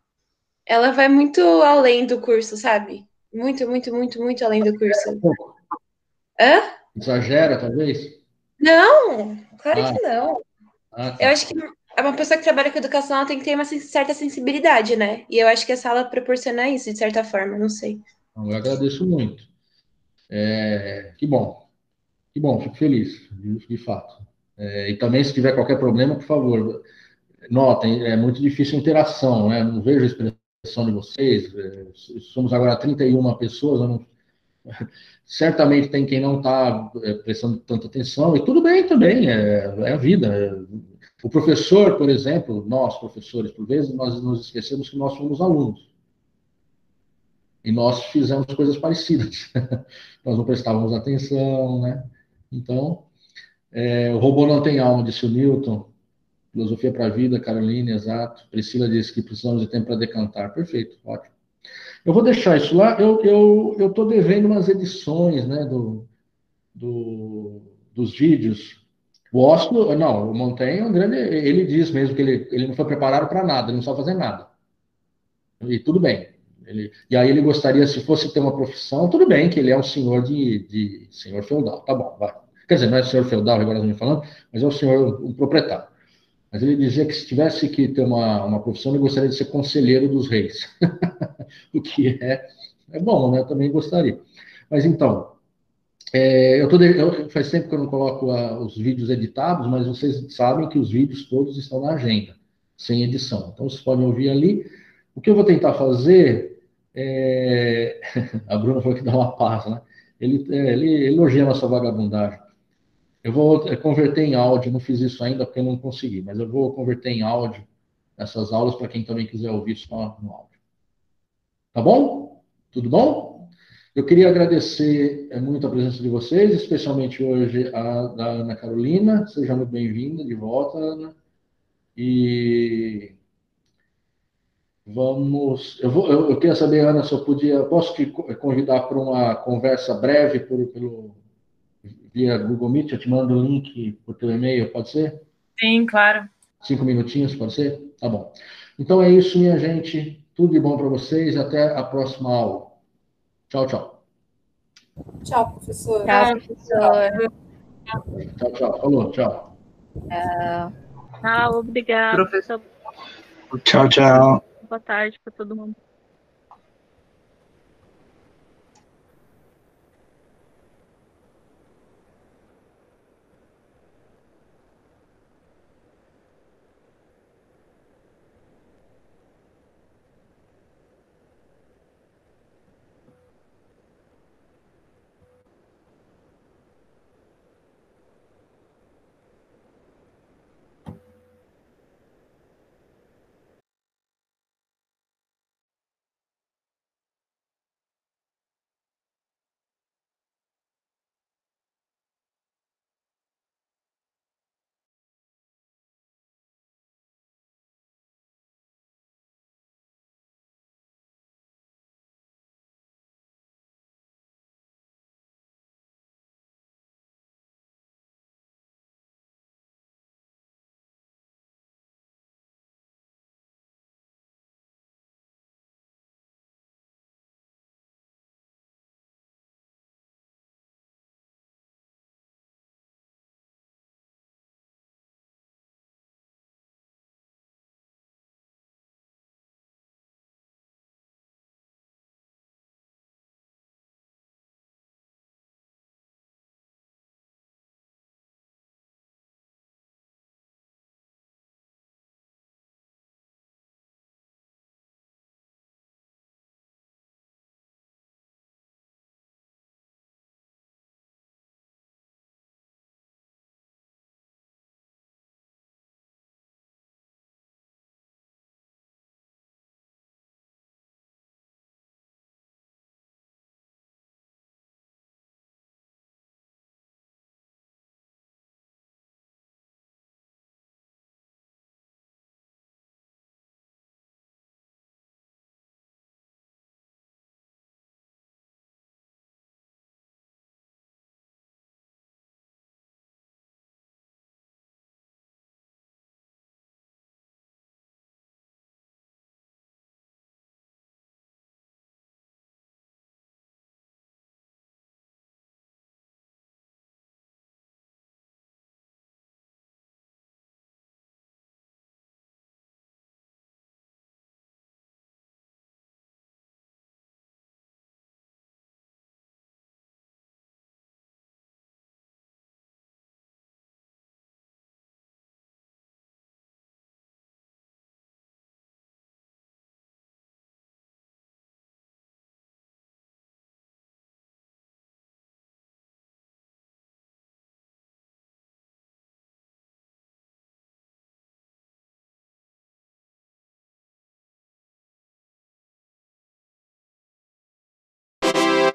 ela vai muito além do curso, sabe? Muito, muito, muito, muito além do curso. Hã? Exagera, talvez? Não, claro ah. que não. Ah, tá. Eu acho que uma pessoa que trabalha com educação ela tem que ter uma certa sensibilidade, né? E eu acho que a sala proporciona isso, de certa forma, não sei. Eu agradeço muito. É, que bom. Que bom, fico feliz, de, fato. É, e também, se tiver qualquer problema, por favor, notem, é muito difícil a interação, né? Não vejo a expressão de vocês. É, somos agora 31 pessoas, não, certamente tem quem não está é, prestando tanta atenção, e tudo bem também, é, é a vida. O professor, por exemplo, nós, professores, por vezes, nós nos esquecemos que nós somos alunos. E nós fizemos coisas parecidas. [laughs] nós não prestávamos atenção, né? Então, é, o robô não tem alma, disse o Newton. Filosofia para a vida, Caroline, exato. Priscila disse que precisamos de tempo para decantar. Perfeito, ótimo. Eu vou deixar isso lá. Eu estou devendo umas edições né, do, do, dos vídeos o Oslo, não, o Montaigne é um grande. Ele diz mesmo que ele, ele não foi preparado para nada, ele não sabe fazer nada. E tudo bem. Ele, e aí ele gostaria, se fosse ter uma profissão, tudo bem, que ele é um senhor de, de senhor feudal, tá bom, vai. Quer dizer, não é senhor feudal, agora estamos falando, mas é o senhor, um proprietário. Mas ele dizia que se tivesse que ter uma, uma profissão, ele gostaria de ser conselheiro dos reis. [laughs] o que é, é bom, né? Eu também gostaria. Mas então, é, eu, tô eu faz tempo que eu não coloco a, os vídeos editados, mas vocês sabem que os vídeos todos estão na agenda, sem edição. Então vocês podem ouvir ali. O que eu vou tentar fazer é... [laughs] A Bruna falou que dá uma paz, né? Ele, é, ele elogia a nossa vagabundagem. Eu vou converter em áudio, não fiz isso ainda porque eu não consegui, mas eu vou converter em áudio essas aulas para quem também quiser ouvir só no áudio. Tá bom? Tudo bom? Eu queria agradecer é, muito a presença de vocês, especialmente hoje a da Ana Carolina. Seja muito bem-vinda de volta, Ana. E vamos. Eu, vou, eu, eu, queria saber, Ana, se eu podia. Posso te convidar para uma conversa breve por, pelo, via Google Meet? Eu te mando o link por teu e-mail, pode ser? Sim, claro. Cinco minutinhos, pode ser? Tá bom. Então é isso, minha gente. Tudo de bom para vocês. Até a próxima aula. Tchau, tchau. Tchau, professor. Tchau, professor. Tchau, tchau. Falou, tchau. Tchau. Tchau, obrigado. Professor. Tchau, tchau. Boa tarde para todo mundo.